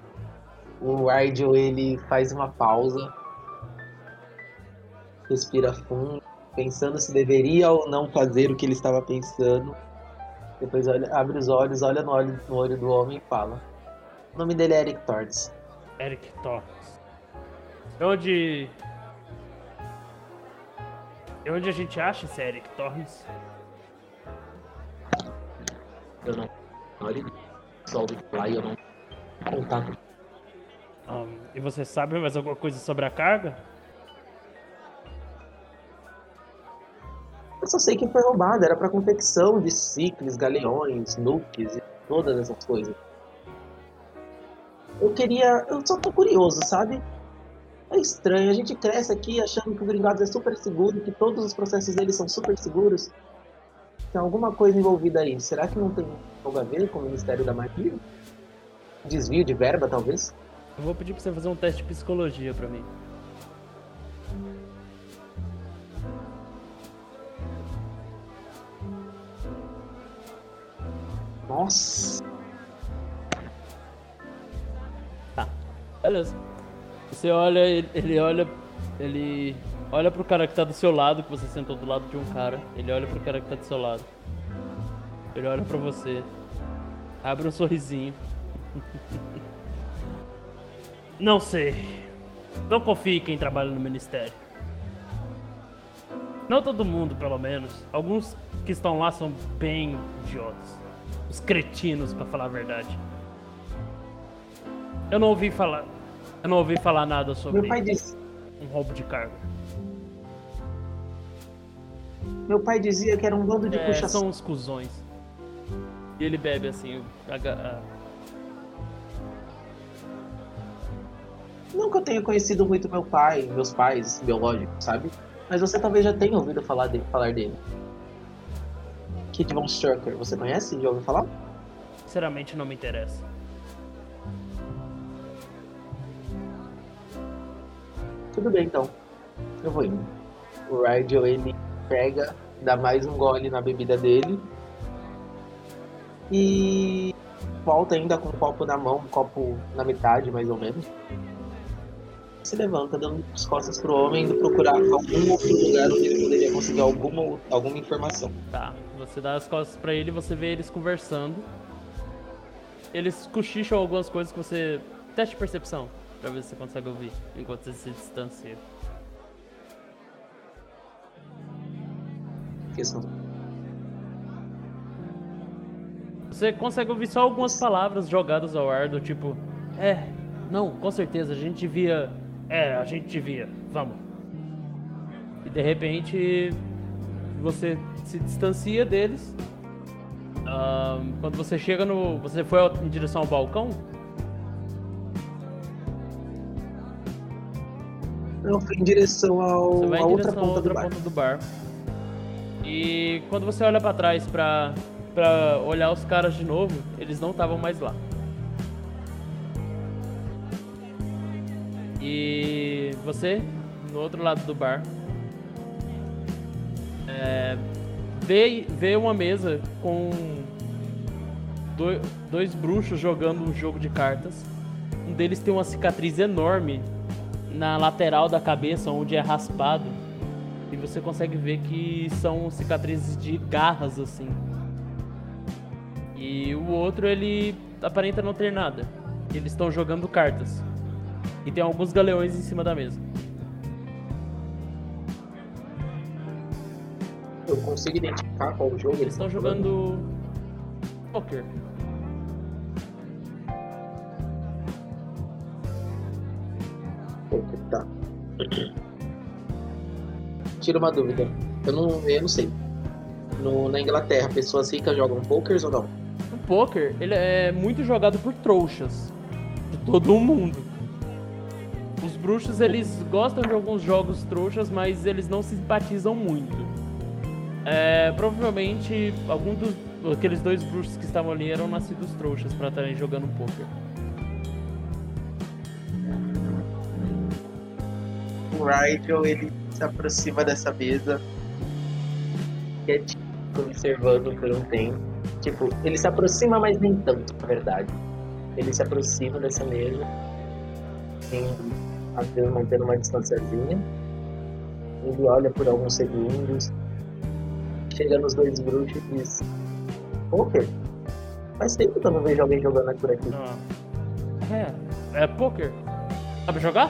o Argel ele faz uma pausa, respira fundo, pensando se deveria ou não fazer o que ele estava pensando. Depois olha, abre os olhos, olha no olho, no olho do homem e fala. O nome dele é Eric Torres. Eric Torres. É onde. É onde a gente acha esse Eric Torres? Eu não. Olha, só e eu não contato. Ahn, e você sabe mais alguma coisa sobre a carga? Eu só sei que foi roubada, era para confecção de ciclos, galeões, nukes e todas essas coisas. Eu queria. Eu só tô curioso, sabe? É estranho, a gente cresce aqui achando que o Gringados é super seguro, que todos os processos dele são super seguros. Tem alguma coisa envolvida aí. Será que não tem algo a ver com o Ministério da Magia? Desvio de verba, talvez? Eu vou pedir pra você fazer um teste de psicologia pra mim. Nossa! Beleza. Você olha, ele, ele olha. Ele olha pro cara que tá do seu lado, que você sentou do lado de um cara. Ele olha pro cara que tá do seu lado. Ele olha pra você. Abre um sorrisinho. Não sei. Não confie em quem trabalha no ministério. Não todo mundo, pelo menos. Alguns que estão lá são bem idiotas. Os cretinos, pra falar a verdade. Eu não ouvi falar. Eu não ouvi falar nada sobre Meu pai disse. um roubo de carga. Meu pai dizia que era um bando de É, puxa-saco. são uns cuzões. E ele bebe assim. a ga- a- Nunca eu tenha conhecido muito meu pai, meus pais biológicos, sabe? Mas você talvez já tenha ouvido falar dele. Falar dele. Kid Von Strucker, você conhece? Já ouviu falar? Sinceramente, não me interessa. Tudo bem, então. Eu vou indo. O Rigel, ele pega, dá mais um gole na bebida dele. E volta ainda com o copo na mão, um copo na metade, mais ou menos. Se levanta, dando as costas pro homem, indo procurar algum outro lugar onde ele poderia conseguir alguma, alguma informação. Tá, você dá as costas pra ele e você vê eles conversando. Eles cochicham algumas coisas que você. Teste de percepção, pra ver se você consegue ouvir enquanto você se distancia. Questão. Você consegue ouvir só algumas palavras jogadas ao ar, do tipo: É, não, com certeza, a gente devia. É, a gente devia, vamos. E de repente você se distancia deles. Ahn, quando você chega no. Você foi em direção ao balcão? Eu fui em direção ao, Você vai em outra direção à outra do bar. ponta do bar. E quando você olha pra trás pra, pra olhar os caras de novo, eles não estavam mais lá. E você, no outro lado do bar, é, vê, vê uma mesa com doi- dois bruxos jogando um jogo de cartas. Um deles tem uma cicatriz enorme na lateral da cabeça, onde é raspado. E você consegue ver que são cicatrizes de garras, assim. E o outro, ele aparenta não ter nada. Eles estão jogando cartas. E tem alguns galeões em cima da mesa. Eu consigo identificar qual jogo Eles estão jogando. Poker. Poker, tá. Tira uma dúvida. Eu não, eu não sei. No, na Inglaterra, pessoas ricas jogam pokers ou não? O poker, ele é muito jogado por trouxas de todo o mundo. Os bruxos, eles gostam de alguns jogos trouxas, mas eles não simpatizam muito. É, provavelmente, algum dos aqueles dois bruxos que estavam ali eram nascidos trouxas pra estarem jogando poker. O Rigel, ele se aproxima dessa mesa, quietinho, observando por um tempo. Tipo, ele se aproxima, mas nem tanto, na verdade. Ele se aproxima dessa mesa, indo, vezes mantendo uma distanciazinha. Ele olha por alguns segundos, chega nos dois bruxos e diz: Poker? Faz tempo que eu não vejo alguém jogando por aqui. Ah. É, é poker. Sabe jogar?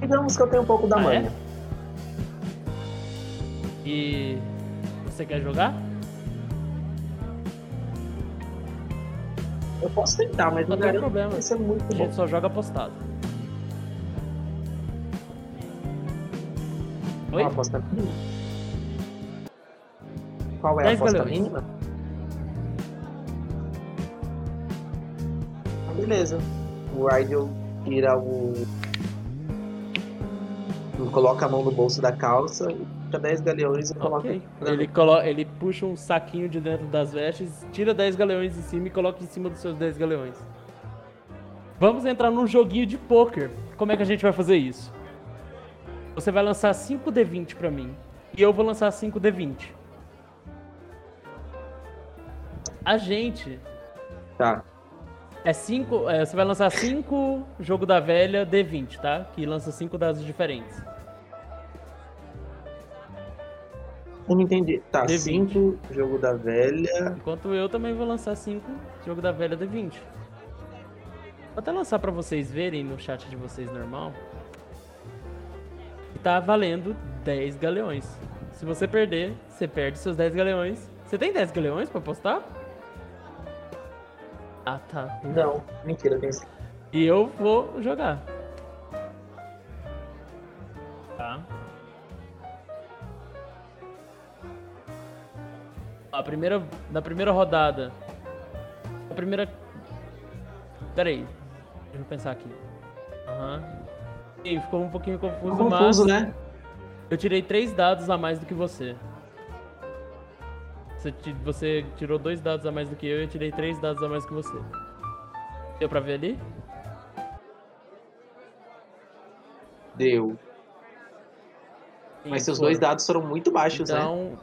Digamos que eu tenho um pouco da Ah, é? manha. E você quer jogar? Eu posso tentar, mas Não não tem problema. muito A bom. gente só joga apostado. Oi? Uma aposta mínima? Qual é a aposta galeões. mínima? Ah, beleza. O Rigel tira o. Coloca a mão no bolso da calça, tira 10 galeões e coloca. Ok. na Ele, colo... ele puxa um saquinho de dentro das vestes, tira 10 galeões em cima e coloca em cima dos seus 10 galeões. Vamos entrar num joguinho de poker. Como é que a gente vai fazer isso? Você vai lançar 5 D20 pra mim. E eu vou lançar 5 D20. A gente Tá. é 5. você vai lançar 5 jogo da velha D20, tá? Que lança 5 dados diferentes. Eu não entendi. Tá, D20. 5, jogo da velha. Enquanto eu também vou lançar 5 jogo da velha D20. Vou até lançar pra vocês verem no chat de vocês normal. E tá valendo 10 galeões. Se você perder, você perde seus 10 galeões. Você tem 10 galeões pra apostar? Ah, tá. Não, mentira, tem sim. E eu vou jogar. A primeira, na primeira rodada. A primeira. Pera aí. Deixa eu pensar aqui. Aham. Ficou um pouquinho confuso, Confuso, mas né? eu tirei três dados a mais do que você. Você, ti- você tirou dois dados a mais do que eu e eu tirei três dados a mais que você. Deu pra ver ali? Deu. Mas seus dois dados foram muito baixos, né? Então,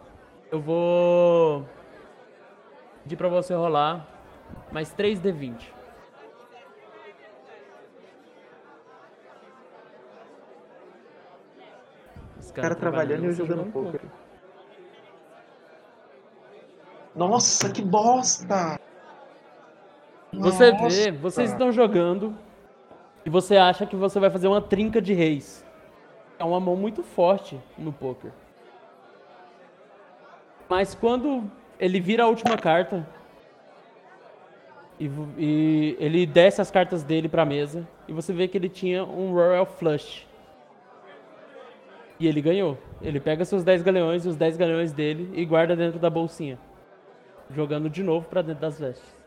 eu vou pedir pra você rolar mais 3d20. Esse O cara trabalhando e eu jogando poker. Nossa, que bosta! Você Nossa. vê, vocês estão jogando e você acha que você vai fazer uma trinca de reis. É uma mão muito forte no poker. Mas quando ele vira a última carta e, e ele desce as cartas dele pra mesa e você vê que ele tinha um Royal Flush. E ele ganhou. Ele pega seus 10 galeões e os 10 galeões dele e guarda dentro da bolsinha. Jogando de novo pra dentro das vestes.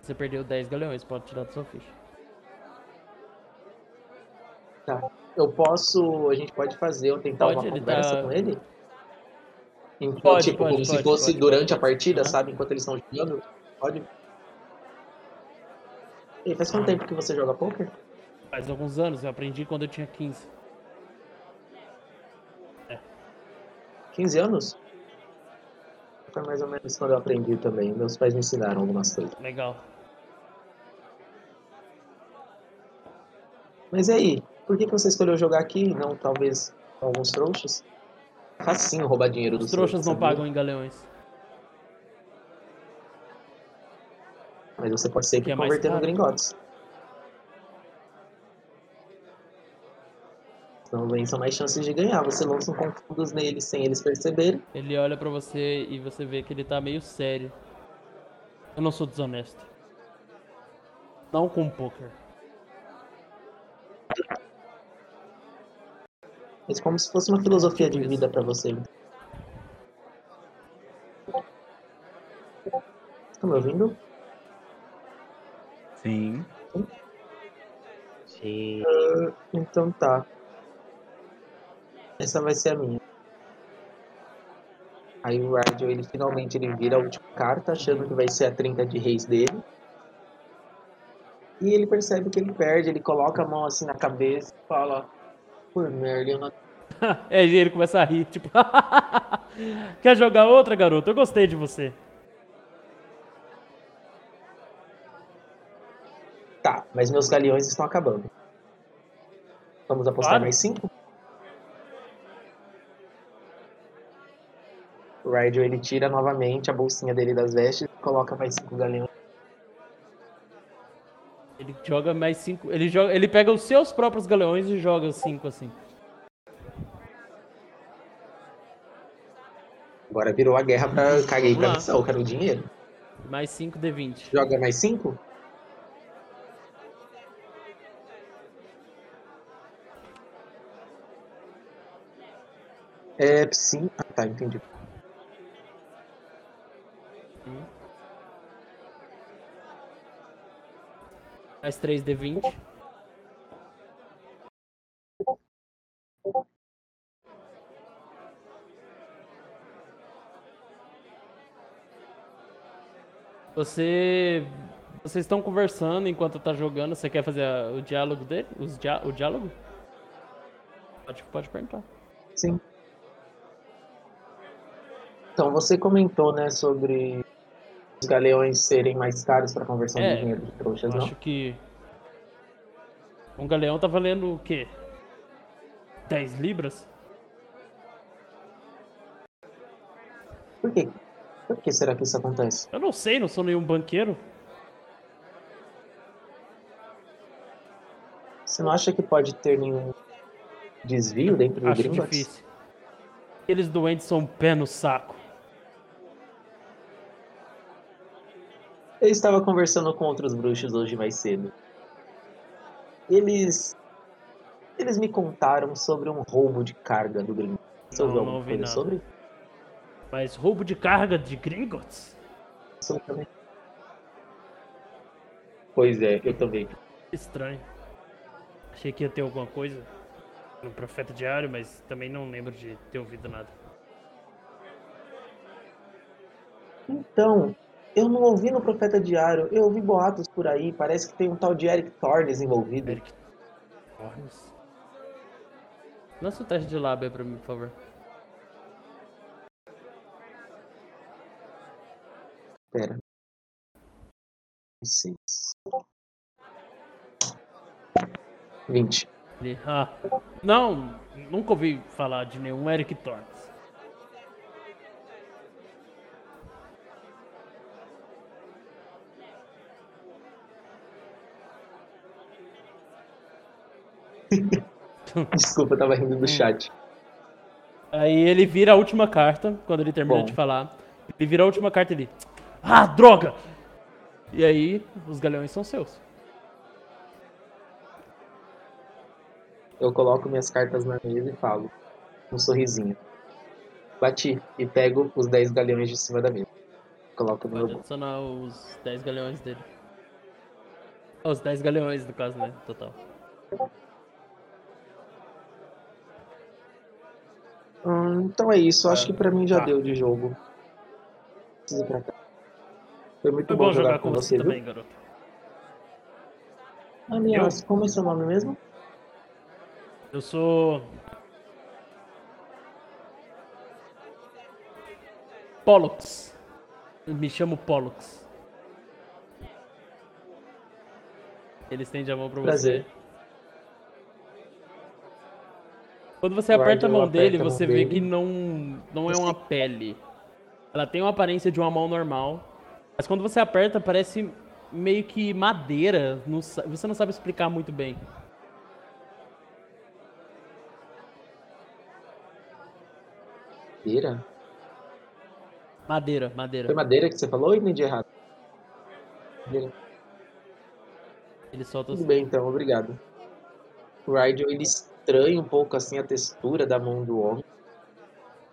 Você perdeu 10 galeões, pode tirar da sua ficha. Eu posso. A gente pode fazer, eu tentar Pode, uma conversa tá- com ele? Enquanto, Pode, tipo, pode, como se pode, fosse pode, durante pode. a partida, sabe? Enquanto eles estão jogando. Pode. E faz quanto tempo que você joga poker? Faz alguns anos, eu aprendi quando eu tinha 15. 15 anos? Foi mais ou menos quando eu aprendi também. Meus pais me ensinaram algumas coisas. Legal. Mas e aí? Por que, que você escolheu jogar aqui e não talvez alguns trouxas? Facinho roubar dinheiro dos Os trouxas não pagam em galeões. Mas você pode sempre é converter no gringotes. Então vem são mais chances de ganhar. Você lança um confusos neles sem eles perceberem. Ele olha pra você e você vê que ele tá meio sério. Eu não sou desonesto. Não com poker. Mas como se fosse uma filosofia de vida pra você. Tá me ouvindo? Sim. Sim. Então tá. Essa vai ser a minha. Aí o Rádio, ele finalmente ele vira a última carta, achando que vai ser a trinca de reis dele. E ele percebe que ele perde, ele coloca a mão assim na cabeça e fala: Por merda, eu não é, ele começa a rir, tipo. Quer jogar outra, garoto? Eu gostei de você. Tá, mas meus galeões estão acabando. Vamos apostar Claro. mais cinco? O Rigel ele tira novamente a bolsinha dele das vestes e coloca mais cinco galeões. Ele joga mais cinco. Ele, joga, ele pega os seus próprios galeões e joga cinco assim. Agora virou a guerra pra. Caguei pra missão, quero o dinheiro. Mais 5 D20. Joga mais cinco? É, sim. Ah, tá, entendi. Mais 3 D20. Você. Vocês estão conversando enquanto tá jogando. Você quer fazer o diálogo dele? Os dia- o diálogo? Pode, pode perguntar. Sim. Então, você comentou, né, sobre os galeões serem mais caros para conversão É, de dinheiro de trouxas, Eu não? acho que. Um galeão tá valendo o quê? 10 libras? Por quê? Por que será que isso acontece? Eu não sei, não sou nenhum banqueiro. Você não acha que pode ter nenhum desvio dentro do Acho Gringotts? difícil. Aqueles doentes são um pé no saco. Eu estava conversando com outros bruxos hoje mais cedo. Eles. Eles me contaram sobre um roubo de carga do Gringotts. Você ouviu não alguma ouvi coisa nada. sobre? Mas roubo de carga de Gringotts? Absolutamente. Pois é, eu também. Estranho. Achei que ia ter alguma coisa no Profeta Diário, mas também não lembro de ter ouvido nada. Então, eu não ouvi no Profeta Diário, eu ouvi boatos por aí, parece que tem um tal de Eric Torres envolvido. Eric Torres. Lança o teste de lábia pra mim, por favor. Pera. Seis. 20. Ele, ah, não, nunca ouvi falar de nenhum Eric Torres. Desculpa, eu tava rindo do chat. Aí ele vira a última carta, quando ele termina Bom. de falar. Ele vira a última carta ele. Ah, droga! E aí, os galeões são seus. Eu coloco minhas cartas na mesa e falo, um sorrisinho. Bati e pego os 10 galeões de cima da mesa. Coloco no meu Pode bolso. adicionar os 10 galeões dele. Os 10 galeões, no caso, né? Total. Hum, então é isso, acho que pra mim já Tá. deu de jogo. Precisa pra cá. Foi muito Foi bom, jogar, com você, viu? também, garoto. Aliás, como é seu nome mesmo? Eu sou. Pollux. Eu me chamo Pollux. Ele estende a mão pra Prazer. você. Quando você aperta a mão dele, a mão você vê dele. que não, não é uma pele. Ela tem uma aparência de uma mão normal. Mas quando você aperta, parece meio que madeira. não você não sabe explicar muito bem. Madeira? Madeira, madeira. Foi madeira que você falou ou entendi errado? Madeira. Ele solta Tudo os. bem então, obrigado. O Rigel ele estranha um pouco assim a textura da mão do homem.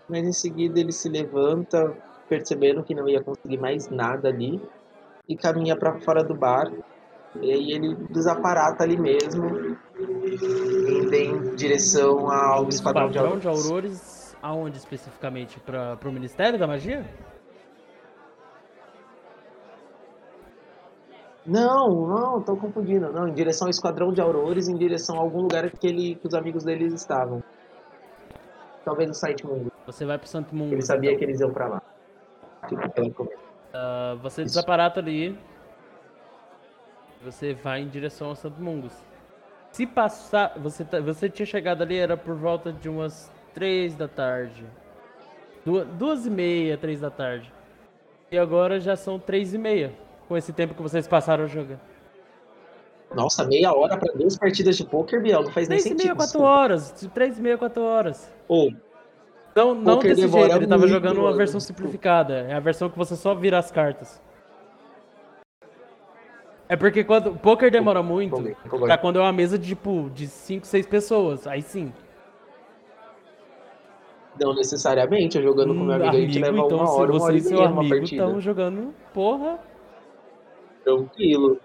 Mas em seguida ele se levanta, percebendo que não ia conseguir mais nada ali, e caminha pra fora do bar. E ele desaparata ali mesmo, indo em direção ao esquadrão de Esquadrão de Aurores. Aurores, aonde especificamente? Para o Ministério da Magia? Não, não, tô confundindo. Não, em direção ao esquadrão de Aurores, em direção a algum lugar que, ele, que os amigos deles estavam. Talvez o site mundo. Você vai pro Santo Mundo. Ele sabia então. que eles iam pra lá. Ah, você Isso. desaparata ali. Você vai em direção ao Santo Mungus. Se passar. Você, tá- você tinha chegado ali, era por volta de umas 3 da tarde. Duas, duas e meia, três da tarde. E agora já são três e meia. Com esse tempo que vocês passaram jogando. Nossa, meia hora pra duas partidas de poker, Biel, não faz nem Três e sentido. meia, quatro horas. De Três e meia, quatro horas. Ou, Não, não desse jeito, ele tava jogando uma versão simplificada. É a versão que você só vira as cartas. É porque quando o poker demora muito, pra quando é uma mesa de tipo de 5, 6 pessoas, aí sim. não necessariamente, eu jogando com Hum, meu amigo, a gente leva então uma hora, uma hora e meia uma amigo partida. estão jogando, porra. Tranquilo.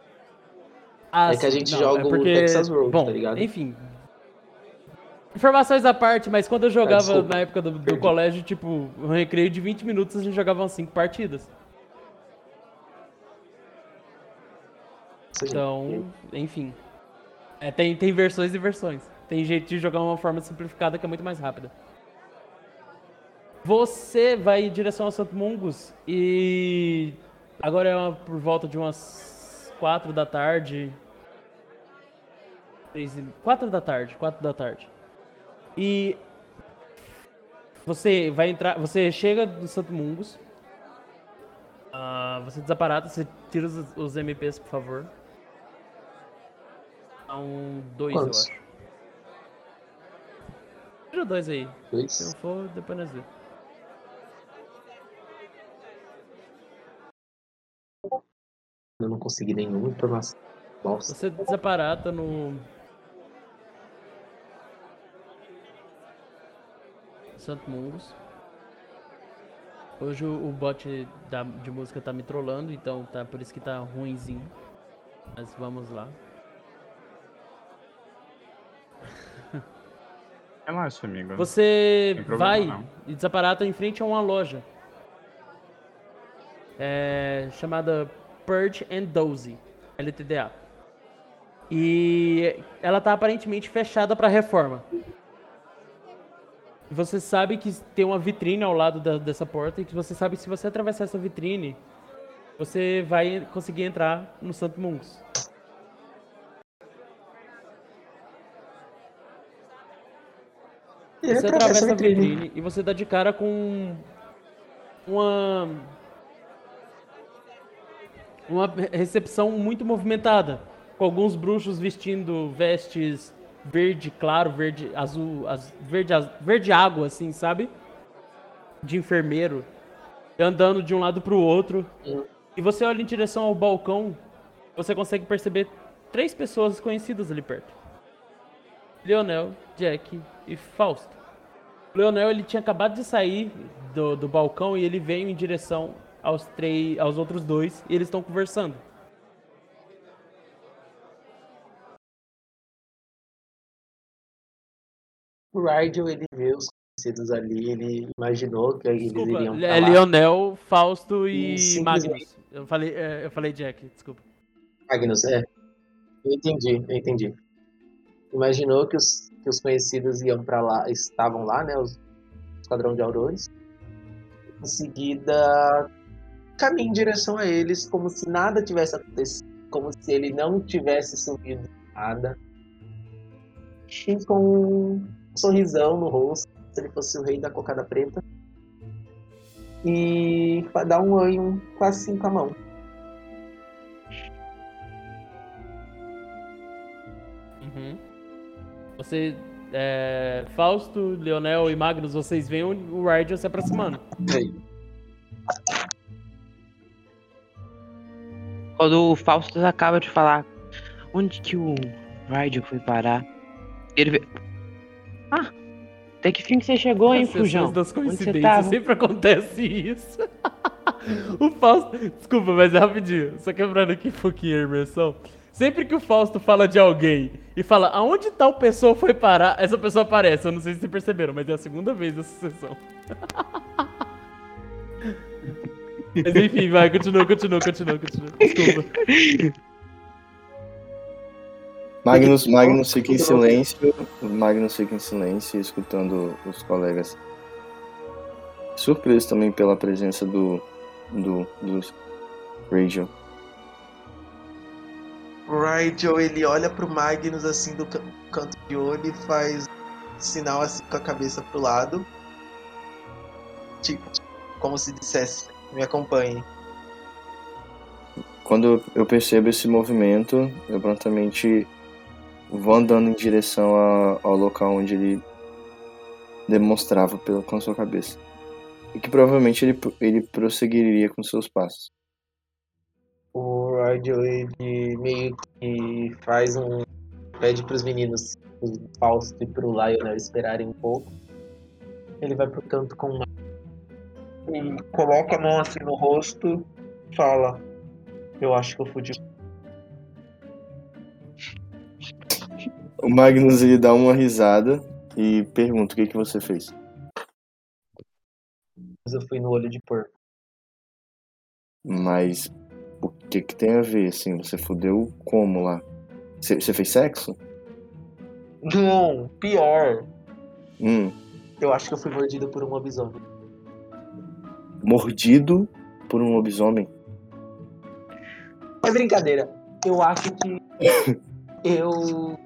Ah, É que a sim, gente não, joga é o porque... Texas Road, Bom, tá ligado? enfim. Informações à parte, mas quando eu jogava desculpa. na época do, do colégio, tipo, um recreio de 20 minutos, a gente jogava umas 5 partidas. Gente. Então, enfim. É, tem, tem versões e versões. Tem jeito de jogar uma forma simplificada que é muito mais rápida. Você vai em direção ao Santo Mungus e agora é uma- por volta de umas 4 da tarde. 4 da tarde, 4 da tarde. E você vai entrar, você chega do Santo Mungus. Ah, você desaparata, você tira os, os MPs, por favor. Dá um 2, eu Quantos? acho. Tira dois aí. Se Dois. não for, depois nós vemos. Eu não consegui nenhuma informação. Nossa. Você desaparata no. Santo Mungus. Hoje o bot da- de música tá me trollando, então tá por isso que tá ruinzinho. Mas vamos lá. Relaxa, amigo. Você problema, vai não. e desaparata em frente a uma loja. É, chamada Purge and Dozy, LTDA. E ela tá aparentemente fechada para reforma. Você sabe que tem uma vitrine ao lado da- dessa porta e que você sabe que se você atravessar essa vitrine, você vai conseguir entrar no Santo Mungus. Você atravessa a vitrine e você dá de cara com uma uma recepção muito movimentada, com alguns bruxos vestindo vestes verde claro, verde azul, az- verde az- verde água assim, sabe? De enfermeiro, andando de um lado para o outro. E você olha em direção ao balcão, você consegue perceber três pessoas conhecidas ali perto. Leonel, Jack e Fausto. Leonel ele tinha acabado de sair do, do balcão e ele veio em direção aos três, aos outros dois e eles estão conversando. O Rigel, ele vê os conhecidos ali, ele imaginou que eles Desculpa, iriam é pra lá. Leonel, Fausto e E Magnus. Eu falei, é, eu falei Jack, desculpa. Magnus, é. Eu entendi, eu entendi. Imaginou que os, que os conhecidos iam para lá, estavam lá, né? Os Esquadrão de Aurores. Em seguida, caminha em direção a eles, como se nada tivesse acontecido, como se ele não tivesse subido nada. E com um sorrisão no rosto, se ele fosse o rei da cocada preta. E dá um um, quase assim com a mão. Uhum. Você, é, Fausto, Leonel e Magnus, vocês veem o o Rigel se aproximando. Quando o Fausto acaba de falar onde que o Rigel foi parar, ele vê. Ah, até que fim que você chegou, hein, Fujão? das coincidências, sempre acontece isso. o Fausto. Desculpa, mas é rapidinho. Só quebrando aqui um pouquinho a imersão. Sempre que o Fausto fala de alguém e fala aonde tal pessoa foi parar, essa pessoa aparece. Eu não sei se vocês perceberam, mas é a segunda vez dessa sessão. mas enfim, vai, continua, continua, continua, continua. Desculpa. Magnus, Magnus fica em silêncio. Magnus fica em silêncio, escutando os colegas. Surpreso também pela presença do. do. do Rachel. O Rigel, ele olha pro Magnus assim do can- canto de olho e faz sinal assim com a cabeça pro lado. Tipo, como se dissesse, me acompanhe. Quando eu percebo esse movimento, eu prontamente vou andando em direção a- ao local onde ele demonstrava pela, com sua cabeça. E que provavelmente ele, ele prosseguiria com seus passos. O Rigel, ele meio que faz um. pede pros meninos, o Fausto e pro Lionel esperarem um pouco. Ele vai pro canto com uma. E coloca a mão assim no rosto, fala: Eu acho que eu fudi. O Magnus ele dá uma risada e pergunta o que, que você fez. Mas eu fui no olho de porco. Mas o que que tem a ver, assim? Você fudeu como lá? Você você fez sexo? Não, pior. Hum, Eu acho que eu fui mordido por um lobisomem. Mordido por um lobisomem? É brincadeira. Eu acho que eu.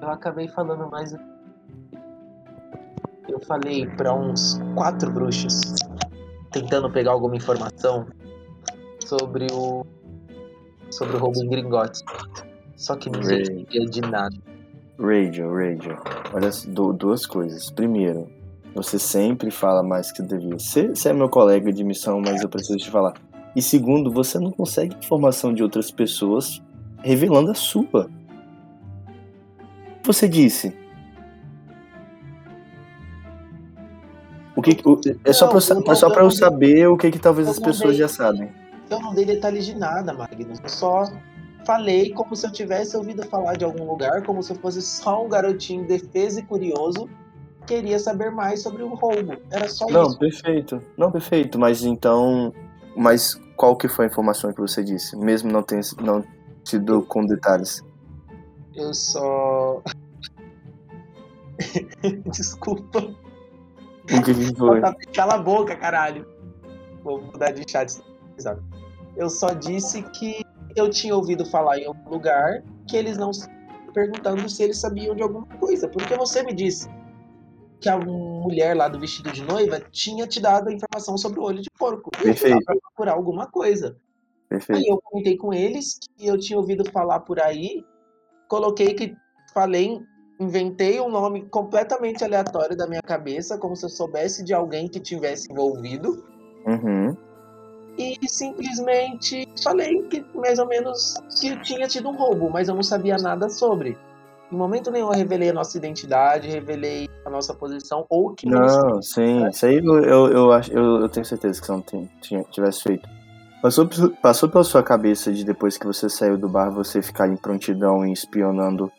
Eu acabei falando mais. Eu falei pra uns quatro bruxos tentando pegar alguma informação sobre o. sobre o roubo em Gringotes. Só que Ray. sabia de nada. Radio, radio. Olha, du- duas coisas. Primeiro, você sempre fala mais que devia. Você, você é meu colega de missão, mas eu preciso te falar. E segundo, você não consegue informação de outras pessoas revelando a sua. Você disse. O que, o- é só pra, eu é só pra eu saber o que, que talvez as pessoas dei- já sabem. Eu não dei detalhes de nada, Magnus. Eu só falei como se eu tivesse ouvido falar de algum lugar, como se eu fosse só um garotinho indefeso e curioso queria saber mais sobre o roubo. Era só Não, isso. perfeito. Não, perfeito. Mas então. Mas qual que foi a informação que você disse? Mesmo não, tem, não te dou com detalhes. Eu só. Desculpa. O que, que foi? Cala a boca, caralho. Vou mudar de chat. Eu só disse que eu tinha ouvido falar em algum lugar que eles não perguntando se eles sabiam de alguma coisa. Porque você me disse que a mulher lá do vestido de noiva tinha te dado a informação sobre o olho de porco. E Perfeito. pra procurar alguma coisa. Aí Perfeito. eu comentei com eles que eu tinha ouvido falar por aí, coloquei que falei, inventei um nome completamente aleatório da minha cabeça, como se eu soubesse de alguém que tivesse envolvido, Uhum. e simplesmente falei que mais ou menos que tinha tido um roubo, mas eu não sabia nada sobre. Em momento nenhum eu revelei a nossa identidade, revelei a nossa posição, ou que Não, sim. Isso aí eu, eu, acho- eu, eu tenho certeza que você não tem- tivesse feito. Passou, passou pela sua cabeça de depois que você saiu do bar você ficar em prontidão e espionando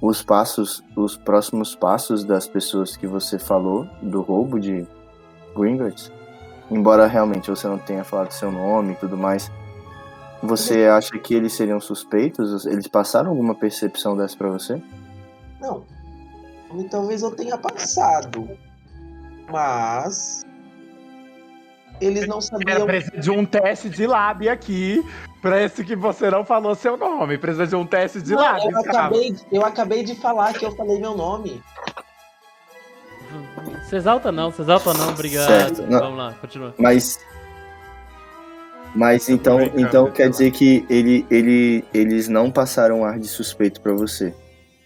os passos, os próximos passos das pessoas que você falou do roubo de Gringotts? Embora realmente você não tenha falado seu nome e tudo mais, você acha que eles seriam suspeitos? Eles passaram alguma percepção dessa pra você? Não. E talvez eu tenha passado. Mas. Eles não sabiam. precisa de um teste de lábia aqui. Esse que você não falou seu nome. Precisa de um teste de Não, lábia. eu, acabei, eu acabei de falar que eu falei meu nome. Se exalta não, se exalta não, obrigado. Certo, não. Vamos lá, continua. Mas. Mas então, brincando, então sei quer dizer que ele, ele, eles não passaram ar de suspeito pra você.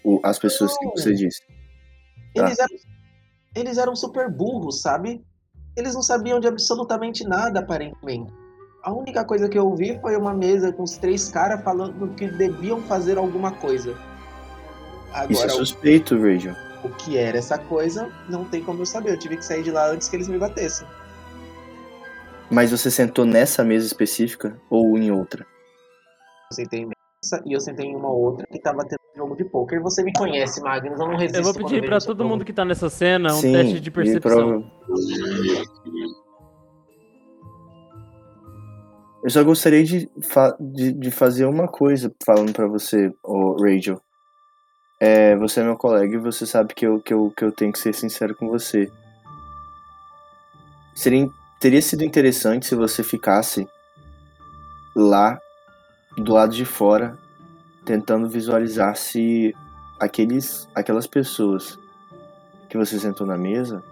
O, as pessoas que Não. você disse. Tá. Eles, eram, eles eram super burros, sabe? Eles não sabiam de absolutamente nada, aparentemente. A única coisa que eu ouvi foi uma mesa com os três caras falando que deviam fazer alguma coisa. Isso é Agora, suspeito, Rachel. o que era essa coisa, não tem como eu saber. Eu tive que sair de lá antes que eles me batessem. Mas você sentou nessa mesa específica ou em outra? Eu sentei nessa e eu sentei em uma outra que tava tendo um jogo de poker. Você me conhece, Magnus, eu não resisto. Eu vou pedir esse todo mundo que tá nessa cena um Sim, teste de percepção. Eu só gostaria de, fa- de, de fazer uma coisa falando pra você, ô Rachel. É, você é meu colega e você sabe que eu, que, eu, que eu tenho que ser sincero com você. Seria, teria sido interessante se você ficasse lá, do lado de fora, tentando visualizar se aqueles, aquelas pessoas que você sentou na mesa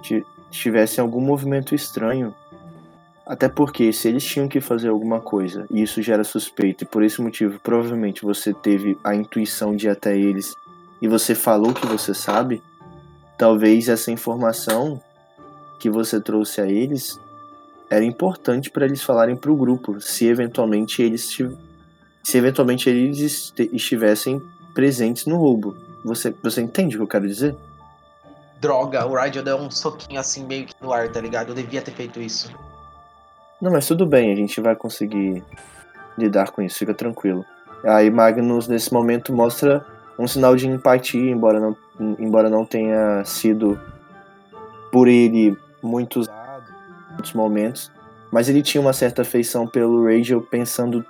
ti- tivessem algum movimento estranho. Até porque se eles tinham que fazer alguma coisa e isso gera suspeito, e por esse motivo provavelmente você teve a intuição de ir até eles e você falou que você sabe, talvez essa informação que você trouxe a eles era importante para eles falarem para o grupo, se eventualmente eles se eventualmente eles estivessem presentes no roubo. Você, você entende o que eu quero dizer? Droga, o Rigel deu um soquinho assim meio que no ar, tá ligado? Eu devia ter feito isso. Não, mas tudo bem, a gente vai conseguir lidar com isso, fica tranquilo. Aí Magnus, nesse momento, mostra um sinal de empatia, embora não, embora não tenha sido por ele muito usado em muitos momentos. Mas ele tinha uma certa afeição pelo Rachel, pensando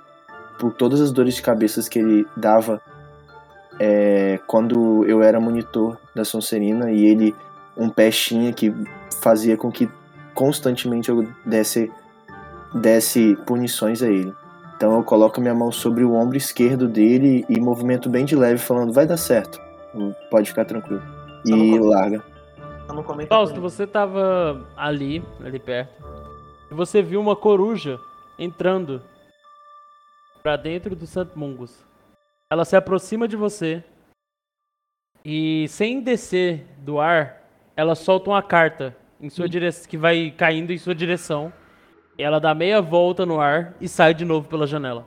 por todas as dores de cabeça que ele dava é, quando eu era monitor da Sonserina e ele um pestinha que fazia com que constantemente eu desse desse punições a ele. Então eu coloco minha mão sobre o ombro esquerdo dele e movimento bem de leve, falando: vai dar certo, pode ficar tranquilo. Só E larga. Não Fausto, você tava ali, ali perto, e você viu uma coruja entrando pra dentro do Santo Mungus. Ela se aproxima de você e, sem descer do ar, ela solta uma carta em sua direção que vai caindo em sua direção. Ela dá meia volta no ar e sai de novo pela janela.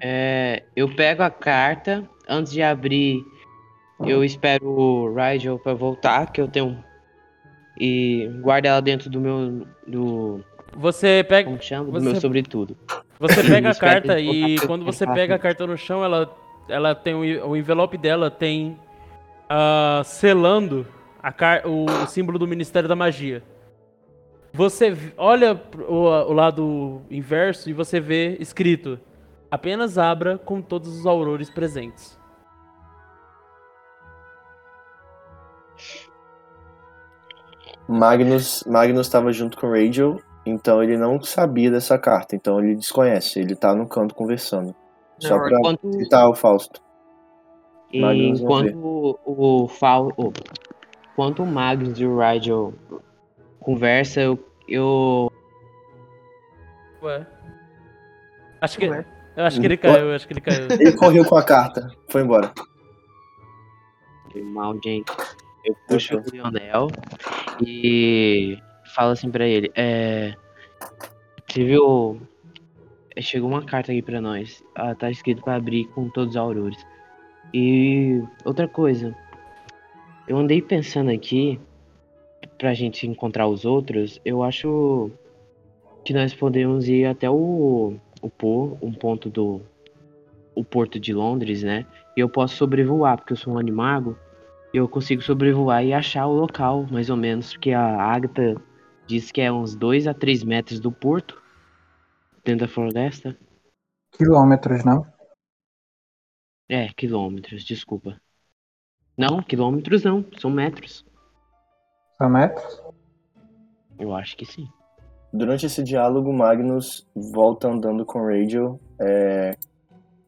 É, eu pego a carta, antes de abrir, Eu espero o Rigel pra voltar, que eu tenho. E guardo ela dentro do meu. do. Você pega, como chama? Você- Do meu sobretudo. você pega a carta e quando você pega a carta no chão, ela, ela tem o, o envelope dela tem ah, selando a car- o, o símbolo do Ministério da Magia. Você olha o, o lado inverso e você vê escrito: apenas abra com todos os aurores presentes. Magnus Magnus estava junto com o Rachel, então ele não sabia dessa carta, então ele desconhece, ele tá no canto conversando. Só Não, pra Enquanto, citar o Fausto. e Magnus enquanto o, o Fal. o- enquanto o Magnus e o Rigel conversam, eu. eu Ué. Acho que, Ué. Eu acho que ele caiu, eu acho que ele caiu. Ele correu com a carta, foi embora. mal, gente. Eu puxo o Lionel e falo assim pra ele, é. Você viu. Chegou uma carta aqui pra nós. Ah, tá escrito pra abrir com todos os aurores. E outra coisa. Eu andei pensando aqui pra gente encontrar os outros. Eu acho que nós podemos ir até o, o Pô, um ponto do o porto de Londres, né? E eu posso sobrevoar, porque eu sou um animago eu consigo sobrevoar e achar o local, mais ou menos, porque a Agatha diz que é uns 2 a 3 metros do porto, dentro da floresta. Quilômetros, não? É, quilômetros, desculpa. Não, quilômetros não, são metros. São metros? Eu acho que sim. Durante esse diálogo, Magnus volta andando com Rachel é,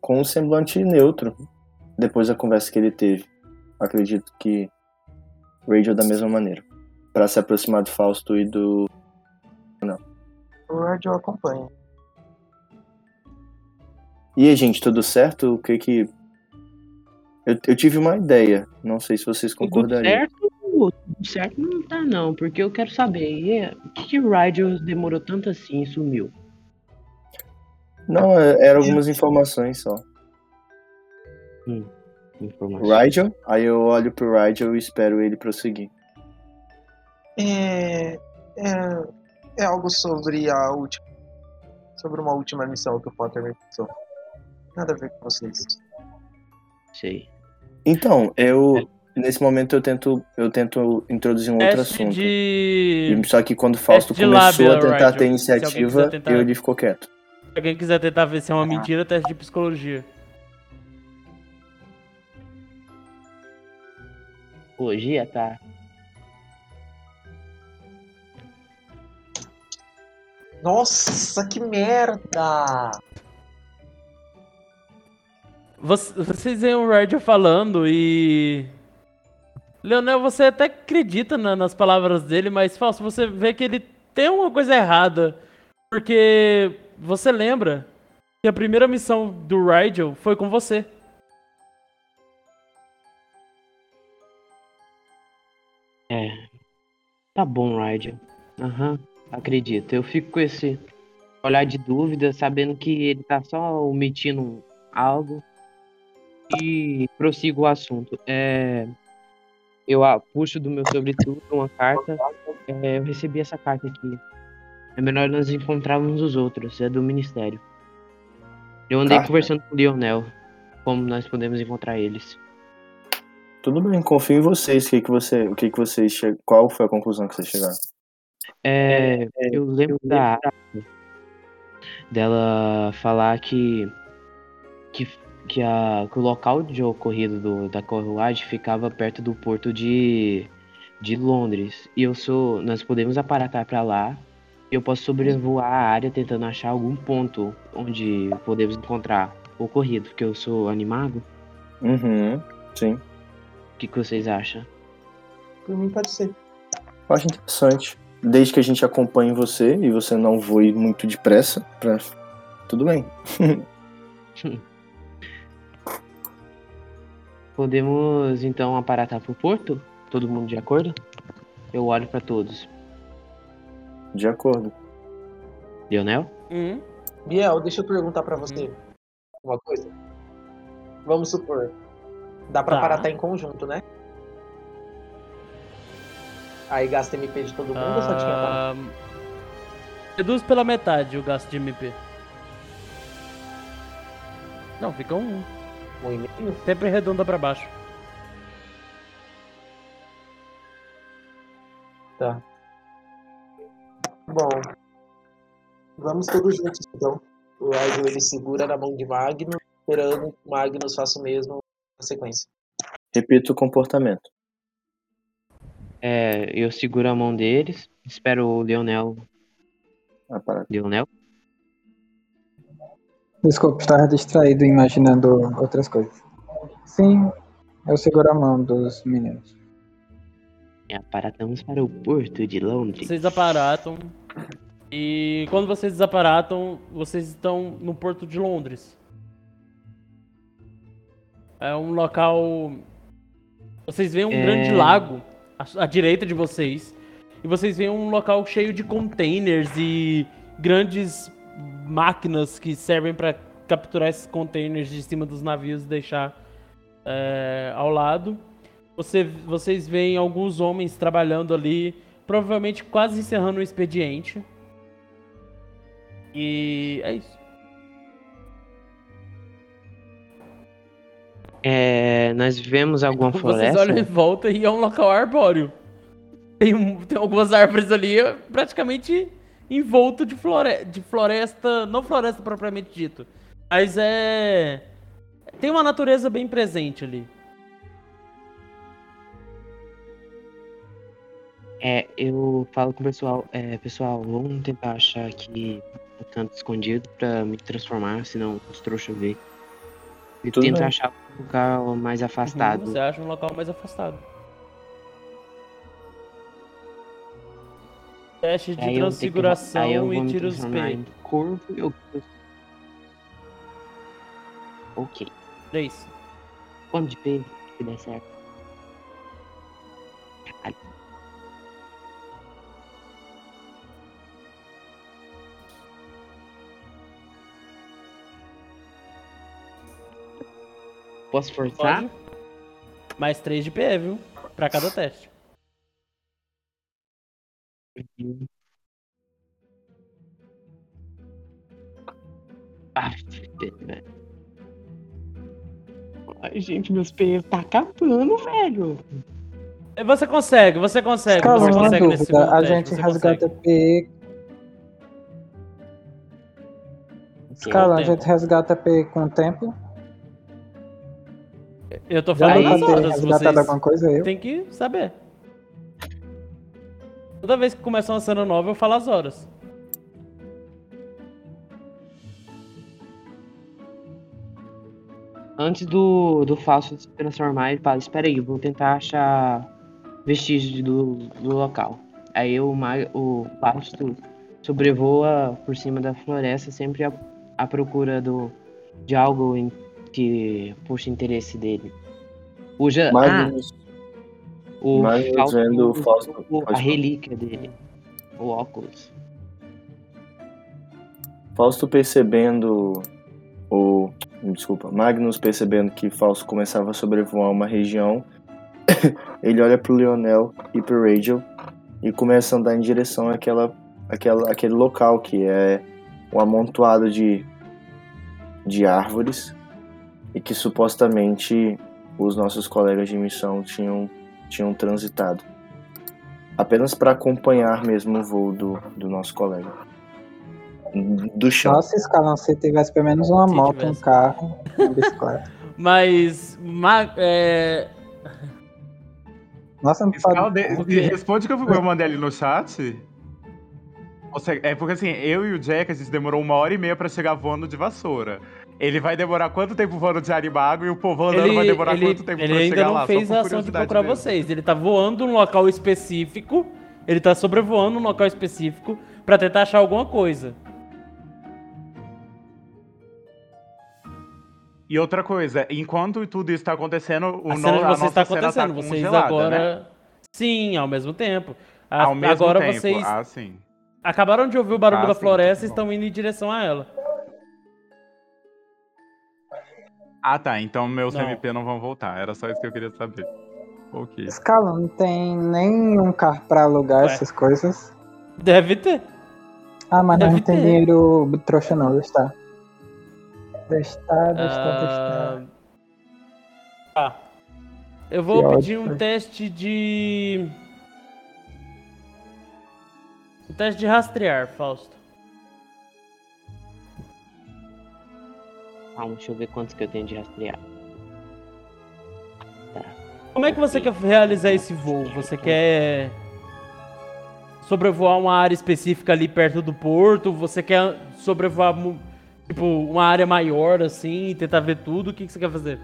com um semblante neutro depois da conversa que ele teve. Acredito que Rachel da mesma maneira. Pra se aproximar do Fausto e do. O rádio acompanha. E aí, gente, tudo certo? O que que. Eu, eu tive uma ideia, não sei se vocês concordariam. Tudo certo não tá não, porque eu quero saber, é, por que, que o Rigel demorou tanto assim e sumiu? Não, é- eram algumas informações só. Informação. Rigel, aí eu olho pro Rigel e espero ele prosseguir. É, é, é algo sobre a última. Sobre uma última missão que o Potter me passou. Nada a ver com vocês. Sei. Então, eu. Nesse momento eu tento, eu tento introduzir um outro Teste assunto. de. Só que quando o Fausto começou lábia, a tentar Rigel. ter iniciativa, tentar- ele ficou quieto. Se alguém quiser tentar ver se é uma mentira, teste de psicologia. Psicologia, tá. Nossa, que merda! Você- Vocês veem o Rigel falando e. Leonel, você até acredita na- nas palavras dele, mas Fausto, você vê que ele tem uma coisa errada. Porque você lembra que a primeira missão do Rigel foi com você. É. Tá bom, Rigel. Aham, acredito. Eu fico com esse olhar de dúvida, sabendo que ele tá só omitindo algo. E prossigo o assunto. É, eu ah, puxo do meu sobretudo uma carta. É, eu recebi essa carta aqui. É melhor nós encontrarmos os outros. É do Ministério. Eu andei Carta? conversando com o Lionel. Como nós podemos encontrar eles. Tudo bem, confio em vocês. O que, que você, o que, que vocês che... Qual foi a conclusão que vocês chegaram? É, eu lembro da dela falar que que, que, a, que o local de ocorrido do, da carruagem ficava perto do porto de, de Londres. E eu sou. Nós podemos aparatar para lá. E eu posso sobrevoar a área tentando achar algum ponto onde podemos encontrar o ocorrido, porque eu sou animado. Uhum, sim. O que, que vocês acham? Por mim pode ser. Eu acho interessante. Desde que a gente acompanhe você e você não voe muito depressa, pra... tudo bem. Podemos então aparatar pro porto? Todo mundo de acordo? Eu olho para todos. De acordo. Lionel? Hum? Biel, deixa eu perguntar pra você uma coisa. Vamos supor. Dá pra Tá. parar até em conjunto, né? Aí gasta MP de todo mundo ou só tinha pra... Ah, Reduz pela metade o gasto de MP. Não, fica um. Um e meio? Sempre arredonda pra baixo. Tá. Bom. Vamos todos juntos, então. O Aigor, ele segura na mão de Magno, esperando que o Magnus faça o mesmo na sequência. Repita o comportamento. É, eu seguro a mão deles, espero o Leonel. Ah, para. Leonel? Desculpa, estava distraído imaginando outras coisas. Sim, eu seguro a mão dos meninos. É, aparatamos para o porto de Londres. Vocês aparatam. E quando vocês desaparatam, vocês estão no porto de Londres. É um local. Vocês veem um É. grande lago à, à direita de vocês. E vocês veem um local cheio de containers e grandes máquinas que servem para capturar esses containers de cima dos navios e deixar é, ao lado. Você- vocês veem alguns homens trabalhando ali, provavelmente quase encerrando o expediente. E é isso. É, nós vemos alguma Vocês floresta? olham em volta e é um local arbóreo. Tem, um- tem algumas árvores ali, praticamente envolto de, flore de floresta, não floresta propriamente dito, mas é tem uma natureza bem presente ali. É, eu falo com o pessoal, é, pessoal, vamos tentar achar aqui um canto escondido pra me transformar, senão os trouxas vê. E bem. achar um lugar mais afastado. Você acha um local mais afastado. Teste de Aí que- transfiguração vou e tira os transformar P. em corvo e eu... Ok. 3. Quanto de P se der certo? Caralho. Posso forçar? Pode. Mais 3 de PE, viu? Pra cada teste. Ah, velho. Ai, gente, meus peitos tá acabando, velho. É, Você consegue, você consegue, Calma, você consegue nesse segundo A teste, gente resgata consegue. P. Scala, a gente resgata P com o tempo. Eu tô falando as horas, vocês alguma coisa eu. tem que saber. Toda vez que começa uma cena nova, eu falo as horas. Antes do, do Fausto se transformar, ele fala, espera aí, eu vou tentar achar vestígios do, do local. Aí o, o Fausto sobrevoa por cima da floresta, sempre à, à procura do, de algo em, que puxa interesse dele. O ja, ah, o Magnus Fausto vendo o Fausto. a relíquia dele, o óculos. Fausto percebendo o. Desculpa, Magnus percebendo que Fausto começava a sobrevoar uma região, ele olha pro Leonel e pro Rachel e começa a andar em direção àquela, àquela, àquele local que é um amontoado de, de árvores e que supostamente os nossos colegas de missão tinham, tinham transitado. Apenas para acompanhar mesmo o voo do, do nosso colega. Do chão. Nossa, Scala, se tivesse pelo menos uma Se moto, tivesse. um carro, uma bicicleta. Mas. ma- é, Nossa, não Escala, pode... de- responde que eu mandei ali no chat. Você- É porque assim, eu e o Jack, a gente demorou uma hora e meia pra chegar voando de vassoura. Ele vai demorar quanto tempo voando de Aribago e o povo andando Ele, vai demorar ele, quanto tempo ele pra ainda chegar não lá? fez Só a por ação de procurar mesmo. vocês. Ele tá voando num local específico. Ele tá sobrevoando um local específico pra tentar achar alguma coisa. E outra coisa, enquanto tudo isso tá acontecendo, o a cena de a vocês nossa tá acontecendo. tá vocês congelada, agora. né? Sim, ao mesmo tempo. A- Ao mesmo agora tempo. vocês Ah, sim. acabaram de ouvir o barulho Ah, da sim, floresta e estão indo em direção a ela. Ah, tá. Então meus Não. MP não vão voltar. Era só isso que eu queria saber. Ok. Escala, não tem nenhum carro pra alugar Ué. essas coisas. Deve ter. Ah, mas Deve não tem ter. dinheiro trouxa não, deixa estar. Deixa estar, deixa estar, deixa Ah. Tá. Eu vou Que pedir um ótimo. teste de. Um teste de rastrear, Fausto. Calma, deixa eu ver quantos que eu tenho de rastrear. Como é que você quer realizar esse voo? Você quer sobrevoar uma área específica ali perto do porto? Você quer sobrevoar tipo uma área maior assim e tentar ver tudo? O que, que você quer fazer?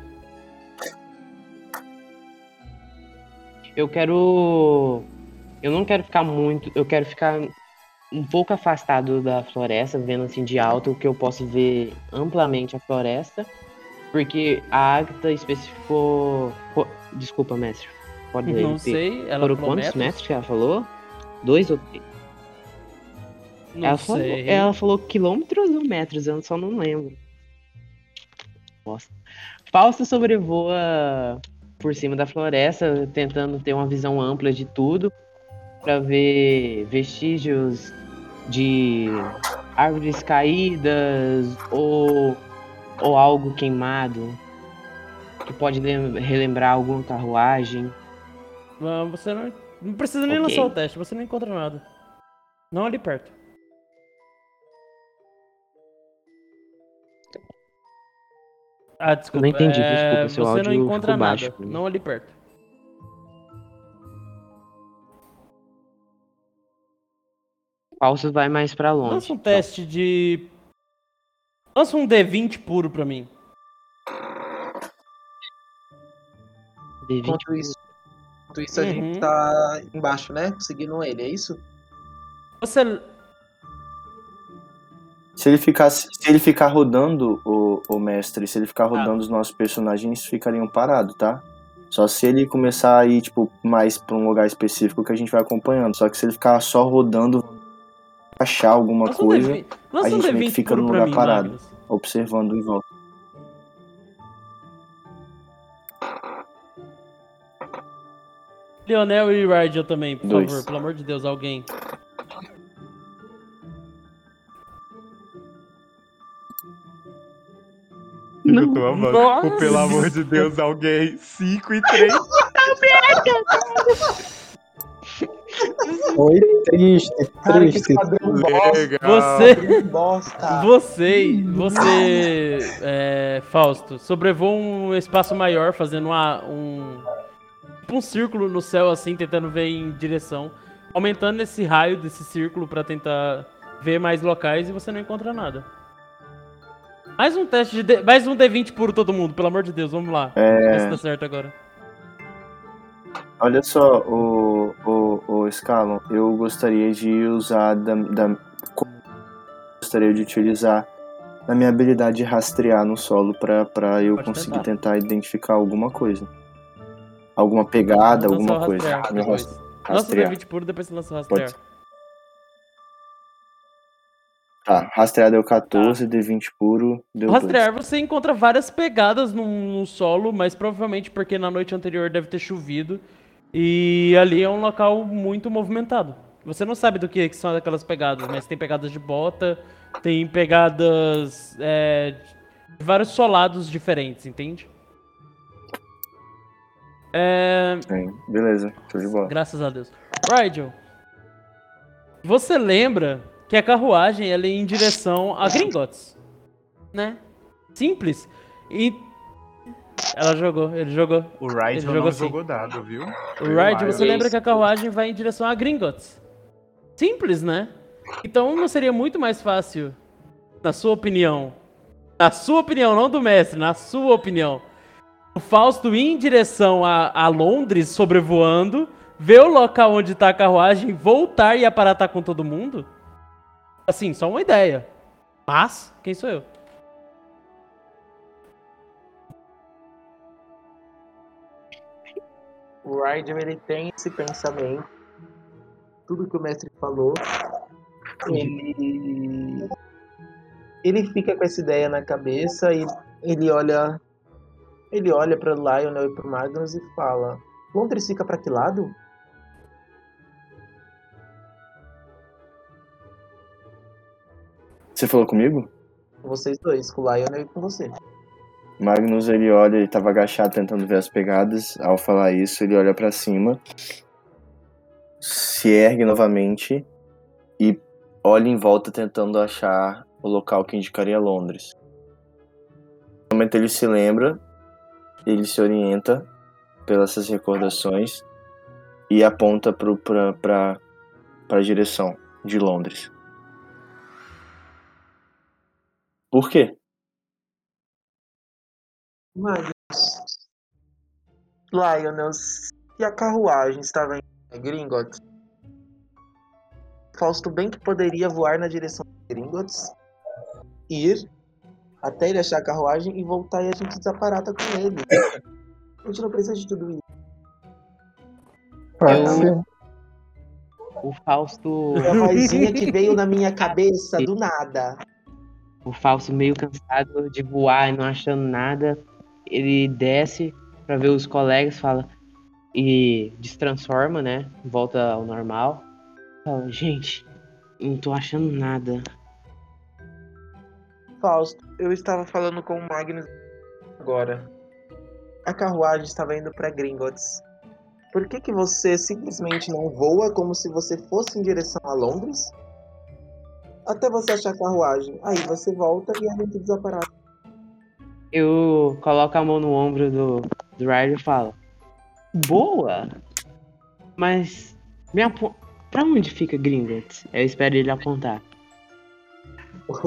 Eu quero. Eu não quero ficar muito. Eu quero ficar um pouco afastado da floresta, vendo assim de alto, que eu posso ver amplamente a floresta. Porque a Agatha especificou. Desculpa, mestre. Pode Não repetir. sei. Ela Foram falou quantos metros? metros que ela falou? Dois ou três? Não ela, falou, sei. ela falou quilômetros ou metros, eu só não lembro. Nossa. Fausto sobrevoa por cima da floresta, tentando ter uma visão ampla de tudo, para ver vestígios de árvores caídas ou, ou algo queimado que pode lem- relembrar alguma carruagem. Ah, Você não, não precisa nem Ok. lançar o teste, você não encontra nada. Não ali perto. Ah, desculpa. não entendi, é, desculpa, seu Você não áudio encontra ficou nada, baixo não ali perto. Fausto vai mais para longe. Lança um teste de. Lança um D20 puro pra mim. D20. Enquanto isso, enquanto isso a Uhum. gente tá embaixo, né? Seguindo ele, é isso? Você. Se ele ficar, se ele ficar rodando o, o mestre, se ele Ah. ficar rodando os nossos personagens, ficariam parados, tá? Só se ele começar a ir, tipo, mais pra um lugar específico que a gente vai acompanhando. Só que se ele ficar só rodando, achar alguma um coisa, D20, lança a gente meio que D20 fica no lugar mim, parado. Magnus. observando em volta. Leonel e Rigel também, por Dois. favor, pelo amor de Deus, alguém. Eu tô amando. Nossa. Pelo amor de Deus, alguém. 5 e 3. Foi triste, Cara, que triste. Você. Bosta. Você, você, é, Fausto, sobrevoa um espaço maior, fazendo uma, um, tipo um círculo no céu, assim, tentando ver em direção, aumentando esse raio desse círculo pra tentar ver mais locais e você não encontra nada. Mais um teste de, D- mais um D20 puro todo mundo, pelo amor de Deus, vamos lá. É. Ver se dá certo agora. Olha só, o, o, o Scalon, eu gostaria de usar da, da- gostaria de utilizar a minha habilidade de rastrear no solo pra, pra eu Pode conseguir tentar. tentar identificar alguma coisa. Alguma pegada, Lança alguma coisa. rastrear Meu depois. ras- Lança o rastrear. D20 puro, depois você lança o Pode rastrear. Tá, rastrear deu 14, D20 puro, deu O 2. rastrear você encontra várias pegadas no, no solo, mas provavelmente porque na noite anterior deve ter chovido. E ali é um local muito movimentado. Você não sabe do que, que são aquelas pegadas, mas tem pegadas de bota, tem pegadas é, de vários solados diferentes, entende? É, Beleza, show de bola. Graças a Deus. Rigel, você lembra que a carruagem ela ia em direção a Gringotts, né? Simples. E ela jogou, ele jogou. O Ele Rigel jogou assim. jogou dado, viu? O Rigel, você Deus. lembra que a carruagem vai em direção a Gringotts? Simples, né? Então não seria muito mais fácil, na sua opinião, na sua opinião, não do mestre, na sua opinião, o Fausto ir em direção a, a Londres sobrevoando, ver o local onde tá a carruagem, voltar e aparatar com todo mundo? Assim, só uma ideia. Mas, quem sou eu? O Rigel, ele tem esse pensamento. Tudo que o mestre falou, ele ele fica com essa ideia na cabeça e ele olha Ele olha para Lionel e pro Magnus e fala: Londres fica para que lado? Você falou comigo? Vocês dois, com o Lionel e com você. Magnus, ele olha, ele tava agachado tentando ver as pegadas. Ao falar isso, ele olha pra cima, se ergue novamente e olha em volta tentando achar o local que indicaria Londres. No momento ele se lembra, ele se orienta pelas suas recordações e aponta pra, pra direção de Londres. Por quê? Magnus. Lionel, e a carruagem estava em Gringotts? Fausto bem que poderia voar na direção de Gringotts, ir até ele achar a carruagem e voltar e a gente desaparata com ele. A gente não precisa de tudo isso. Eu-. O Fausto. Foi a vozinha que veio na minha cabeça do nada. O Fausto meio cansado de voar e não achando nada. Ele desce pra ver os colegas, fala. E destransforma, né? Volta ao normal. Fala, gente, não tô achando nada. Fausto, eu estava falando com o Magnus agora. A carruagem estava indo para Gringotts. Por que, que você simplesmente não voa como se você fosse em direção a Londres? Até você achar a carruagem. Aí você volta e a gente desaparece. Eu coloco a mão no ombro do, do Ryder e falo. Boa! Mas. Pra onde fica Gringotts? Eu espero ele apontar.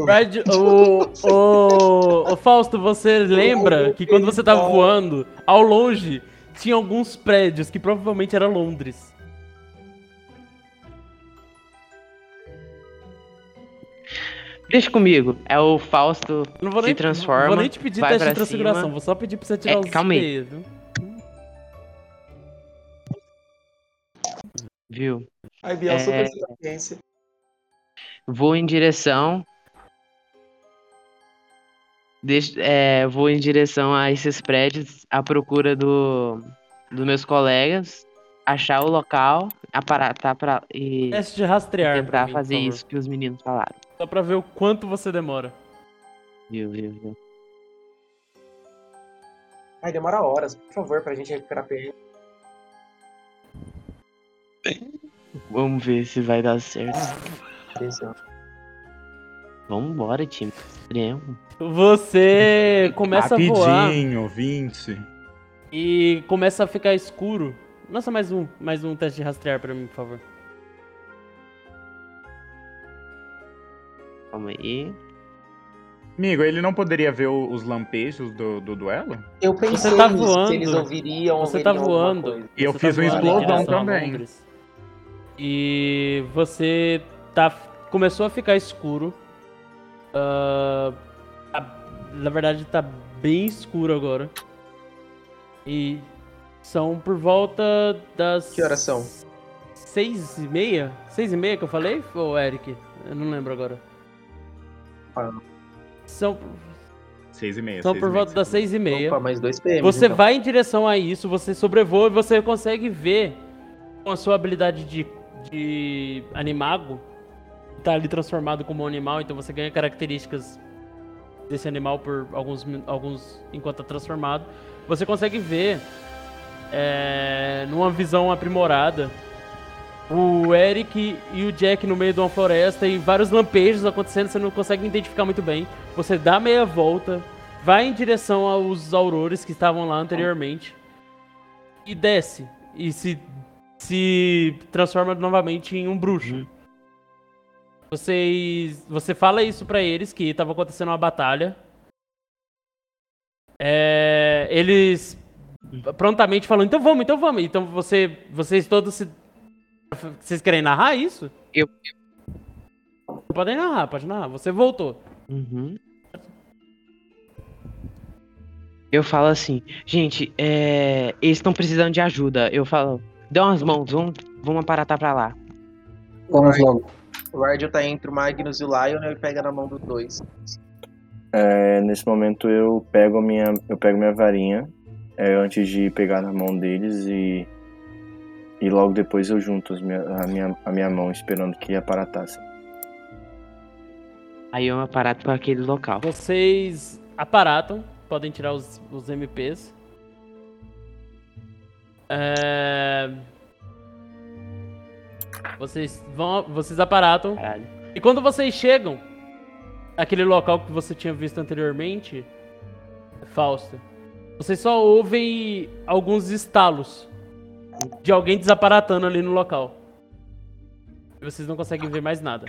Brad, o, o, o Fausto, você lembra que quando você tava voando, ao longe, tinha alguns prédios que provavelmente era Londres. Deixa comigo. É o Fausto Não vou se nem, transforma. vou nem te pedir teste de transfiguração, cima. vou só pedir pra você tirar É, os calma aí. viu? Viu? Ai, Biel, É. super. Vou em direção. Deixa, é, vou em direção a esses prédios à procura do dos meus colegas, achar o local, aparatar pra, e Teste de rastrear. pra tentar mim, fazer isso que os meninos falaram. Só pra ver o quanto você demora. Viu, viu, viu? Ai, demora horas, por favor, pra gente recuperar PN. Vamos ver se vai dar certo. Atenção. Vambora, time. Extremo. Você começa a voar Rapidinho, 20. e começa a ficar escuro. Nossa, mais um, mais um teste de rastrear pra mim, por favor. Calma aí. Amigo, ele não poderia ver o- os lampejos do, do duelo? Eu pensei tá nisso, voando. se eles ouviriam, Você tá voando. coisa. E eu Você fiz tá uma voando explosão também. E você tá começou a ficar escuro. Tá- na verdade tá bem escuro agora. E são por volta das Que horas são? Seis e meia? Seis e meia que eu falei, ou Eric? Eu não lembro agora. Ah. São, Seis e meia. são por volta das seis e meia. Opa, mais dois PM. Você então. vai em direção a isso, você sobrevoa e você consegue ver com a sua habilidade de, de animago, tá ali transformado como um animal, então você ganha características desse animal por alguns, alguns enquanto tá transformado. Você consegue ver é, numa visão aprimorada o Eric e o Jack no meio de uma floresta e vários lampejos acontecendo, você não consegue identificar muito bem. Você dá meia volta, vai em direção aos aurores que estavam lá anteriormente e desce e se se transforma novamente em um bruxo. Vocês, você fala isso pra eles que estava acontecendo uma batalha. É, eles prontamente falam, então vamos, então vamos. Então você, vocês todos se vocês querem narrar isso? Eu- Podem narrar, pode narrar. Você voltou. Uhum. Eu falo assim, gente, é, eles estão precisando de ajuda. Eu falo, dê umas mãos, vamos, vamos aparatar pra lá. Vamos logo. O Ardil tá entre o Magnus e o Lionel e pega na mão dos dois. É, nesse momento eu pego minha, eu pego minha varinha é, antes de pegar na mão deles e e logo depois eu junto as minha, a, minha, a minha mão esperando que aparatassem. Aí eu aparato para aquele local. Vocês aparatam, podem tirar os, os MPs. É... Vocês vão, vocês aparatam. Caralho. E quando vocês chegam aquele local que você tinha visto anteriormente, Fausto, vocês só ouvem alguns estalos de alguém desaparatando ali no local. E vocês não conseguem ver mais nada.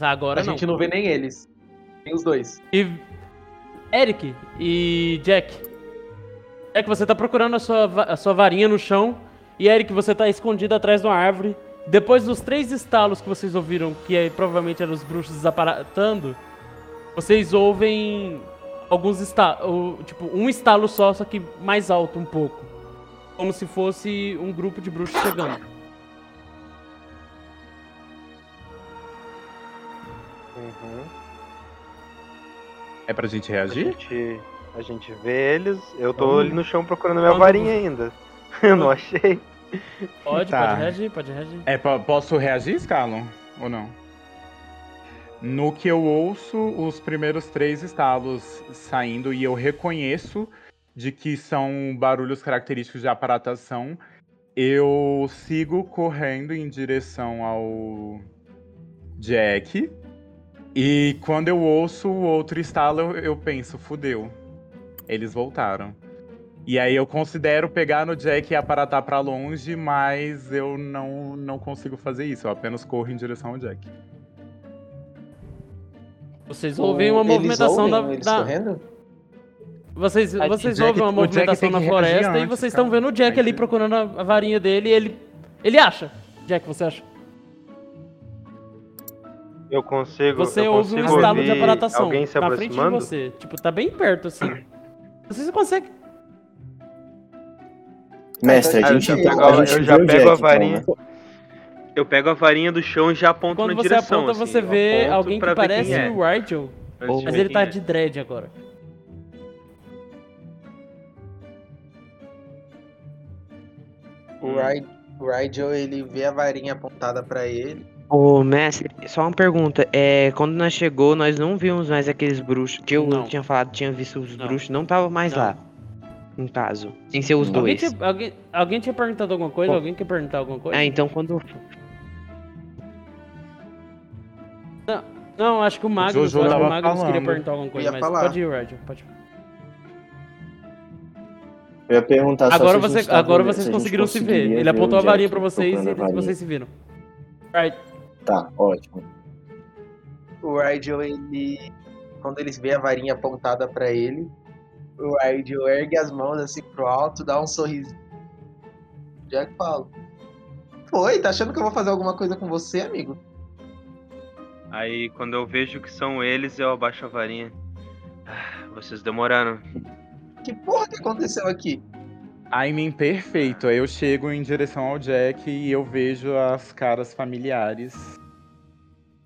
Agora A não. gente não vê nem eles. Nem os dois. E Eric e Jack. É que você tá procurando a sua, a sua varinha no chão. E Eric, você tá escondido atrás de uma árvore. Depois dos três estalos que vocês ouviram, que aí provavelmente eram os bruxos desaparatando, vocês ouvem alguns estalos. Tipo, um estalo só, só que mais alto um pouco. Como se fosse um grupo de bruxos chegando. Uhum. É pra gente A reagir? gente, a gente vê eles. Eu tô Hum. ali no chão procurando minha varinha você- ainda. Eu não achei. Pode, Tá. pode reagir, pode reagir. É, po- posso reagir, Scalon? Ou não? No que eu ouço os primeiros três estalos saindo e eu reconheço de que são barulhos característicos de aparatação, eu sigo correndo em direção ao Jack. E quando eu ouço o outro estalo, eu, penso, fudeu. Eles voltaram. E aí eu considero pegar no Jack e aparatar pra longe, mas eu não, não consigo fazer isso. Eu apenas corro em direção ao Jack. Vocês ouvem uma Eles movimentação ouvem da. Eles da- correndo? Vocês, A- vocês Jack- ouvem uma movimentação na floresta e antes, vocês estão vendo o Jack ali procurando a, a varinha dele e ele. Ele acha. Jack, você acha? Eu consigo. Você eu ouve um consigo estalo de aparatação Alguém se na frente de aproximando? você. Tipo, tá bem perto assim. Você consegue. Mestre, Ah, a eu gente, já pego a a- gente eu já pego Jack, a varinha. Então, né? Eu pego a varinha do chão e já aponto Quando na você direção. aponta, assim, você vê alguém que parece é, o Rigel, de mas ele tá é. de dread agora. O Ry- o Rigel, ele vê a varinha apontada pra ele. Ô, mestre, só uma pergunta. É, quando nós chegou, nós não vimos mais aqueles bruxos. Que eu Não. tinha falado, tinha visto os Não. bruxos, não tava mais Não. lá. No caso. Sem ser os Alguém dois. tinha, alguém, alguém tinha perguntado alguma coisa? Bom. Alguém quer perguntar alguma coisa? Ah, então quando. Não, acho que o Magnus, Jojo eu acho que o tava Magnus queria falando. perguntar alguma coisa, ia mas falar. pode ir, Rigel, pode Eu ia perguntar Agora, você, tava agora vocês se conseguiram se ver. Ele apontou o a varinha pra vocês e vocês se viram. Right. Tá, ótimo. O Rigel, ele. Quando eles vê a varinha apontada pra ele, o Rigel ergue as mãos assim pro alto, dá um sorriso. Jack fala. Oi, tá achando que eu vou fazer alguma coisa com você, amigo? Aí quando eu vejo que são eles, eu abaixo a varinha. Ah, Vocês demoraram. Que porra que aconteceu aqui? Timing perfeito. Aí eu chego em direção ao Jack e eu vejo as caras familiares.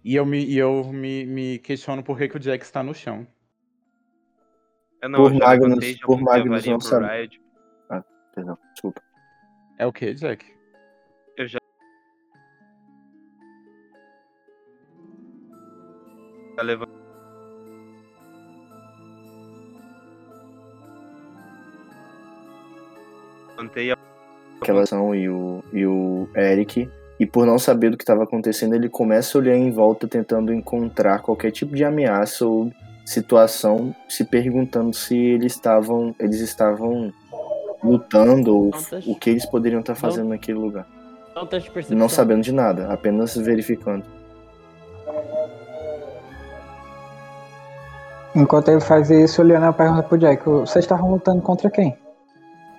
E eu me, e eu me, me questiono por que, que o Jack está no chão. Eu não, Por Magnus- por Magnus não sabe. Riot. Perdão, desculpa. É o que, Jack? A Aquela ação e o, e o Eric. E por não saber do que estava acontecendo, ele começa a olhar em volta tentando encontrar qualquer tipo de ameaça ou situação, se perguntando se eles estavam, eles estavam lutando ou teste. o que eles poderiam estar fazendo naquele lugar. De percepção. Não sabendo de nada, apenas verificando. Enquanto ele faz isso, o Leonel pergunta pro Jack: Vocês estavam lutando contra quem?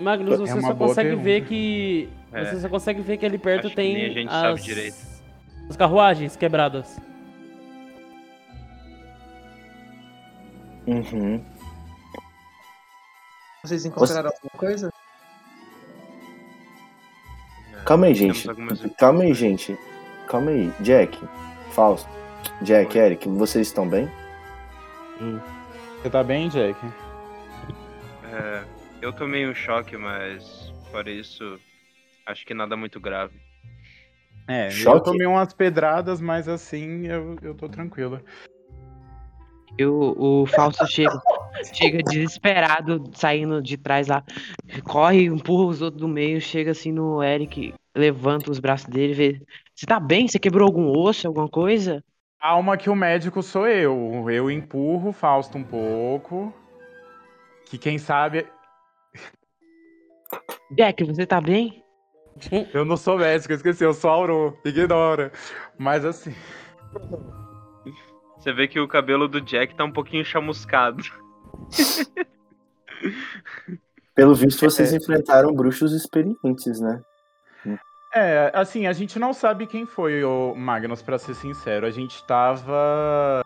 Magnus, É você uma só consegue pergunta. ver que. É. Você só consegue ver que ali perto Acho que nem tem a gente as, sabe direito. as carruagens quebradas. Uhum. Vocês encontraram alguma coisa? Calma aí, gente. Calma aí, gente. Calma aí. Jack, Fausto. Jack, Eric, vocês estão bem? Você tá bem, Jack? É, eu tomei um choque, mas fora isso, acho que nada muito grave. É, eu Choque? tomei umas pedradas, mas assim eu, eu tô tranquilo. E o, o Fausto chega, chega desesperado, saindo de trás lá. Corre, empurra os outros do meio, chega assim no Eric, levanta os braços dele e vê. Você tá bem? Você quebrou algum osso, alguma coisa? Calma que o médico sou eu. Eu empurro o Fausto um pouco. Que quem sabe. Jack, você tá bem? Eu não sou médico, eu esqueci, eu sou Auro. Ignora. Mas assim. Você vê que o cabelo do Jack tá um pouquinho chamuscado. Pelo visto, vocês enfrentaram bruxos experientes, né? É, assim, a gente não sabe quem foi o Magnus, pra ser sincero. A gente tava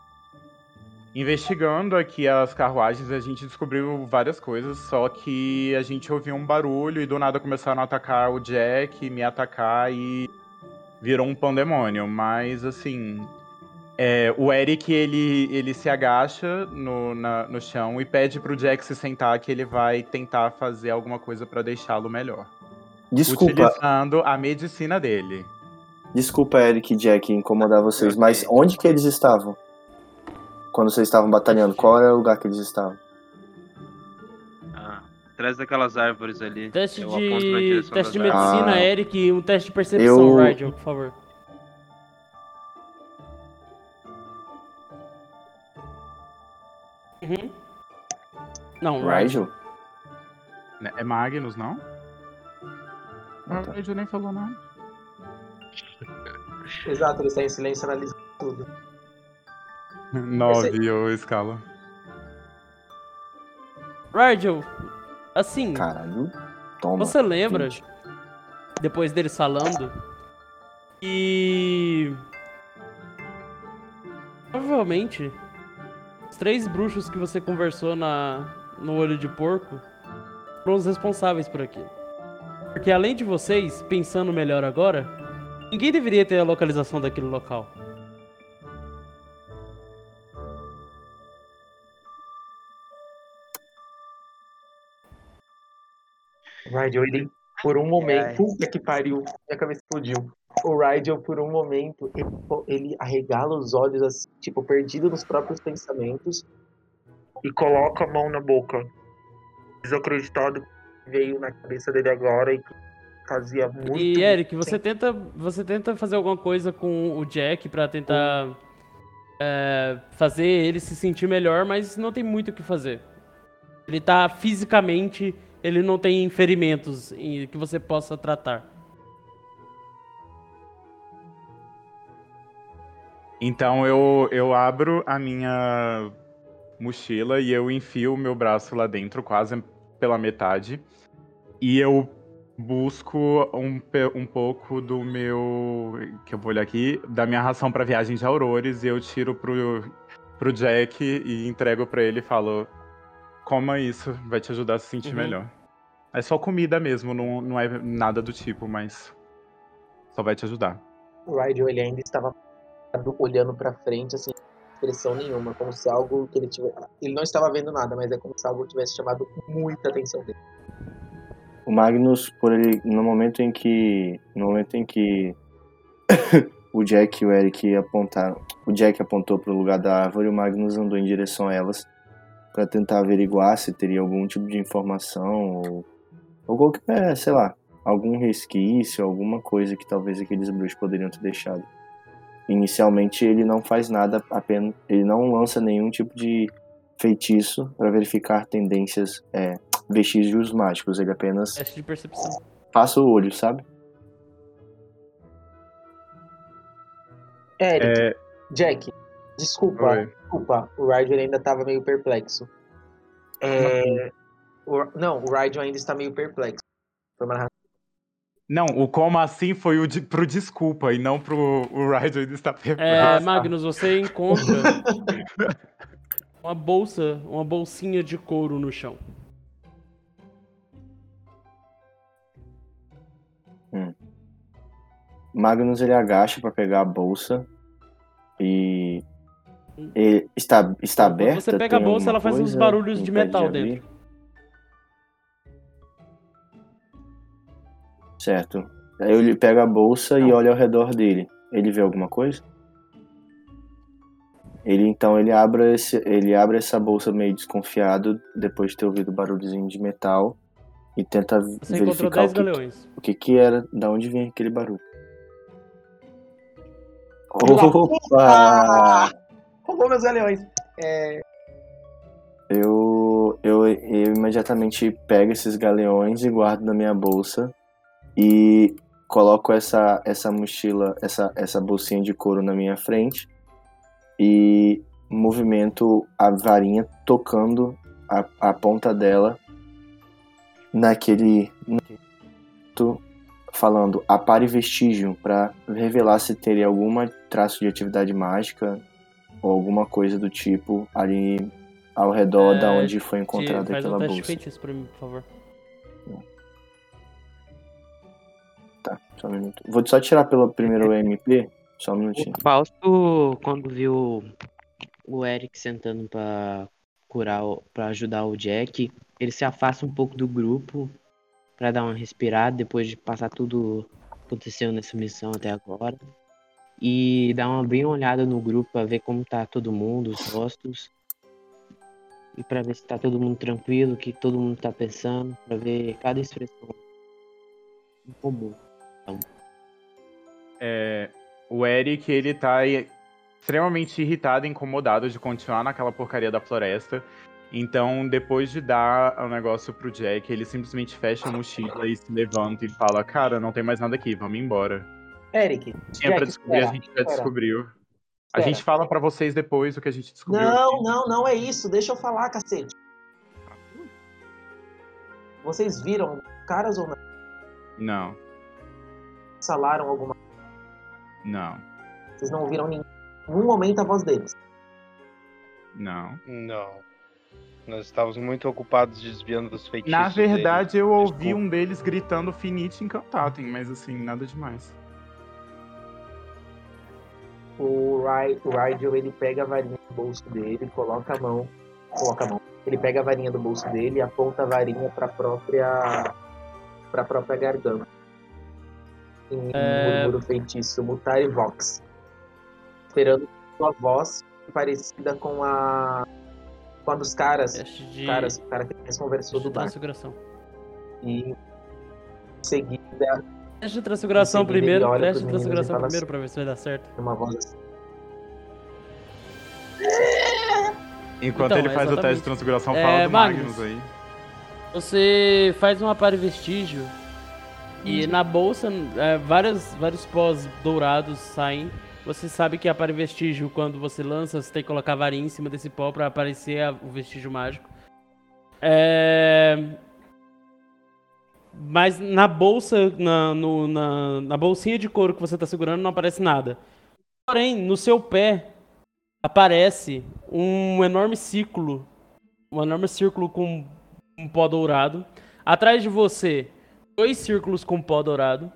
investigando aqui as carruagens, a gente descobriu várias coisas, só que a gente ouviu um barulho e do nada começaram a atacar o Jack, me atacar e virou um pandemônio. Mas assim, é, o Eric ele, ele se agacha no, na- no chão e pede pro Jack se sentar que ele vai tentar fazer alguma coisa pra deixá-lo melhor. Desculpa, Utilizando a medicina dele. desculpa, Eric e Jack, incomodar vocês, mas onde que eles estavam? Quando vocês estavam batalhando, qual era o lugar que eles estavam? Ah, atrás daquelas árvores ali. Teste Eu de. Teste de medicina, Ah. Eric, e um teste de percepção, Eu- Rigel, por favor. Uhum. Não, Rigel. Rigel? É Magnus, não? Ah, tá. A gente nem falou nada. Exato, ele está em silêncio analisando tudo. Nove, ô escala. Rigel, assim, Caralho. Toma. você lembra, 20. depois deles falando, que. Provavelmente, os três bruxos que você conversou na, no olho de porco foram os responsáveis por aquilo. Porque além de vocês, pensando melhor agora, ninguém deveria ter a localização daquele local. O Rigel, ele, por um momento, puta que pariu, minha cabeça explodiu. O Rigel, por um momento, ele, ele arregala os olhos, assim, tipo, perdido nos próprios pensamentos, e coloca a mão na boca. Desacreditado veio na cabeça dele agora e que fazia muito. E Eric, você tenta, você tenta fazer alguma coisa com o Jack pra tentar é, fazer ele se sentir melhor, mas não tem muito o que fazer. Ele tá fisicamente, ele não tem ferimentos em- que você possa tratar. Então eu, eu abro a minha mochila e eu enfio o meu braço lá dentro, quase pela metade. E eu busco um, um pouco do meu. Que eu vou olhar aqui, da minha ração pra viagem de Aurores, e eu tiro pro, pro Jack e entrego pra ele e falo: Coma isso, vai te ajudar a se sentir Uhum. melhor. É só comida mesmo, não, não é nada do tipo, mas só vai te ajudar. O Rigel, ele ainda estava olhando pra frente, assim, sem expressão nenhuma, como se algo que ele tivesse. Ele não estava vendo nada, mas é como se algo tivesse chamado muita atenção dele. O Magnus, por ele, no momento em que, no momento em que o Jack e o Eric apontaram, o Jack apontou para o lugar da árvore, o Magnus andou em direção a elas para tentar averiguar se teria algum tipo de informação ou, ou qualquer, sei lá, algum resquício, alguma coisa que talvez aqueles bruxos poderiam ter deixado. Inicialmente ele não faz nada, apenas ele não lança nenhum tipo de feitiço para verificar tendências, é, vestígios mágicos. Ele apenas Teste de percepção. passa o olho, sabe? Eric, É, Jack, desculpa, Oi. desculpa, o Rigel ainda estava meio perplexo. É, o- não, o Rigel ainda está meio perplexo. Foi uma. Não, o como assim foi o de, pro desculpa e não pro o Ryder ainda está perplexo. É, Magnus, você encontra uma bolsa, uma bolsinha de couro no chão. Magnus ele agacha pra pegar a bolsa e ele está, está Quando aberta? você pega a bolsa, ela faz uns barulhos de metal abrir? dentro. Certo. Aí ele pega a bolsa e olha ao redor dele. Ele vê alguma coisa? Ele então ele abre, esse, ele abre essa bolsa meio desconfiado depois de ter ouvido o barulhozinho de metal e tenta Você verificar 10 o que, galeões. o que que era, da onde vinha aquele barulho. Opa! Roubou meus galeões. É, Eu, eu, eu imediatamente pego esses galeões e guardo na minha bolsa e coloco essa, essa mochila, essa, essa bolsinha de couro na minha frente e movimento a varinha tocando a, a ponta dela naquele falando apare vestígio para revelar se teria alguma traço de atividade mágica ou alguma coisa do tipo ali ao redor É, da onde foi encontrada faz um aquela teste de bolsa. pra mim, por favor. Tá, só um minuto. Vou só tirar pelo primeiro MP, só um minutinho. O Fausto, quando viu o Eric sentando pra curar, pra ajudar o Jack, ele se afasta um pouco do grupo pra dar uma respirada depois de passar tudo que aconteceu nessa missão até agora. E dá uma bem olhada no grupo pra ver como tá todo mundo, os rostos. E pra ver se tá todo mundo tranquilo, o que todo mundo tá pensando, pra ver cada expressão em comum. É, o Eric, ele tá extremamente irritado e incomodado de continuar naquela porcaria da floresta. Então, depois de dar o negócio pro Jack, ele simplesmente fecha a mochila e se levanta e fala: Cara, não tem mais nada aqui, vamos embora. Eric, Tinha pra descobrir, a gente já espera. descobriu. A gente fala pra vocês depois o que a gente descobriu. Não, aqui. não, não é isso. Deixa eu falar, cacete. Vocês viram caras ou não? Não, Salaram alguma não, Vocês não ouviram em nenhum momento a voz deles. não. Não. Nós estávamos muito ocupados desviando dos feitiços. Na verdade, dele. eu ouvi Desculpa. um deles gritando Finite Incantatem, mas assim, nada demais. O, Rigel, ele pega a varinha do bolso dele, coloca a mão, coloca a mão. Ele pega a varinha do bolso dele e aponta a varinha para própria para própria garganta. Em É. murmúrio feitiço, mutar e vox. Esperando sua voz parecida com a com a dos caras, de, caras, o cara que mais conversou do bar. E em seguida, Teste de transfiguração primeiro, teste de transfiguração primeiro assim- pra ver se vai dar certo. uma voz assim. Enquanto Então, ele faz o teste exatamente. de transfiguração, É, fala do Magnus. Magnus aí. Você faz um apare vestígio e na bolsa é, vários, vários pós dourados saem. Você sabe que apare vestígio, quando você lança, você tem que colocar a varinha em cima desse pó pra aparecer a- o vestígio mágico. É... Mas na bolsa, na, no- na, na bolsinha de couro que você tá segurando, não aparece nada. Porém, no seu pé aparece um enorme círculo. Um enorme círculo com um pó dourado. Atrás de você, dois círculos com pó dourado.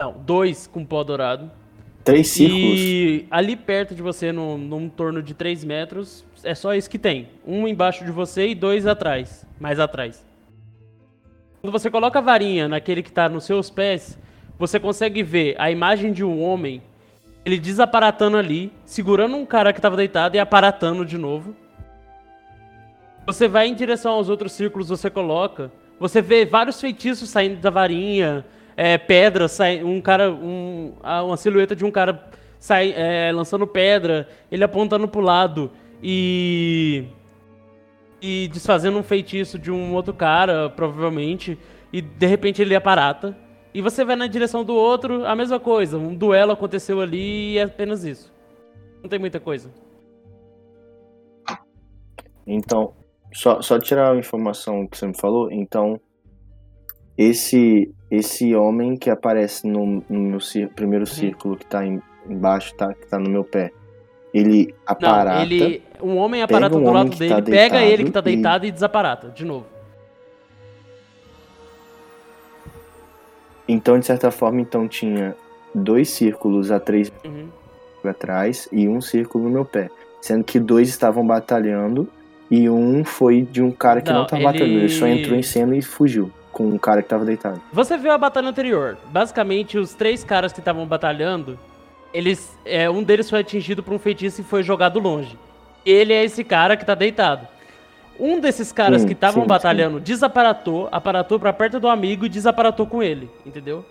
Não, dois com pó dourado. Três círculos. E ali perto de você, num, num torno de 3 metros, é só isso que tem. Um embaixo de você e dois atrás. Mais atrás. Quando você coloca a varinha naquele que está nos seus pés, você consegue ver a imagem de um homem, ele desaparatando ali, segurando um cara que estava deitado e aparatando de novo. Você vai em direção aos outros círculos, você coloca. Você vê vários feitiços saindo da varinha, é, pedras, um cara, um, uma silhueta de um cara sai, é, lançando pedra, ele apontando pro lado e e desfazendo um feitiço de um outro cara, provavelmente, e de repente ele aparata. E você vai na direção do outro, a mesma coisa, um duelo aconteceu ali e é apenas isso. Não tem muita coisa. Então, só, só tirar a informação que você me falou. Então, esse esse homem que aparece no, no meu cir- primeiro círculo que tá em- embaixo, tá, que tá no meu pé, ele Não, aparata. ele. Um homem aparata um do lado dele, tá pega deitado ele que tá e- deitado e desaparata, de novo. Então, de certa forma, então tinha dois círculos a três Uhum. atrás e um círculo no meu pé. Sendo que dois estavam batalhando e um foi de um cara que não, Não, tava batalhando. Ele só ele- entrou em cena e fugiu com um cara que tava deitado. Você viu a batalha anterior. Basicamente, os três caras que estavam batalhando, eles, é, um deles foi atingido por um feitiço e foi jogado longe. Ele é esse cara que tá deitado. Um desses caras Sim, que estavam sim, batalhando desaparatou, aparatou pra perto do amigo e desaparatou com ele, entendeu?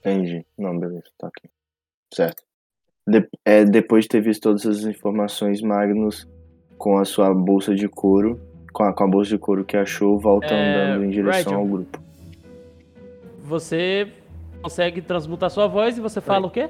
Entendi. Não, beleza, tá aqui. Certo. De- é, depois de ter visto todas as informações, Magnus, com a sua bolsa de couro, com a, com a bolsa de couro que achou, volta É, andando em direção Rigel. ao grupo. Você consegue transmutar sua voz e você fala o quê?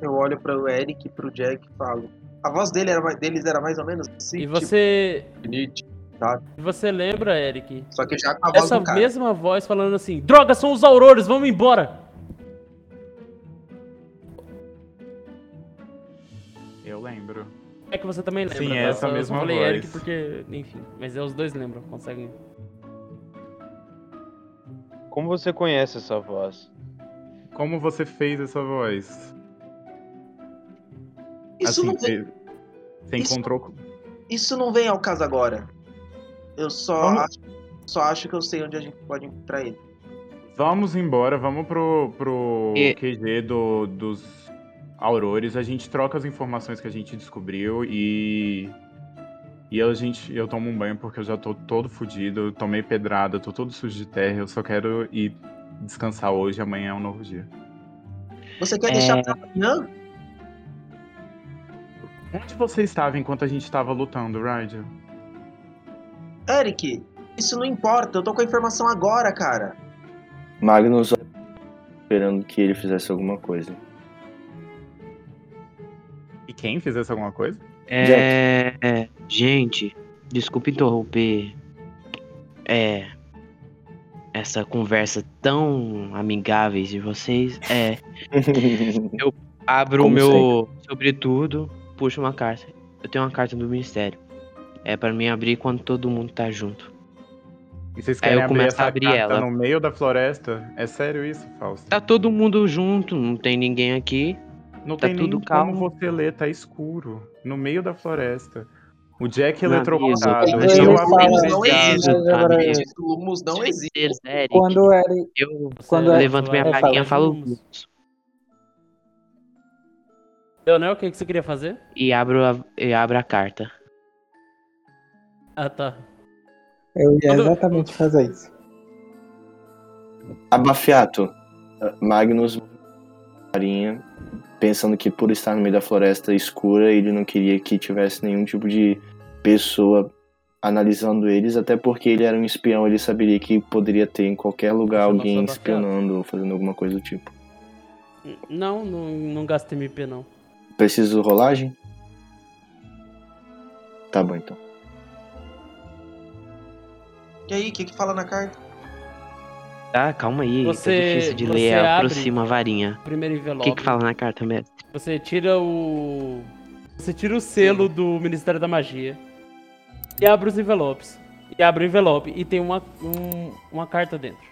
Eu olho pro Eric e pro Jack e falo. A voz dele era, mais- deles era mais ou menos assim. E você, Tipo, Nietzsche, tá? e você lembra, Eric? Só que já com a voz Essa do cara. mesma voz falando assim: Droga, são os aurores, vamos embora! Eu lembro. É que você também lembra. Sim, tá? é essa Só- eu mesma falei voz. Eric porque, enfim. Mas é, os dois lembram, conseguem. Como você conhece essa voz? Como você fez essa voz? Isso, assim, não vem, você, encontrou. isso não vem ao caso agora. Eu só Vamos- acho, só acho que eu sei onde a gente pode encontrar ele. Vamos embora, vamos pro, pro E- QG do, dos Aurores. A gente troca as informações que a gente descobriu e. E a gente, eu tomo um banho porque eu já tô todo fudido, eu tomei pedrada, tô todo sujo de terra, eu só quero ir descansar hoje, amanhã é um novo dia. Você quer É. deixar pra amanhã? Onde você estava enquanto a gente estava lutando, Rigel? Eric, isso não importa. Eu tô com a informação agora, cara. Magnus esperando que ele fizesse alguma coisa. E quem fizesse alguma coisa? É, é, gente, desculpe interromper é, essa conversa tão amigáveis de vocês. É, abro o meu sobretudo, puxo uma carta. Eu tenho uma carta do ministério. É pra mim abrir quando todo mundo tá junto. E vocês Aí querem eu abrir começo essa a abrir carta ela. no meio da floresta? É sério isso, Fausto? Tá todo mundo junto, não tem ninguém aqui. Não Tá tem tudo nem calmo. como você ler, tá escuro. No meio da floresta. O Jack Meu eletrocutado. ele Eu existe. amigo. Esses lumos não existem. Eric, Quando Eric. eu Quando é- levanto minha é, varinha e falo Leonel, o que, que você queria fazer? e abro a, e abro a carta. Ah, tá. Eu ia Quando- exatamente fazer isso. Abafiato. Magnus Marinha, pensando que por estar no meio da floresta escura, ele não queria que tivesse nenhum tipo de pessoa analisando eles, até porque ele era um espião, ele saberia que poderia ter em qualquer lugar alguém espionando ou fazendo alguma coisa do tipo. Não, não, não gasta MP, não. Preciso rolagem? Tá bom então. E aí, o que que fala na carta? Tá, calma aí, Você- tá difícil de você ler, aproxima a varinha. Primeiro O envelope. que que fala na carta, mestre? Você tira o. Você tira o selo do Ministério da Magia. E abre os envelopes. E abre o envelope. E tem uma, um- uma carta dentro.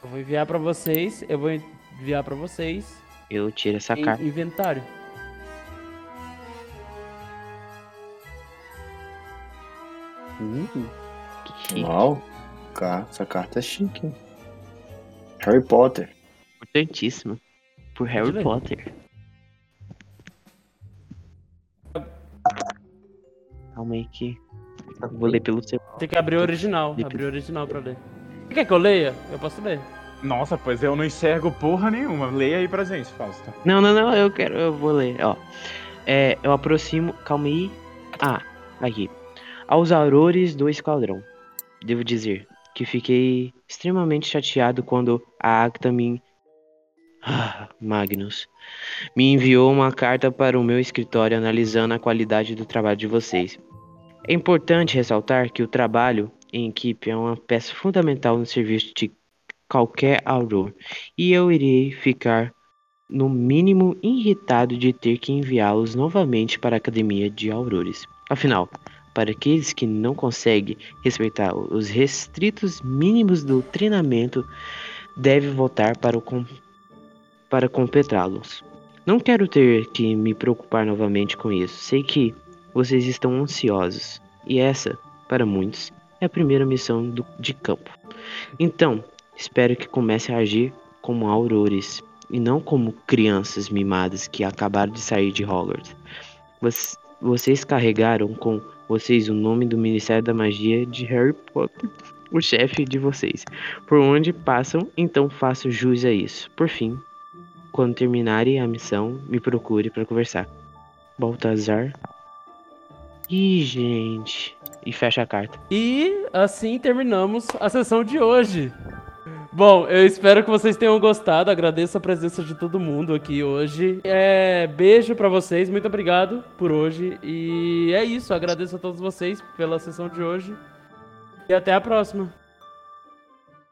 Eu vou enviar pra vocês. Eu vou enviar pra vocês. Eu tiro essa carta. inventário. Que chique. Uau, essa carta é chique. Harry Potter. Importantíssimo. Por Harry. Potter. Calma aí que. Vou ler pelo seu. Tem que abrir o original. Abrir o original pra ler. Você quer que eu leia? Eu posso ler. Nossa, pois eu não enxergo porra nenhuma. Leia aí pra gente, Fausto. Não, não, não, eu quero, eu vou ler, ó. É, eu aproximo, calma aí. Ah, aqui. Aos aurores do esquadrão. Devo dizer que fiquei extremamente chateado quando a Acta me. Ah, Magnus. Me enviou uma carta para o meu escritório analisando a qualidade do trabalho de vocês. É importante ressaltar que o trabalho em equipe é uma peça fundamental no serviço de qualquer auror. E eu irei ficar no mínimo irritado de ter que enviá-los novamente para a Academia de Aurores. Afinal, para aqueles que não conseguem respeitar os restritos mínimos do treinamento, deve voltar para, com... para completá-los. Não quero ter que me preocupar novamente com isso. Sei que vocês estão ansiosos, e essa, para muitos, é a primeira missão do... de campo. Então, espero que comece a agir como aurores e não como crianças mimadas que acabaram de sair de Hogwarts. Vocês, carregaram com vocês o nome do Ministério da Magia de Harry Potter, o chefe de vocês. Por onde passam, então faço jus a isso. Por fim, quando terminarem a missão, me procure para conversar. Baltazar. Ih, gente. E fecha a carta. E assim terminamos a sessão de hoje. Bom, eu espero que vocês tenham gostado. Agradeço a presença de todo mundo aqui hoje. É, beijo pra vocês, muito obrigado por hoje. E é isso, agradeço a todos vocês pela sessão de hoje. E até a próxima.